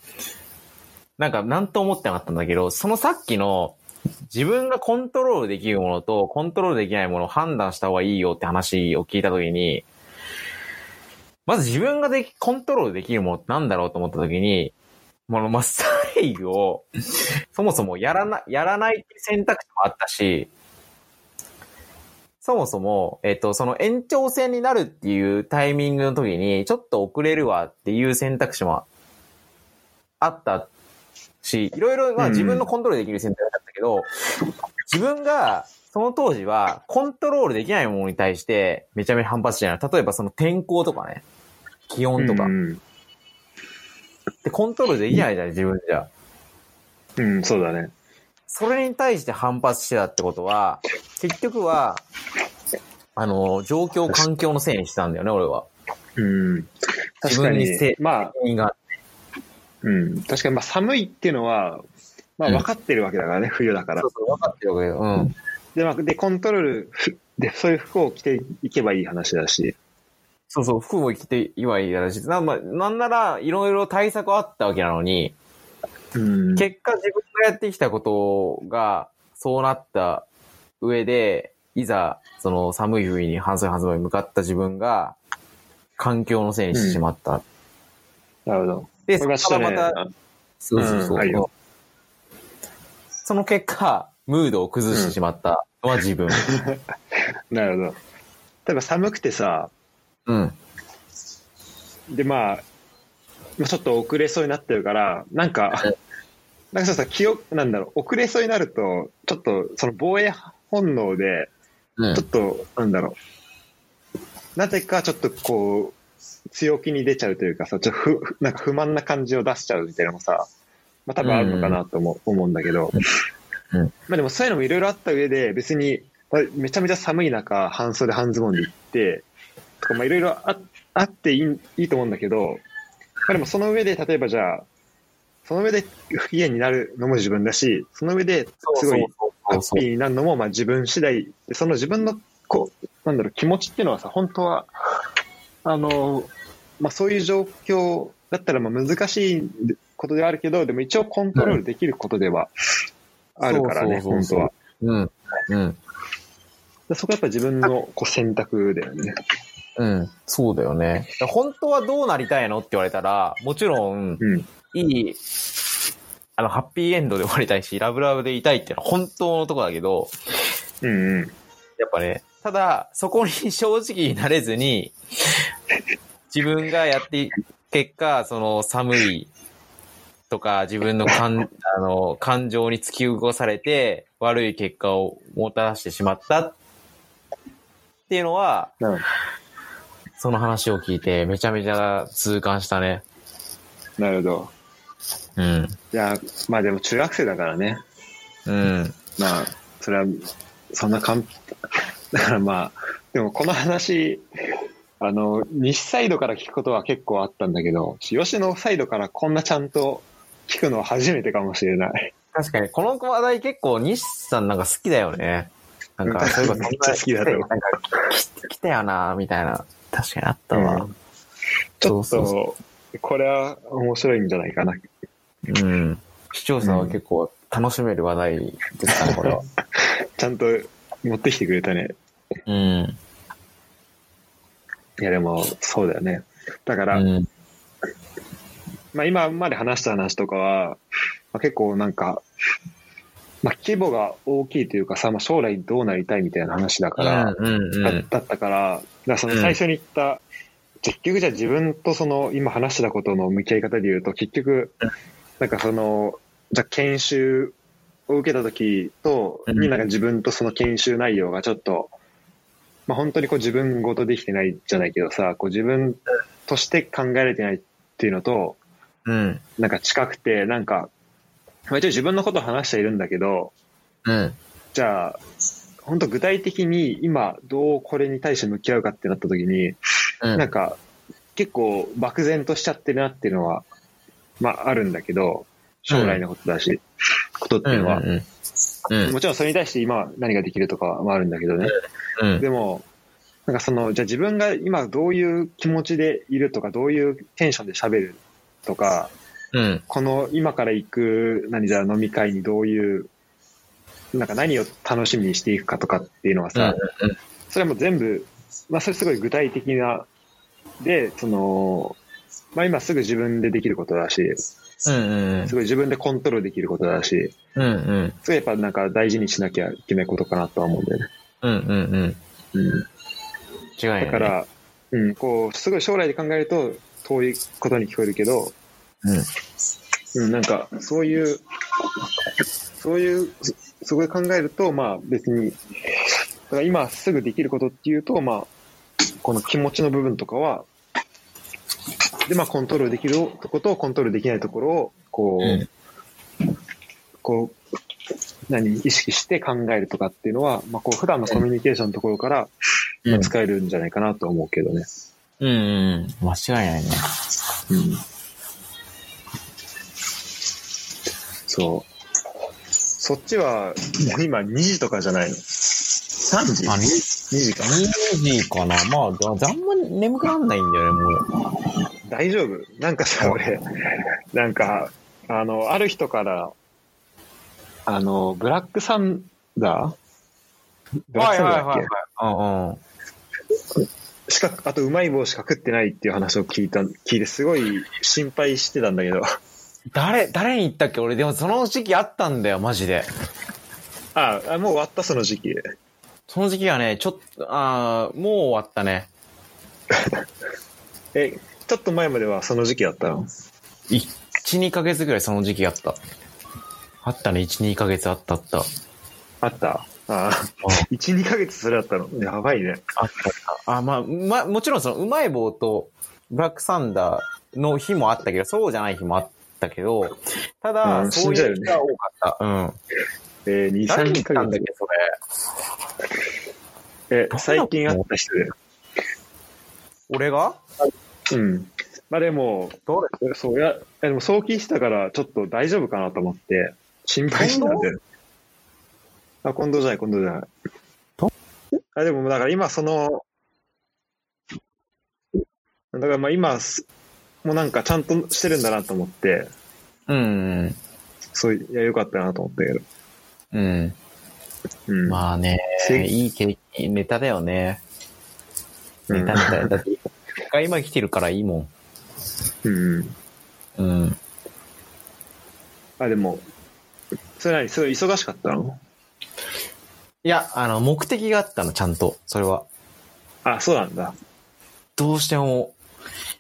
Speaker 2: なんか、なんと思ってなかったんだけど、そのさっきの、自分がコントロールできるものと、コントロールできないものを判断した方がいいよって話を聞いたときに、まず自分ができ、コントロールできるものってなんだろうと思ったときに、このマスターリーグを、そもそもやらな、やらないって選択肢もあったし、そもそも、えっ、と、その延長戦になるっていうタイミングの時に、ちょっと遅れるわっていう選択肢もあったし、いろいろ、まあ
Speaker 1: うん
Speaker 2: 自分のコントロールできる選択だったけど、自分が、その当時は、コントロールできないものに対して、めちゃめちゃ反発してない。例えばその天候とかね、気温とか。
Speaker 1: うん。
Speaker 2: で、コントロールできないじゃん、自分じゃ。
Speaker 1: うん、そうだね。
Speaker 2: それに対して反発してたってことは、結局は、あの、状況、環境のせいにしてたんだよね、俺は。
Speaker 1: うん。確
Speaker 2: 自
Speaker 1: かに
Speaker 2: 分にせ、
Speaker 1: まあ、
Speaker 2: 責任が。
Speaker 1: うん。確かに、まあ、寒いっていうのは、まあ、
Speaker 2: うん
Speaker 1: 分かってるわけだからね、冬だから
Speaker 2: そう。そう、分かってるわけよ。うん。
Speaker 1: で、まあ、で、コントロールふ、で、そういう服を着ていけばいい話だし。
Speaker 2: そうそう、服も着て今いいらしい。な,、まあ、なんなら、いろいろ対策あったわけなのに、
Speaker 1: うん。
Speaker 2: 結果自分がやってきたことが、そうなった上で、いざ、その寒い冬に半袖半ズボンに向かった自分が、環境のせいにしてしまった。
Speaker 1: なるほど。
Speaker 2: で、そこからまた、
Speaker 1: ね
Speaker 2: そうそうそう。
Speaker 1: うん
Speaker 2: その結果、ムードを崩してしまったのは自分。*laughs*
Speaker 1: なるほど。例えば寒くてさ、
Speaker 2: うん。
Speaker 1: でまあ、まあちょっと遅れそうになってるから、なんか、なんかそうさ、記憶、なんだろう、遅れそうになると、ちょっとその防衛本能で、
Speaker 2: うん。
Speaker 1: ちょっと、なんだろう、なぜかちょっとこう、強気に出ちゃうというかさ、ちょっとふ、なんか不満な感じを出しちゃうみたいなのもさ、まあ多分あるのかなと思う,、思うんだけど、
Speaker 2: うん。
Speaker 1: まあでもそういうのもいろいろあった上で、別に、まあめちゃめちゃ寒い中、半袖半ズボンで行って、とかまあいろいろああっていいいいと思うんだけど、まあでもその上で、例えばじゃあ、その上で不機嫌になるのも自分だし、その上ですごいハッピーになるのもまあ自分次第で、その自分のこう、なんだろう、気持ちっていうのはさ、本当は、あの、まあそういう状況だったらまあ難しいことではあるけど、でも一応コントロールできることではあるからね、本当は。
Speaker 2: うん。うん。
Speaker 1: でそこはやっぱ自分のこう選択だよね。
Speaker 2: うん。そうだよね。本当はどうなりたいのって言われたら、もちろん、
Speaker 1: うん。
Speaker 2: いい、あの、ハッピーエンドで終わりたいし、ラブラブでいたいっていうのは本当のとこだけど、
Speaker 1: うんうん。
Speaker 2: やっぱね、ただ、そこに *laughs* 正直になれずに、自分がやって、結果、その寒いとか、自分の感、*laughs* あの、感情に突き動かされて、悪い結果をもたらしてしまったっていうのは、
Speaker 1: なるほ
Speaker 2: その話を聞いて、めちゃめちゃ痛感したね。
Speaker 1: ど。なるほど。
Speaker 2: うん。
Speaker 1: いや、まあでも中学生だからね。
Speaker 2: うん。
Speaker 1: まあ、それは、そんなかん、*laughs* だからまあ、でもこの話、あの、西サイドから聞くことは結構あったんだけど、吉野サイドからこんなちゃんと聞くのは初めてかもしれない。
Speaker 2: 確かに、この話題結構、西さんなんか好きだよね。なんか、そういえばそんな
Speaker 1: めっちゃ好きだと思う
Speaker 2: なんか、き来たよな、みたいな。確かにあったわ。
Speaker 1: うんちょっと、これは面白いんじゃないかな。
Speaker 2: うん。視聴者は結構楽しめる話題ですかね、これは。*laughs*
Speaker 1: ちゃんと持ってきてくれたね。
Speaker 2: うん。
Speaker 1: いやでも、そうだよね。だから、
Speaker 2: うん。
Speaker 1: まあ今まで話した話とかは、まあ、結構なんか、まあ規模が大きいというかさ、まあ将来どうなりたいみたいな話だから、だだったから、だからその最初に言った、結局じゃあ自分とその今話してたことの向き合い方で言うと、結局、なんかその、じゃあ研修を受けた時と、
Speaker 2: うん。
Speaker 1: になんか自分とその研修内容がちょっと、まあ本当にこう自分ごとできてないじゃないけどさ、こう自分として考えられてないっていうのと、
Speaker 2: うん。
Speaker 1: なんか近くて、なんか、まあ一応自分のことを話しているんだけど、
Speaker 2: うん。
Speaker 1: じゃあ、本当具体的に今どうこれに対して向き合うかってなった時に、
Speaker 2: うん。
Speaker 1: なんか結構漠然としちゃってるなっていうのは、まああるんだけど、将来のことだし、ことっていうのは、
Speaker 2: うん。うん。
Speaker 1: もちろんそれに対して今何ができるとかはあるんだけどね。
Speaker 2: うん。
Speaker 1: でも、なんかその、じゃあ自分が今どういう気持ちでいるとか、どういうテンションで喋るとか、
Speaker 2: うん。
Speaker 1: この今から行く何じゃあ飲み会にどういう、なんか何を楽しみにしていくかとかっていうのはさ、それはもう全部、まあそれすごい具体的な、で、その、まあ今すぐ自分でできることだし、
Speaker 2: うん。うん。
Speaker 1: すごい自分でコントロールできることだし、
Speaker 2: うん。うん。
Speaker 1: すごいやっぱなんか大事にしなきゃいけないことかなとは思うんだよね。
Speaker 2: うん。うん。うん。
Speaker 1: うん。
Speaker 2: 違いない。
Speaker 1: だか、ら、うん、こう、すごい将来で考えると遠いことに聞こえるけど、
Speaker 2: うん。
Speaker 1: うん、なんか、そういう、そういう、すすごい考えると、まあ別に、だから今すぐできることっていうと、まあ、この気持ちの部分とかは、で、まあコントロールできるとことコントロールできないところを、こう、
Speaker 2: うん
Speaker 1: こう、何、意識して考えるとかっていうのは、まあこう、普段のコミュニケーションのところから、まあ使えるんじゃないかなと思うけどね。
Speaker 2: うん。うん。間違いないね。
Speaker 1: うん。そう。そっちは、今2時とかじゃないの？3時？
Speaker 2: あ、2
Speaker 1: ?2 時か。
Speaker 2: 2時かな。まあ、あんま眠くなんないんだよね、もう。
Speaker 1: 大丈夫？なんかさ、俺、なんか、あの、ある人から、あの、ブラックサンダー？ブラックサンダーだっけ？
Speaker 2: うんうん。
Speaker 1: しか、あとうまい棒しか食ってないっていう話を聞いた、聞いてすごい心配してたんだけど。
Speaker 2: 誰、誰に言ったっけ？俺、でもその時期あったんだよ、マジで。
Speaker 1: ああ、もう終わったその時期。
Speaker 2: その時期はね、ちょっと、あーもう終わったね。*laughs*
Speaker 1: え、ちょっと前まではその時期だったの
Speaker 2: ？1、2ヶ月ぐらいその時期あった。あったね、1、2ヶ月あったあった。
Speaker 1: あった？ああ、1、*laughs* 2ヶ月それだったの？やばいね。
Speaker 2: あった。あ、まあ、ま、もちろんその、うまい棒と、ブラックサンダーの日もあったけど、そうじゃない日もあったけど、ただ、
Speaker 1: うん
Speaker 2: そういう日が多かった。うん。
Speaker 1: えー、2、
Speaker 2: 誰に
Speaker 1: 3ヶ月
Speaker 2: だっけ、。それ。
Speaker 1: え、最近会った人で。
Speaker 2: 俺が？
Speaker 1: うん。まあでも、
Speaker 2: どれ？
Speaker 1: そうや、えでも早期したからちょっと大丈夫かなと思って、心配したんだよ。あ、近藤じゃない、近藤じゃない。
Speaker 2: と
Speaker 1: あ、でもだから今その、だからまあ今す、もうなんかちゃんとしてるんだなと思って、
Speaker 2: うん。
Speaker 1: そういや、よかったなと思ったけど。
Speaker 2: うん。
Speaker 1: うん。
Speaker 2: まあね、
Speaker 1: せ
Speaker 2: いい経験、ネタだよね。
Speaker 1: うん
Speaker 2: ネタネタ。*laughs* だって、今来てるからいいも
Speaker 1: うん。
Speaker 2: ん。うん。
Speaker 1: あ、でも、それ何？すごい忙しかったの？
Speaker 2: いや、あの、目的があったの、ちゃんと。それは。
Speaker 1: あ、そうなんだ。
Speaker 2: どうしても、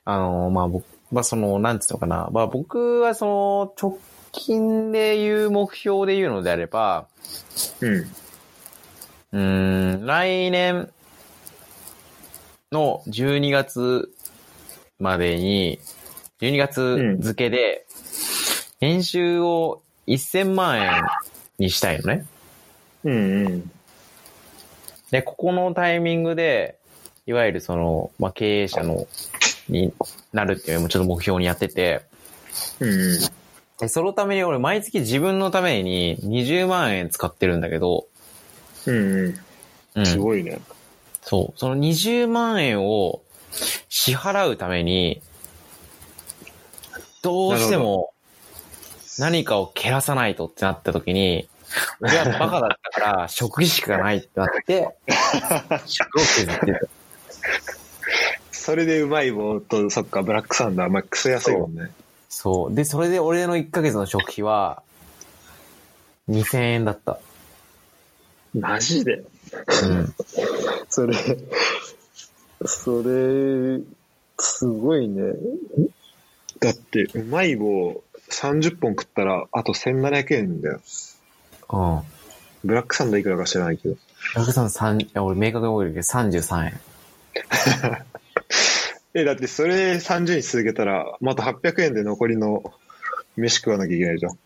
Speaker 2: あの、まあ僕、まあその、なんつうのかな。まあ僕はその、直近でいう目標で言うのであれば、
Speaker 1: うん。
Speaker 2: うーん、来年の12月までに、12月付けで、年収を1000万円にしたいのね。
Speaker 1: うんうん。
Speaker 2: で、ここのタイミングで、いわゆるその、まあ、経営者の、になるっていうのもちょっと目標にやってて、
Speaker 1: うんうん。
Speaker 2: でそのために俺毎月自分のために20万円使ってるんだけど、
Speaker 1: うん
Speaker 2: う
Speaker 1: うん。
Speaker 2: ん。
Speaker 1: すごいね。
Speaker 2: そう。その20万円を支払うために、どうしても何かを蹴らさないとってなった時に、俺はバカだったから食費しかないってなって、*laughs* 食を削ってた。
Speaker 1: それでうまい棒と、そっか、ブラックサンダー、まあ、クソ安いもんね。
Speaker 2: そう。で、それで俺の1ヶ月の食費は、2000円だった。
Speaker 1: マジで？
Speaker 2: うん。
Speaker 1: それ、それ、すごいね。だって、うまい棒30本食ったら、あと1700円だよ。
Speaker 2: うん。
Speaker 1: ブラックサンダーいくらか知らないけど。
Speaker 2: お客さん三いや俺明確に覚えてるけど33円。*laughs*
Speaker 1: え、だってそれ30日続けたら、また800円で残りの飯食わなきゃいけないじゃん。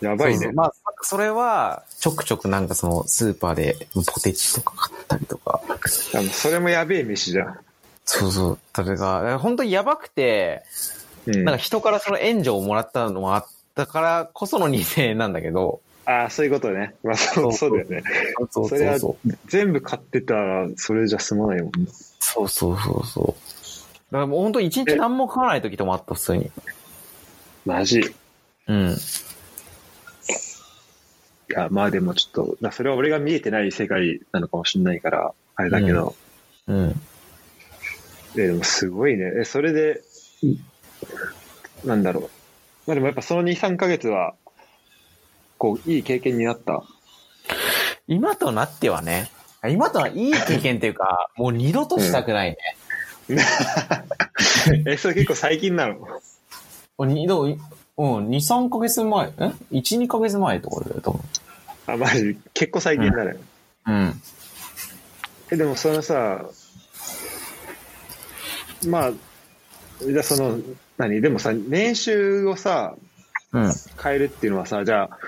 Speaker 1: やばいね。
Speaker 2: そうそうまあ、それは、ちょくちょくなんかその、スーパーでポテチとか買ったりとか。
Speaker 1: あのそれもやべえ飯じゃん。
Speaker 2: そうそう。それが、本当にやばくて、
Speaker 1: うん。
Speaker 2: なんか人からその援助をもらったのもあったからこその2000円なんだけど。
Speaker 1: ああ、そういうことね。まあ、そうそうだよね。
Speaker 2: そう
Speaker 1: それは
Speaker 2: そう。
Speaker 1: 全部買ってたら、それじゃ済まないもんね。
Speaker 2: そうそうそうそう。だからもう本当に一日何も買わない時ともあった、普通に。
Speaker 1: マジ。い
Speaker 2: うん。
Speaker 1: や、まあでもちょっと、だそれは俺が見えてない世界なのかもしれないから、あれだけど。
Speaker 2: うん。
Speaker 1: え、でもすごいね。え、それで、なんだろう。まあでもやっぱその2、3ヶ月は、こう、いい経験になった？
Speaker 2: 今となってはね、今とはいい経験っていうか、もう二度としたくないね。*laughs*
Speaker 1: え、それ結構最近なの？
Speaker 2: もう二度、うん、2、3ヶ月前、え ?1、2ヶ月前とかだよ、多分。
Speaker 1: あ、マジ？結構最近だね。
Speaker 2: うん。
Speaker 1: え、でもそのさ、まあ、じゃあその、何？でもさ、年収をさ、
Speaker 2: うん。
Speaker 1: 変えるっていうのはさ、じゃあ、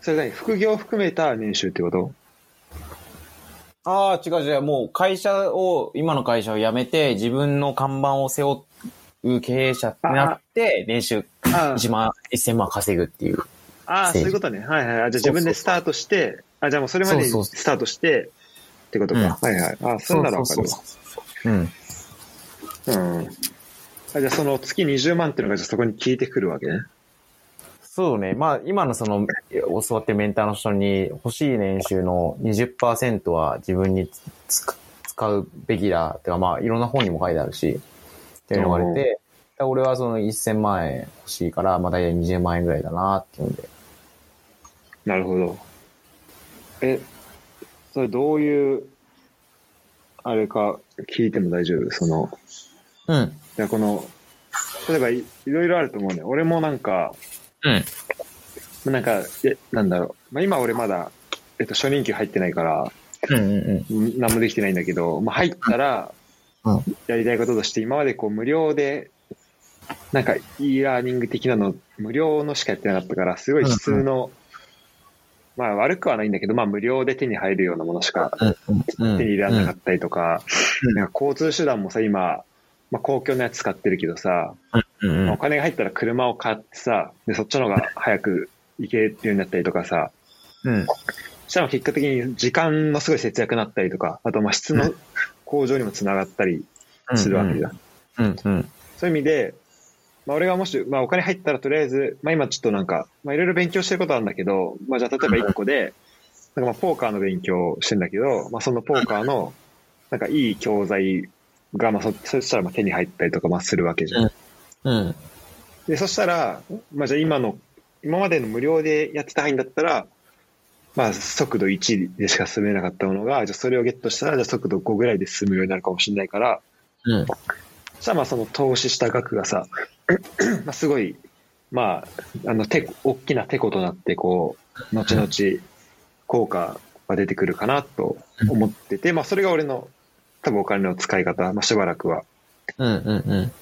Speaker 1: それ何？副業含めた年収ってこと？
Speaker 2: ああ、違う違う。もう会社を、今の会社を辞めて、自分の看板を背負う経営者になって、年収
Speaker 1: あ
Speaker 2: 1万、1000万稼ぐっていう。
Speaker 1: ああ、そういうことね。はいはい。あじゃあ自分でスタートして、あ、じゃあもうそれまでスタートして、ってことか。
Speaker 2: うん
Speaker 1: はいはい。あ、それならわかる
Speaker 2: ううん。
Speaker 1: うん。あじゃあその月20万っていうのがじゃあそこに効いてくるわけね。
Speaker 2: そうね。まあ、今のその、教わってるメンターの人に欲しい年収の20%は自分につ使うべきだ。てかまあ、いろんな本にも書いてあるし、っていうのが言われて、俺はその1000万円欲しいから、まあ大体20万円ぐらいだなっていうんで。
Speaker 1: なるほど。え、それどういう、あれか聞いても大丈夫？その、
Speaker 2: うん。
Speaker 1: いや、この、例えばいいろいろあると思うね。俺もなんか、
Speaker 2: うん。
Speaker 1: なんか、えなんだろう。まあ、今俺まだ、えっと、初任給入ってないから、
Speaker 2: うんうんうん。
Speaker 1: ん何もできてないんだけど、まあ、入ったら
Speaker 2: うん、
Speaker 1: やりたいこととして、今までこう無料で、なんか e ラーニング的なの、無料のしかやってなかったから、すごい質の、まあ悪くはないんだけど、まあ無料で手に入るようなものしか
Speaker 2: うんうん。
Speaker 1: 手に入れられなかったりとか、
Speaker 2: うん
Speaker 1: なんか交通手段もさ、今、まあ公共のやつ使ってるけどさ、
Speaker 2: うんうん
Speaker 1: お金が入ったら車を買ってさ、で、そっちの方が早く行けるようになったりとかさ、
Speaker 2: うん。
Speaker 1: そしたら結果的に時間のすごい節約になったりとか、あとまあ質の向上にもつながったりするわけじゃん。
Speaker 2: うんうん。
Speaker 1: そういう意味で、まあ俺がもし、まあお金入ったらとりあえず、まあ今ちょっとなんか、まあいろいろ勉強してることあるんだけど、まあじゃあ例えば1個で、なんかまあポーカーの勉強をしてんだけど、まあそのポーカーの、なんかいい教材が、まあそ、そしたらまあ手に入ったりとかまあするわけじゃん。
Speaker 2: うん。
Speaker 1: で、そしたら、まあじゃあ今の、今までの無料でやってた範囲だったら、まあ速度1でしか進めなかったものが、じゃあそれをゲットしたら、じゃあ速度5ぐらいで進むようになるかもしれないから、
Speaker 2: うん。
Speaker 1: そしたらまあその投資した額がさ、*clears throat* まあすごい、まあ、あの手、大きなテコとなって、こう、後々効果が出てくるかなと思ってて、まあそれが俺の多分お金の使い方、まあしばらくは、
Speaker 2: うんうんうん。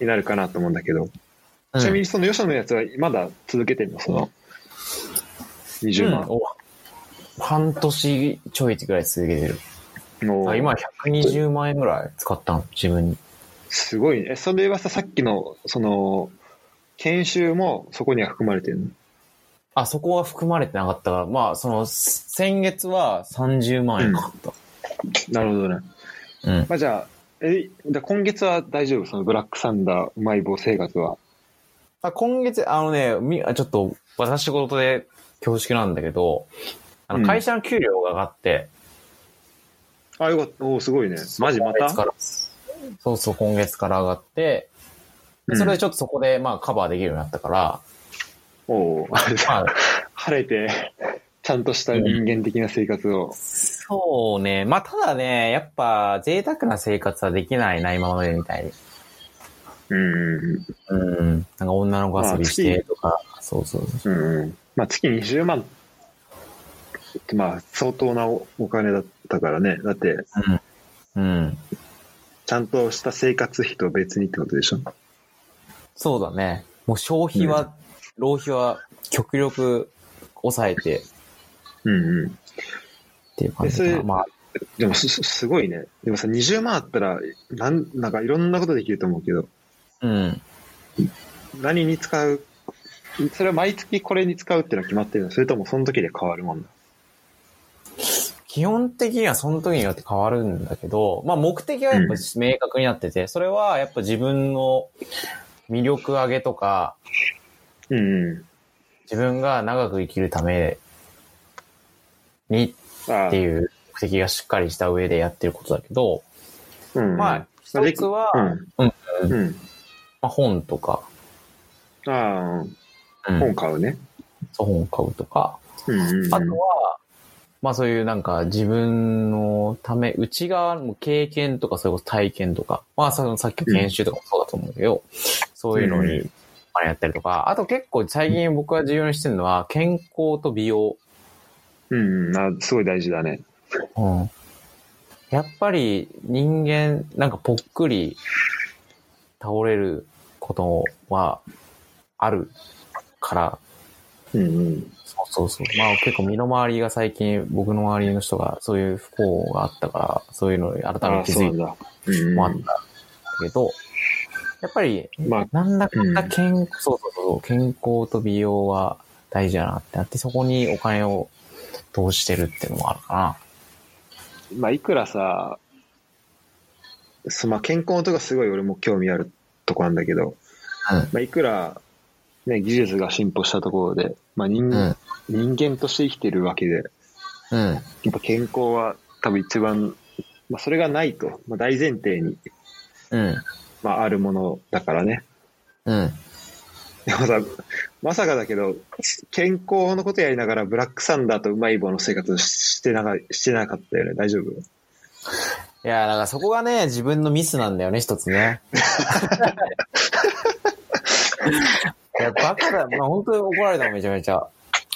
Speaker 1: になるかなと思うんだけど、
Speaker 2: うん
Speaker 1: ちなみにその吉野のやつはまだ続けてんの？その、20万。
Speaker 2: お半年ちょいぐらい続けてる。あ今120万円ぐらい使ったの、自分に。
Speaker 1: すごいね。えそれはさ、さっきの、その、研修もそこには含まれてるの？
Speaker 2: あ、そこは含まれてなかったから、まあ、その、先月は30万円かかった。
Speaker 1: なるほどね。
Speaker 2: うん。
Speaker 1: まあじゃあ、え、じゃあ今月は大丈夫？そのブラックサンダー、うまい棒生活は？
Speaker 2: あ今月、あのね、みあちょっと、私仕事で恐縮なんだけど、あ
Speaker 1: うん
Speaker 2: の会社の給料が上がって、
Speaker 1: あ、よかった。おおすごいね。マジ？また？
Speaker 2: そうそう、今月から上がって、でそれでちょっとそこで、まあ、カバーできるようになったから、
Speaker 1: おおあじゃあ
Speaker 2: まあ、*laughs*
Speaker 1: 晴れて、ちゃんとした人間的な生活を。
Speaker 2: そうね。まあ、ただね、やっぱ、贅沢な生活はできないな、今までみたいに。
Speaker 1: うん。
Speaker 2: うん。なんか女の子遊びしてとか、そうそうそう。
Speaker 1: うん。まあ月20万って、まあ相当なおお金だったからね。だって、
Speaker 2: うん。うん。
Speaker 1: ちゃんとした生活費と別にってことでしょ
Speaker 2: そうだね。もう消費は、浪費は極力抑えてっ
Speaker 1: うんうん。
Speaker 2: ていう感じ
Speaker 1: えそれ
Speaker 2: かな。まあ、
Speaker 1: でもす、すすごいね。でもさ、20万あったら、なん、なんかいろんなことできると思うけど、
Speaker 2: うん。
Speaker 1: 何に使う？それは毎月これに使うっていうのは決まってるの？それともその時で変わるもんだ
Speaker 2: 基本的にはその時によって変わるんだけど、まあ目的はやっぱ明確になってて、それはやっぱ自分の魅力上げとか、
Speaker 1: うんうん。
Speaker 2: 自分が長く生きるために
Speaker 1: ああ
Speaker 2: っていう目的がしっかりした上でやってることだけど、まあ、一つは、
Speaker 1: うん。
Speaker 2: うん。
Speaker 1: うん。
Speaker 2: まあ、本とか、
Speaker 1: 本買うね。
Speaker 2: そう本を買うとか、
Speaker 1: うんうんうん。
Speaker 2: あとは、まあそういうなんか自分のため、内側の経験とか、それこそ体験とか、まあそのさっきの研修とかもそうだと思うけど、そういうの
Speaker 1: う
Speaker 2: に、まあやったりとか、あと結構最近僕が重要にしてるのは、健康と美容。
Speaker 1: うんうん。あすごい大事だね。
Speaker 2: うん。やっぱり人間、なんかぽっくり倒れることはあるから、
Speaker 1: うんうん。
Speaker 2: そうそうそう。まあ結構身の回りが最近僕の周りの人がそういう不幸があったから、そういうのに改めて気づいた
Speaker 1: そうなんだ。うん
Speaker 2: もあったけど、やっぱり、
Speaker 1: まあ、
Speaker 2: なんだかんだ健、そうそうそう、健康と美容は大事だなってなって、そこにお金を投資してるっていうのもあるか
Speaker 1: まあ、いくらさ、そまあ、健康のとこすごい俺も興味あるとこなんだけど、まあ、いくら、ね、技術が進歩したところで、まあ人、
Speaker 2: うん。
Speaker 1: 人間として生きてるわけで、
Speaker 2: うん。
Speaker 1: やっぱ健康は多分一番、まあ、それがないと、まあ、大前提に、
Speaker 2: うん。
Speaker 1: まあ、あるものだからね。
Speaker 2: うん。
Speaker 1: でもさ、まさかだけど、健康のことやりながらブラックサンダーとうまい棒の生活をしてなかしてなかったよね。大丈夫？
Speaker 2: いや、だからそこがね、自分のミスなんだよね、一つね。*laughs* いや、バカだ。まあ、本当に怒られたの、めちゃめちゃ。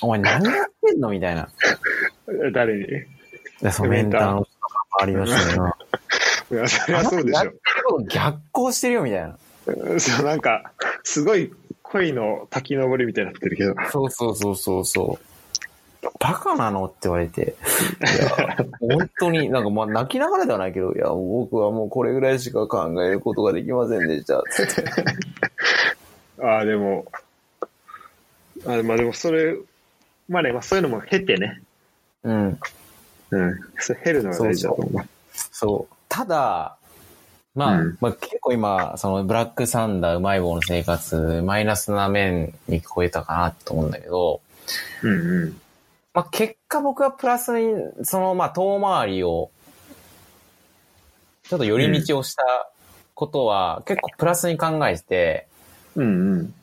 Speaker 2: お前何やってんのみたいな。
Speaker 1: 誰に？
Speaker 2: で、そのメンターの人とかありましたよな。
Speaker 1: いや、そりゃそうでしょ。
Speaker 2: 逆行してるよ、みたいな。
Speaker 1: そう、なんか、すごい恋の滝登りみたいになってるけど。
Speaker 2: そうそうそうそうそう。バカなのって言われて。いや、本当に、なんかまあ泣きながらではないけど、いや、僕はもうこれぐらいしか考えることができませんでした。*laughs*
Speaker 1: ああ、でも、あまあでもそれ、まあね、まあそういうのも経てね。
Speaker 2: うん。
Speaker 1: うん。それ経るのが大事だと思う。
Speaker 2: そう。ただ、まあ、
Speaker 1: うん
Speaker 2: まあ結構今、そのブラックサンダー、うまい棒の生活、マイナスな面に聞こえたかなと思うんだけど、
Speaker 1: うんうん。
Speaker 2: まあ結果僕はプラスに、そのまあ遠回りを、ちょっと寄り道をしたことは結構プラスに考えてて、
Speaker 1: うんうん。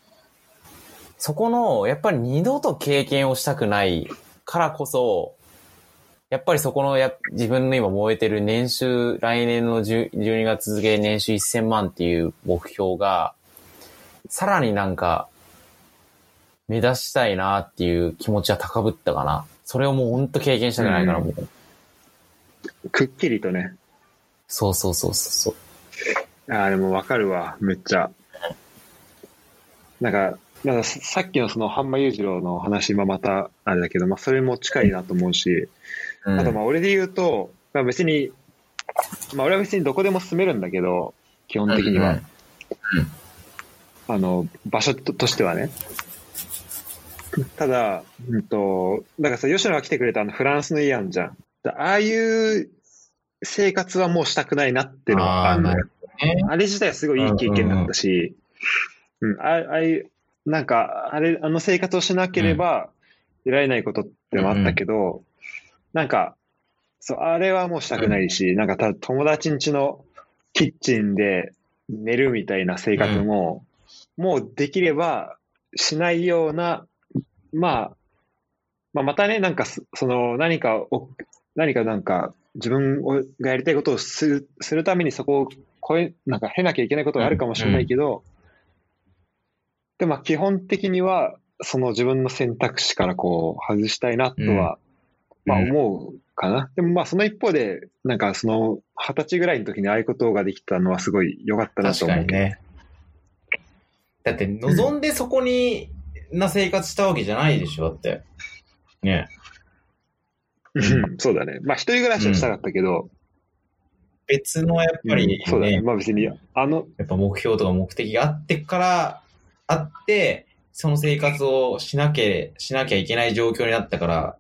Speaker 2: そこの、やっぱり二度と経験をしたくないからこそ、やっぱりそこのや自分の今燃えてる年収、来年の10 12月付け年収1000万っていう目標が、さらになんか、目指したいなっていう気持ちは高ぶったかな。それをもうほんと経験したくないから、
Speaker 1: うん
Speaker 2: もう。
Speaker 1: くっきりとね。
Speaker 2: そうそうそうそうそう。
Speaker 1: ああ、でもわかるわ、めっちゃ。なんか、なんかささっきのその、半間裕次郎の話、まあまた、あれだけど、まあそれも近いなと思うし、
Speaker 2: うん
Speaker 1: あとまあ俺で言うと、まあ別に、まあ俺は別にどこでも住めるんだけど、基本的には。
Speaker 2: うん
Speaker 1: あの、場所ととしてはね。ただ、うんと、だからさ、吉野が来てくれたあのフランスの家あんじゃん。だああいう生活はもうしたくないなっていうのはあるのよ。
Speaker 2: ね。
Speaker 1: あれ自体はすごいいい経験だったし、うん、あああいう、なんか、あれ、あの生活をしなければ得られないことってのもあったけど、なんか、そう、あれはもうしたくないし、なんかた友達ん家のキッチンで寝るみたいな生活も、もうできればしないような、まあ、まあ、またね、なんかそ、その、何かを、何かなんか、自分をがやりたいことをするするためにそこを超え、なんか経なきゃいけないことがあるかもしれないけど、でもまあ基本的には、その自分の選択肢からこう外したいなとは、まあ
Speaker 2: うん
Speaker 1: 思うかな。でもまあその一方で、なんかその二十歳ぐらいの時にああいうことができたのはすごい良かったなと
Speaker 3: 確か
Speaker 1: 思う。
Speaker 3: にね。だって、望んでそこに、な生活したわけじゃないでしょ、だって。ね。
Speaker 1: うんそうだね。まあ一人暮らしはしたかったけど、
Speaker 3: 別のやっぱり、ね
Speaker 1: うんそうだね。まあ別に、あの、
Speaker 3: やっぱ目標とか目的があってから、あって、その生活をしなきゃ、しなきゃいけない状況になったから、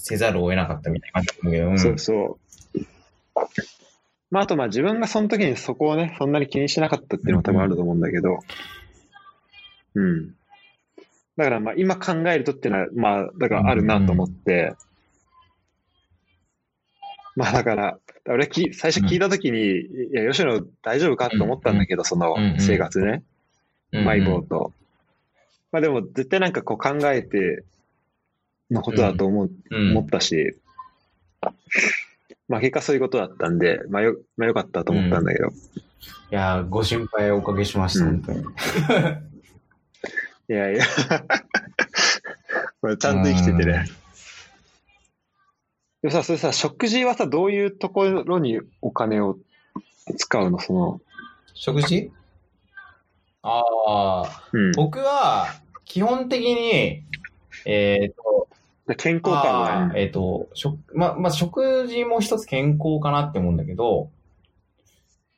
Speaker 3: せざるを得なかったみたいな感じだけど、うん。
Speaker 1: そうそう。まああとまあ自分がその時にそこをね、そんなに気にしなかったっていうのも多分あると思うんだけど、うん。だからまあ今考えるとっていうのは、まあだからあるなと思って、まあだから、俺き最初聞いた時に、いや、吉野大丈夫かと思ったんだけど、その
Speaker 3: うんうん。
Speaker 1: 生活ね、
Speaker 3: うん。
Speaker 1: マイボーと。まあでも絶対なんかこう考えてのことだと思う、
Speaker 3: うん。
Speaker 1: 思ったし、*laughs* まあ結果そういうことだったんで、まあよ、まあよかったと思ったんだけど、
Speaker 3: いやー、ご心配おかけしました、
Speaker 1: うん。
Speaker 3: 本当に。*laughs*
Speaker 1: いやいや、*laughs* これちゃんと生きててね。でもさ、それさ、食事はさ、どういうところにお金を使うの？その、
Speaker 3: 食事？ああ、
Speaker 1: うん。
Speaker 3: 僕は、基本的に、えっ、と、
Speaker 1: 健康感
Speaker 3: えっ、と、食、ま、まあ、食事も一つ健康かなって思うんだけど、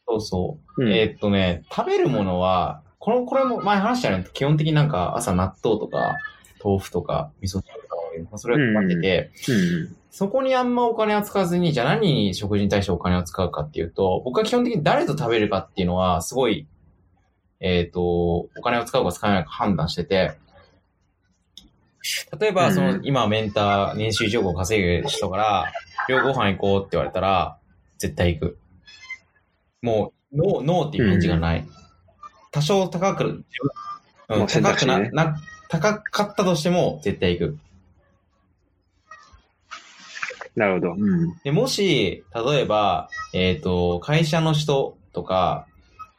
Speaker 3: そうそう。
Speaker 1: うん
Speaker 3: えっ、とね、食べるものは、この、これも前話したよね、基本的になんか朝納豆とか、豆腐とか、味噌汁とか、まあそれは決まってて、
Speaker 1: うん。
Speaker 2: そこにあんまお金を使わずに、じゃあ何に食事に対してお金を使うかっていうと、僕は基本的に誰と食べるかっていうのは、すごい、えっ、と、お金を使うか使わないか判断してて、例えば、その、
Speaker 1: うん
Speaker 2: 今メンター、年収1億を稼ぐ人から、今日ご飯行こうって言われたら、絶対行く。もう、ノー、ノーっていう返事がない。多少高く、うん
Speaker 1: もう選
Speaker 2: 高くな、な、高かったとしても、絶対行く。
Speaker 1: なるほど。うん。
Speaker 2: で、もし、例えば、えっ、と、会社の人とか、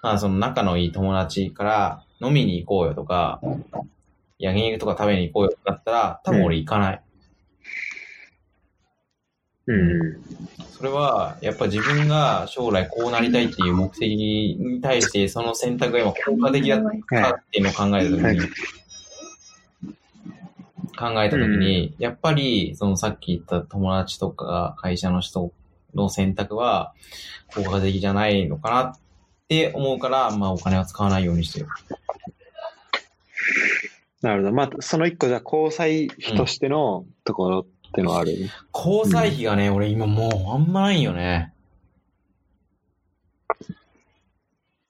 Speaker 2: まあ、その仲のいい友達から飲みに行こうよとか、焼肉とか食べに行こうよだったら、多分俺行かない。
Speaker 1: うん。
Speaker 2: それは、やっぱ自分が将来こうなりたいっていう目的に対して、その選択が今効果的だったっていうのを考えたとき
Speaker 1: はい
Speaker 2: に、考えたときに、やっぱり、そのさっき言った友達とか会社の人の選択は効果的じゃないのかなって思うから、まあお金は使わないようにしてる。
Speaker 1: なるほど。まあ、その一個じゃあ交際費としてのところってのはある？ね。
Speaker 2: 交際費がね、俺今もうあんまないよね。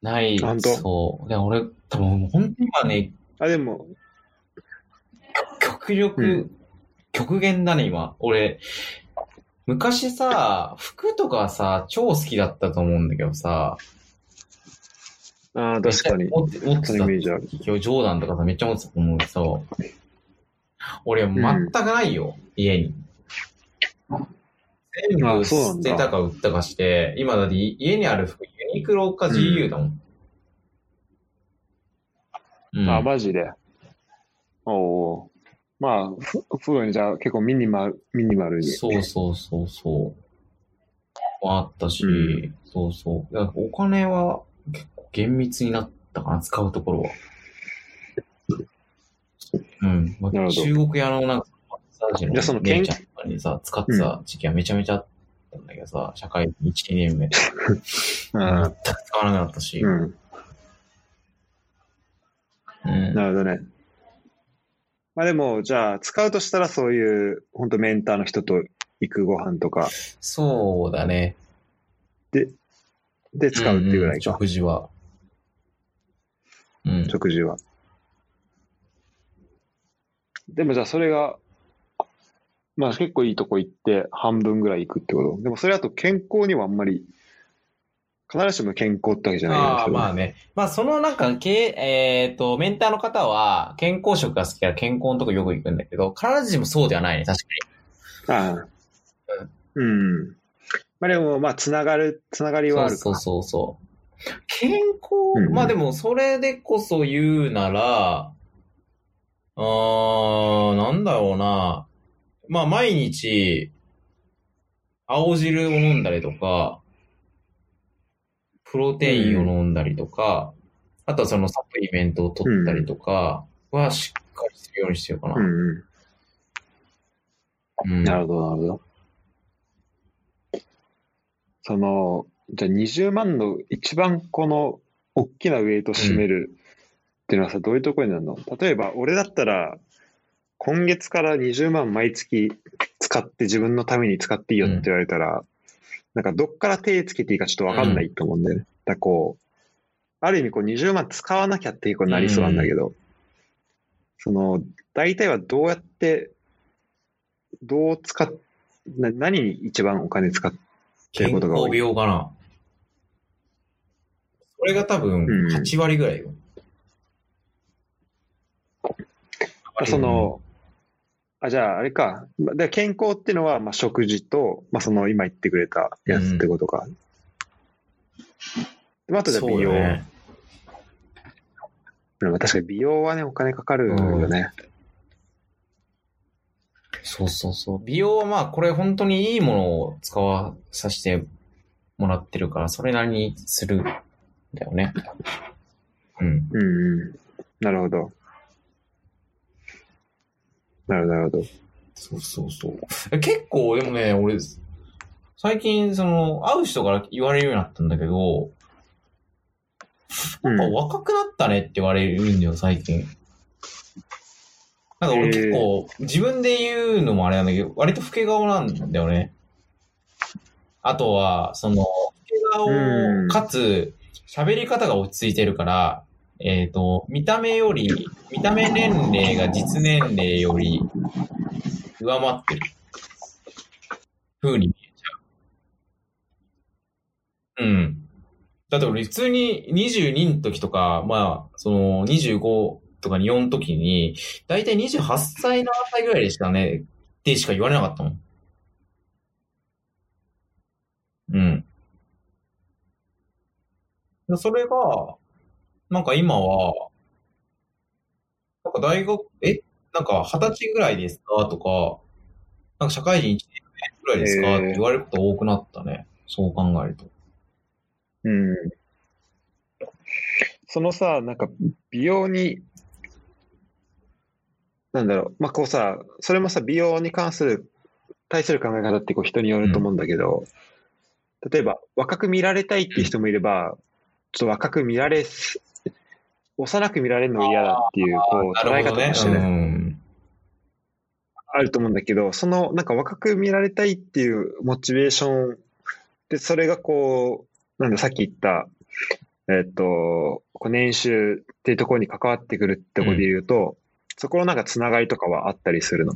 Speaker 2: ない。
Speaker 1: 本当？
Speaker 2: そう。で、俺、多分本当に今ね、
Speaker 1: あ、でも、
Speaker 2: 極力、
Speaker 1: うん
Speaker 2: 極限だね、今。俺、昔さ、服とかさ、超好きだったと思うんだけどさ、
Speaker 1: ああ、確かに。
Speaker 2: 持って持って
Speaker 1: そのイメージある。
Speaker 2: 今日ジョーダンとかさ、めっちゃ持ってたと思うけどさ、俺、全くないよ、家に。全部捨てたか売ったかして、今だって家にある服、ユニクロか GU だもん。うん。
Speaker 1: あ、マジで。おおー。まあ、ふ風呂にじゃあ結構ミニマル、ミニマルに。
Speaker 2: そうそうそうそう。あったし、
Speaker 1: うん
Speaker 2: そうそう。お金は厳密になったかな、使うところは。うん。まあ中国屋のなんか、マッサージの
Speaker 1: その健
Speaker 2: 姉ちゃんとかにさ、使ってた時期はめちゃめちゃあったんだけどさ、社会1、2年目。
Speaker 1: う
Speaker 2: 全
Speaker 1: ん。
Speaker 2: く使わなくなったし。
Speaker 1: うん。
Speaker 2: うん
Speaker 1: なるほどね。まあでも、じゃあ、使うとしたらそういう、本当メンターの人と行くご飯とか
Speaker 2: そうだね。
Speaker 1: で使うっていうぐらい
Speaker 2: んん
Speaker 1: か、
Speaker 2: 食事は。うん。
Speaker 1: 食事は。でもじゃあそれが、まあ結構いいとこ行って半分ぐらい行くってこと？でもそれだと健康にはあんまり、必ずしも健康ってわけじゃない
Speaker 2: ああ、
Speaker 1: ですけど。
Speaker 2: まあね。まあ、そのなんか、けえっ、と、メンターの方は、健康食が好きから健康のとこよく行くんだけど、必ずしもそうではないね、確か
Speaker 1: ああ。うん。まあでも、まあ、つながる、つながり
Speaker 2: に。
Speaker 1: はあるか。
Speaker 2: そうそうそうそう。健康、
Speaker 1: うん
Speaker 2: まあでも、それでこそ言うなら、あー、なんだろうな。まあ、毎日、青汁を飲んだりとか、プロテインを飲んだりとか、あとはそのサプリメントを取ったりとかはしっかりするようにしてるかな。
Speaker 1: うんう
Speaker 2: うん
Speaker 1: ん。なるほど、なるほど。その、じゃあ20万の一番この、大きなウェイト占めるっていうのはさ、どういうところになるの？例えば、俺だったら、今月から20万毎月使って自分のために使っていいよって言われたら、なんかどっから手つけていいかちょっとわかんないと思うんだよね。だからこう、ある意味こう20万使わなきゃっていうことになりそうなんだけど、その、大体はどうやって、どう使っ、な何に一番お金使っっていう
Speaker 2: 健
Speaker 1: ことが多い？
Speaker 2: 康病かな。それが多分
Speaker 1: うん
Speaker 2: 8割ぐらいよ。
Speaker 1: その、あ、じゃああれか。で健康っていうのは、まあ、食事と、まあ、その今言ってくれたやつってことか。であとじゃあ美容。
Speaker 2: ね
Speaker 1: うん確かに美容はね、お金かかるよね。
Speaker 2: そうそうそう。美容はまあ、これ本当にいいものを使わさせてもらってるから、それなりにするんだよね。うん。
Speaker 1: うん、うん。なるほど。なるほど、なるほど。
Speaker 2: そうそうそう。え結構、でもね、俺、最近、その、会う人から言われるようになったんだけど、
Speaker 1: うん
Speaker 2: なんか若くなったねって言われるんだよ、最近。なんか俺結構、自分で言うのもあれなんだけど、割と老け顔なんだよね。あとは、その、老け
Speaker 1: うん
Speaker 2: 顔、かつ、喋り方が落ち着いてるから、えっ、と、見た目より、見た目年齢が実年齢より上回ってる。風に見えちゃう。うん。だって俺普通に22の時とか、まあ、その25とか4の時に、だいたい28歳、7歳ぐらいでしたね、ってしか言われなかったもん。うん。でそれが、なんか今は、なんか大学、え？なんか二十歳ぐらいですか？とか、なんか社会人1年ぐらいですか？って言われること多くなったね。そう考えると。
Speaker 1: うん。そのさ、なんか美容に、なんだろう、まあこうさ、それもさ、美容に関する、対する考え方ってこう人によると思うんだけど、例えば若く見られたいっていう人もいれば、と若く見られす、幼く見られるのが嫌だっていう、こう捉え方としてね、
Speaker 2: うん。
Speaker 1: あると思うんだけど、そのなんか若く見られたいっていうモチベーションで、それがこう、なんだ、さっき言った、えっと、こう年収っていうところに関わってくるってことで言うと、そこのなんかつながりとかはあったりするの？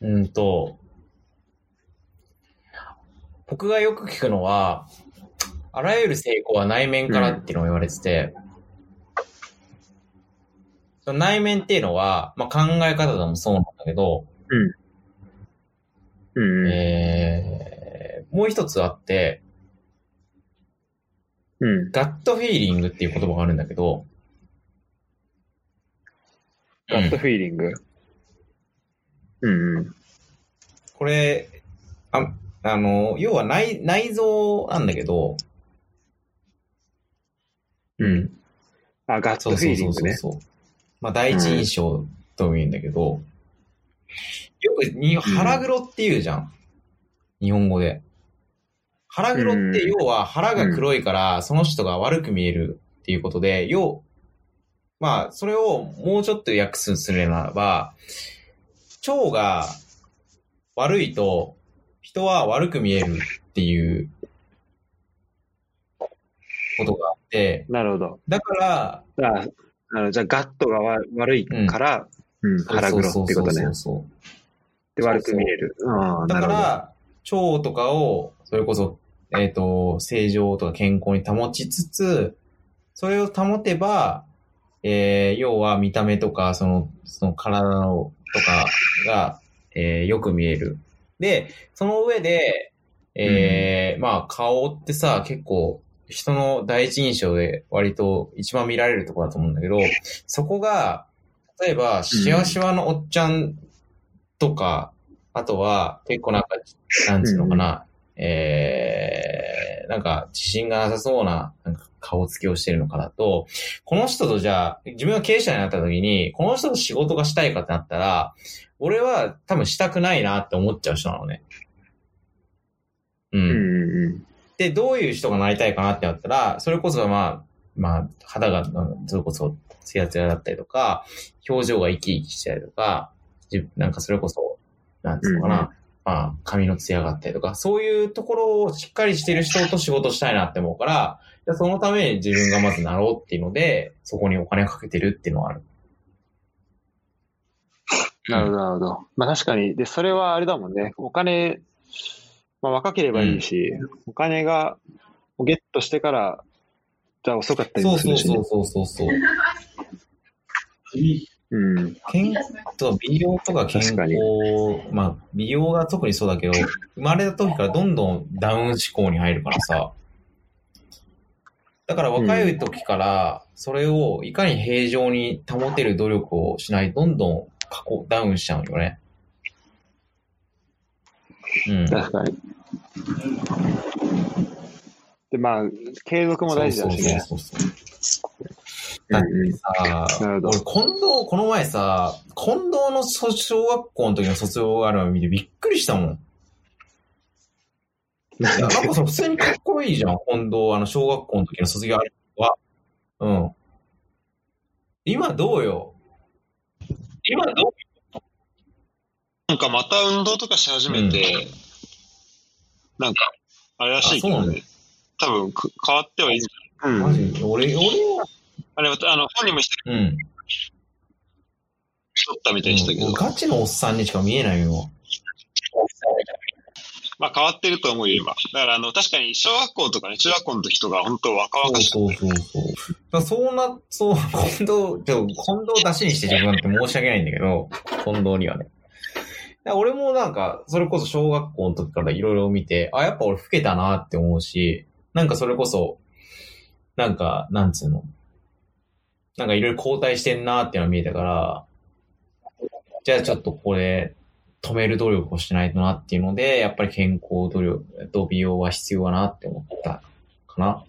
Speaker 2: うんと、僕がよく聞くのは、あらゆる成功は内面からっていうのを言われてて、その内面っていうのは、まあ、考え方でもそうなんだけど、
Speaker 1: うんうん。
Speaker 2: えー、もう一つあって、
Speaker 1: うん。
Speaker 2: ガットフィーリングっていう言葉があるんだけど、
Speaker 1: ガットフィーリング。うんうん。
Speaker 2: これ、あ、あの、要は内、内臓なんだけど、
Speaker 1: うん。あ、ガットフ
Speaker 2: そうそうそ
Speaker 1: ィーリングね。
Speaker 2: うそうそう。まあ、第一印象とも言うんだけど、よくに腹黒って言うじゃん。日本語で。腹黒って要は腹が黒いから、その人が悪く見えるっていうことで、要、まあ、それをもうちょっと訳すするならば、腸が悪いと、人は悪く見えるっていうことがあって、
Speaker 1: なるほど。
Speaker 2: だから、
Speaker 1: あじゃあ、ガットがわ悪いから、うん、腹黒ってことね
Speaker 2: そうそう。そうそう
Speaker 1: で、悪く見える。
Speaker 2: だ。から、腸とかを、それこそ、えっ、と、正常とか健康に保ちつつ、それを保てば、えー、要は見た目とか、その、その体の、とかが、えー、よく見える。で、その上で、えー、まあ、顔ってさ、結構、人の第一印象で割と一番見られるところだと思うんだけど、そこが、例えば、シワシワのおっちゃんとか、あとは、結構なんか、なんつうのかな、えー、なんか、自信がなさそうな、なんか顔つきをしてるのかだと、この人とじゃあ、自分が経営者になった時に、この人と仕事がしたいかってなったら、俺は多分したくないなって思っちゃう人なのね。う。
Speaker 1: うんんうん
Speaker 2: で、どういう人がなりたいかなってなったら、それこそまあ、まあ、肌が、それこそ、ツヤツヤだったりとか、表情が生き生きしたりとか、じなんかそれこそ、なんつうのかな、
Speaker 1: うんう
Speaker 2: まあ、髪のツヤがあったりとか、そういうところをしっかりしてる人と仕事したいなって思うから、じゃあそのために自分がまずなろうっていうので、そこにお金かけてるっていうのはある。*laughs*
Speaker 1: なるほど、なるほど。まあ確かに。で、それはあれだもんね。お金、まあ若ければいいし、お金がゲットしてから、じゃあ遅かったりするしね
Speaker 2: そう。そうそうそう。
Speaker 1: うん。
Speaker 2: 健と美容とか健康まあ美容が特にそうだけど、生まれた時からどんどんダウン思考に入るからさ。だから若い時から、それをいかに平常に保てる努力をしないと、どんどん過去ダウンしちゃうよね。うん。
Speaker 1: 確かに。で、まあ、継続も大事だしね。
Speaker 2: そうそうそうそう。だってさ、
Speaker 1: なるほど
Speaker 2: 俺、近藤、この前さ、近藤のそ小学校の時の卒業アルバム見てびっくりしたもん。なんかさ、普通にかっこいいじゃん、近藤、あの、小学校の時の卒業アルバムは。うん。今どうよ？今どう？
Speaker 1: なんかまた運動とかし始めて、なんか、あれらしいけどね。多分く変わってはいいんじゃない
Speaker 2: マジ？俺、俺は、
Speaker 1: あれ、あの、本人もし
Speaker 2: うん。
Speaker 1: とったみたいにしたけど、
Speaker 2: ガチのおっさんにしか見えないよ。
Speaker 1: まあ変わってると思うよ、今。だから、あの、確かに小学校とかね、中学校の時とか、本当若々しく
Speaker 2: そうそうそうそう。だそうな、そう、*laughs* 近藤、ちょ、近藤を出しにして自分って申し訳ないんだけど、近藤にはね。俺もなんか、それこそ小学校の時からいろいろ見て、あ、やっぱ俺老けたなって思うし、なんかそれこそ、なんか、なんつうの？なんかいろいろ交代してんなっていうのが見えたから、じゃあちょっとこれ、止める努力をしないとなっていうので、やっぱり健康努力と美容は必要だなって思ったかな。
Speaker 1: なん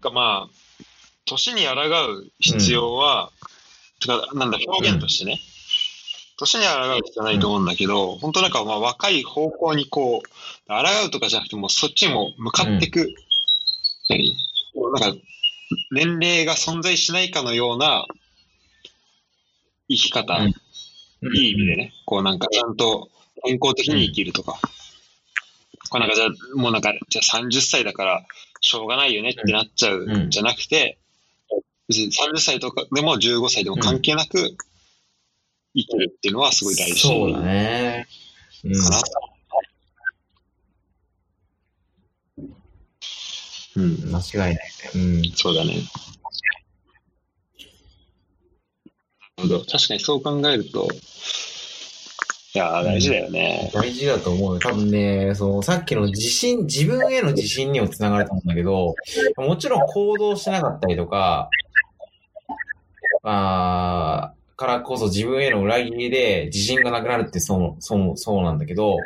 Speaker 1: かまあ、年に抗う必要は、てか、なんだ、表現としてね、年に抗う必要はないと思うんだけど、本当なんかまあ若い方向にこう、抗うとかじゃなくてもうそっちにも向かっていく、うなんか、年齢が存在しないかのような生き方、
Speaker 2: うん
Speaker 1: いい意味でね、こうなんかちゃんと健康的に生きるとか、こうなんかじゃあ、もうなんか、じゃあ30歳だからしょうがないよねってなっちゃうんじゃなくて、別に30歳とかでも15歳でも関係なく生きるっていうのはすごい大事
Speaker 2: そうだね。うん。
Speaker 1: かな。うん、
Speaker 2: 間違いないね。うん。
Speaker 1: そうだね。なるほど。確かにそう考えると、いやー、大事だよね。
Speaker 2: 大事だと思うよ。多分ね、その、さっきの自信、自分への自信にもつながると思うんだけど、もちろん行動しなかったりとか、あーからこそ自分への裏切りで自信がなくなるってそう、そう、そうなんだけど、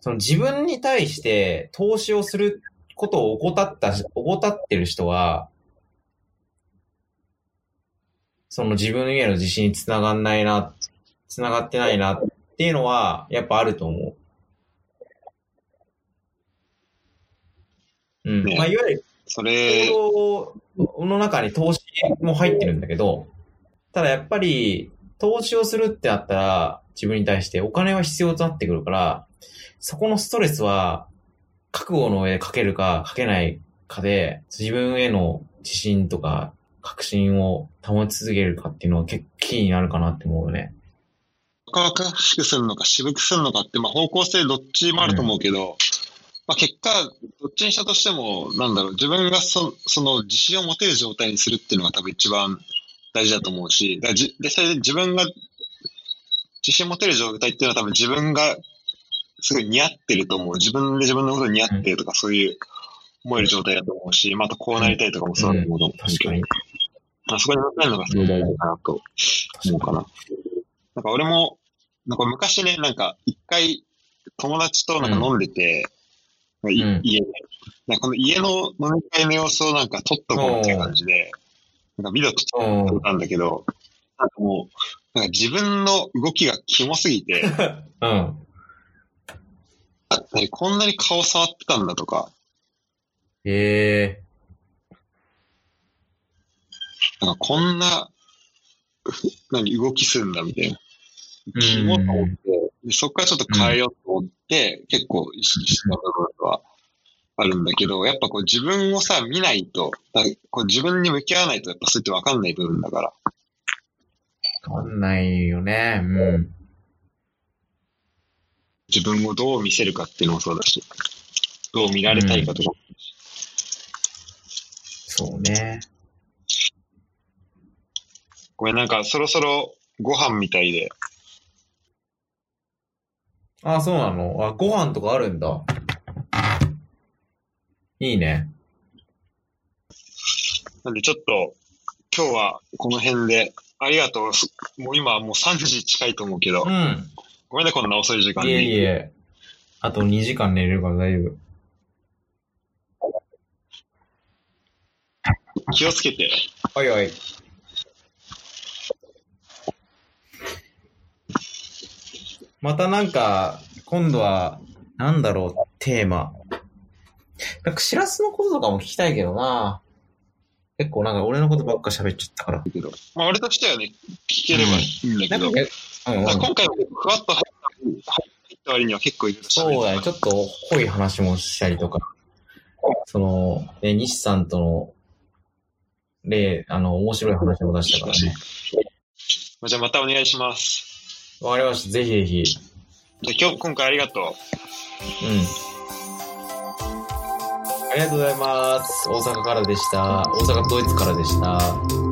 Speaker 2: その自分に対して投資をすることを怠った、怠ってる人は、その自分への自信につながんないな、つながってないなっていうのは、やっぱあると思う。うん。
Speaker 1: ね
Speaker 2: まあ、いわゆる
Speaker 1: それ、
Speaker 2: の中に投資も入ってるんだけど、ただやっぱり、投資をするってなったら、自分に対してお金は必要となってくるから、そこのストレスは、覚悟の上でかけるかかけないかで、自分への自信とか確信を保ち続けるかっていうのは結構キーになるかなって思うよね。
Speaker 1: 若々しくするのか渋くするのかって、まあ方向性どっちもあると思うけど、まあ結果、どっちにしたとしても、なんだろう、自分がそその自信を持てる状態にするっていうのが多分一番大事だと思うし、だじで、それで自分が自信を持てる状態っていうのは多分自分がすごい似合ってると思う。自分で自分のことに似合ってるとか、そういう思える状態だと思うし、またこうなりたいとかもそうだと思うと思う
Speaker 2: 確かに。
Speaker 1: まあ、そこに向かるのがすごい大事かなと思うかな。なんか俺も、なんか昔ね、なんか一回友達となんか飲んでて、い
Speaker 2: うん
Speaker 1: 家で、なんかこの家の飲み会の様子をなんか撮っとこうっていう感じで、なんかビデオ撮っ
Speaker 2: うん。
Speaker 1: たんだけど、なんかもう、なんか自分の動きがキモすぎて、*laughs*
Speaker 2: うん。
Speaker 1: あ何こんなに顔触ってたんだとか、
Speaker 2: ええ
Speaker 1: なんかこんな、何動きするんだみたいな。
Speaker 2: うん
Speaker 1: キモと思って、でそこからちょっと変えようと思って、結構意識した部分はあるんだけど、やっぱこう自分をさ、見ないと、だこう自分に向き合わないとやっぱそうやってわかんない部分だから。
Speaker 2: わかんないよね。うん。
Speaker 1: 自分をどう見せるかっていうのもそうだし、どう見られたいかとか。
Speaker 2: そうね。
Speaker 1: これなんかそろそろご飯みたいで、
Speaker 2: あ、そうなの？あ、ご飯とかあるんだ。いいね。
Speaker 1: なんでちょっと今日はこの辺で、ありがとう。すもう今はもう3時近いと思うけど
Speaker 2: う、ん。
Speaker 1: ごめんね、こんな遅い時間
Speaker 2: い
Speaker 1: に。
Speaker 2: えいえ。あと2時間寝れるから大丈夫。
Speaker 1: 気をつけて。
Speaker 2: はいはい。またなんか、今度は、なんだろう、テーマ。なんか、しらすのこととかも聞きたいけどな。結構なんか俺のことばっか喋っちゃったから。
Speaker 1: まあ、俺としてはね、聞ければいいんだけど、今回もふわっと入った割には結構いろいろ喋
Speaker 2: そうだね。ちょっと濃い話もしたりとか、その、ね、西さんとの、例、あの、面白い話も出したからね。
Speaker 1: じゃあまたお願いします。
Speaker 2: わかりました。ぜひぜひ。
Speaker 1: じゃあ今日、今回ありがとう。
Speaker 2: うん。ありがとうございます。大阪からでした。大阪ドイツからでした。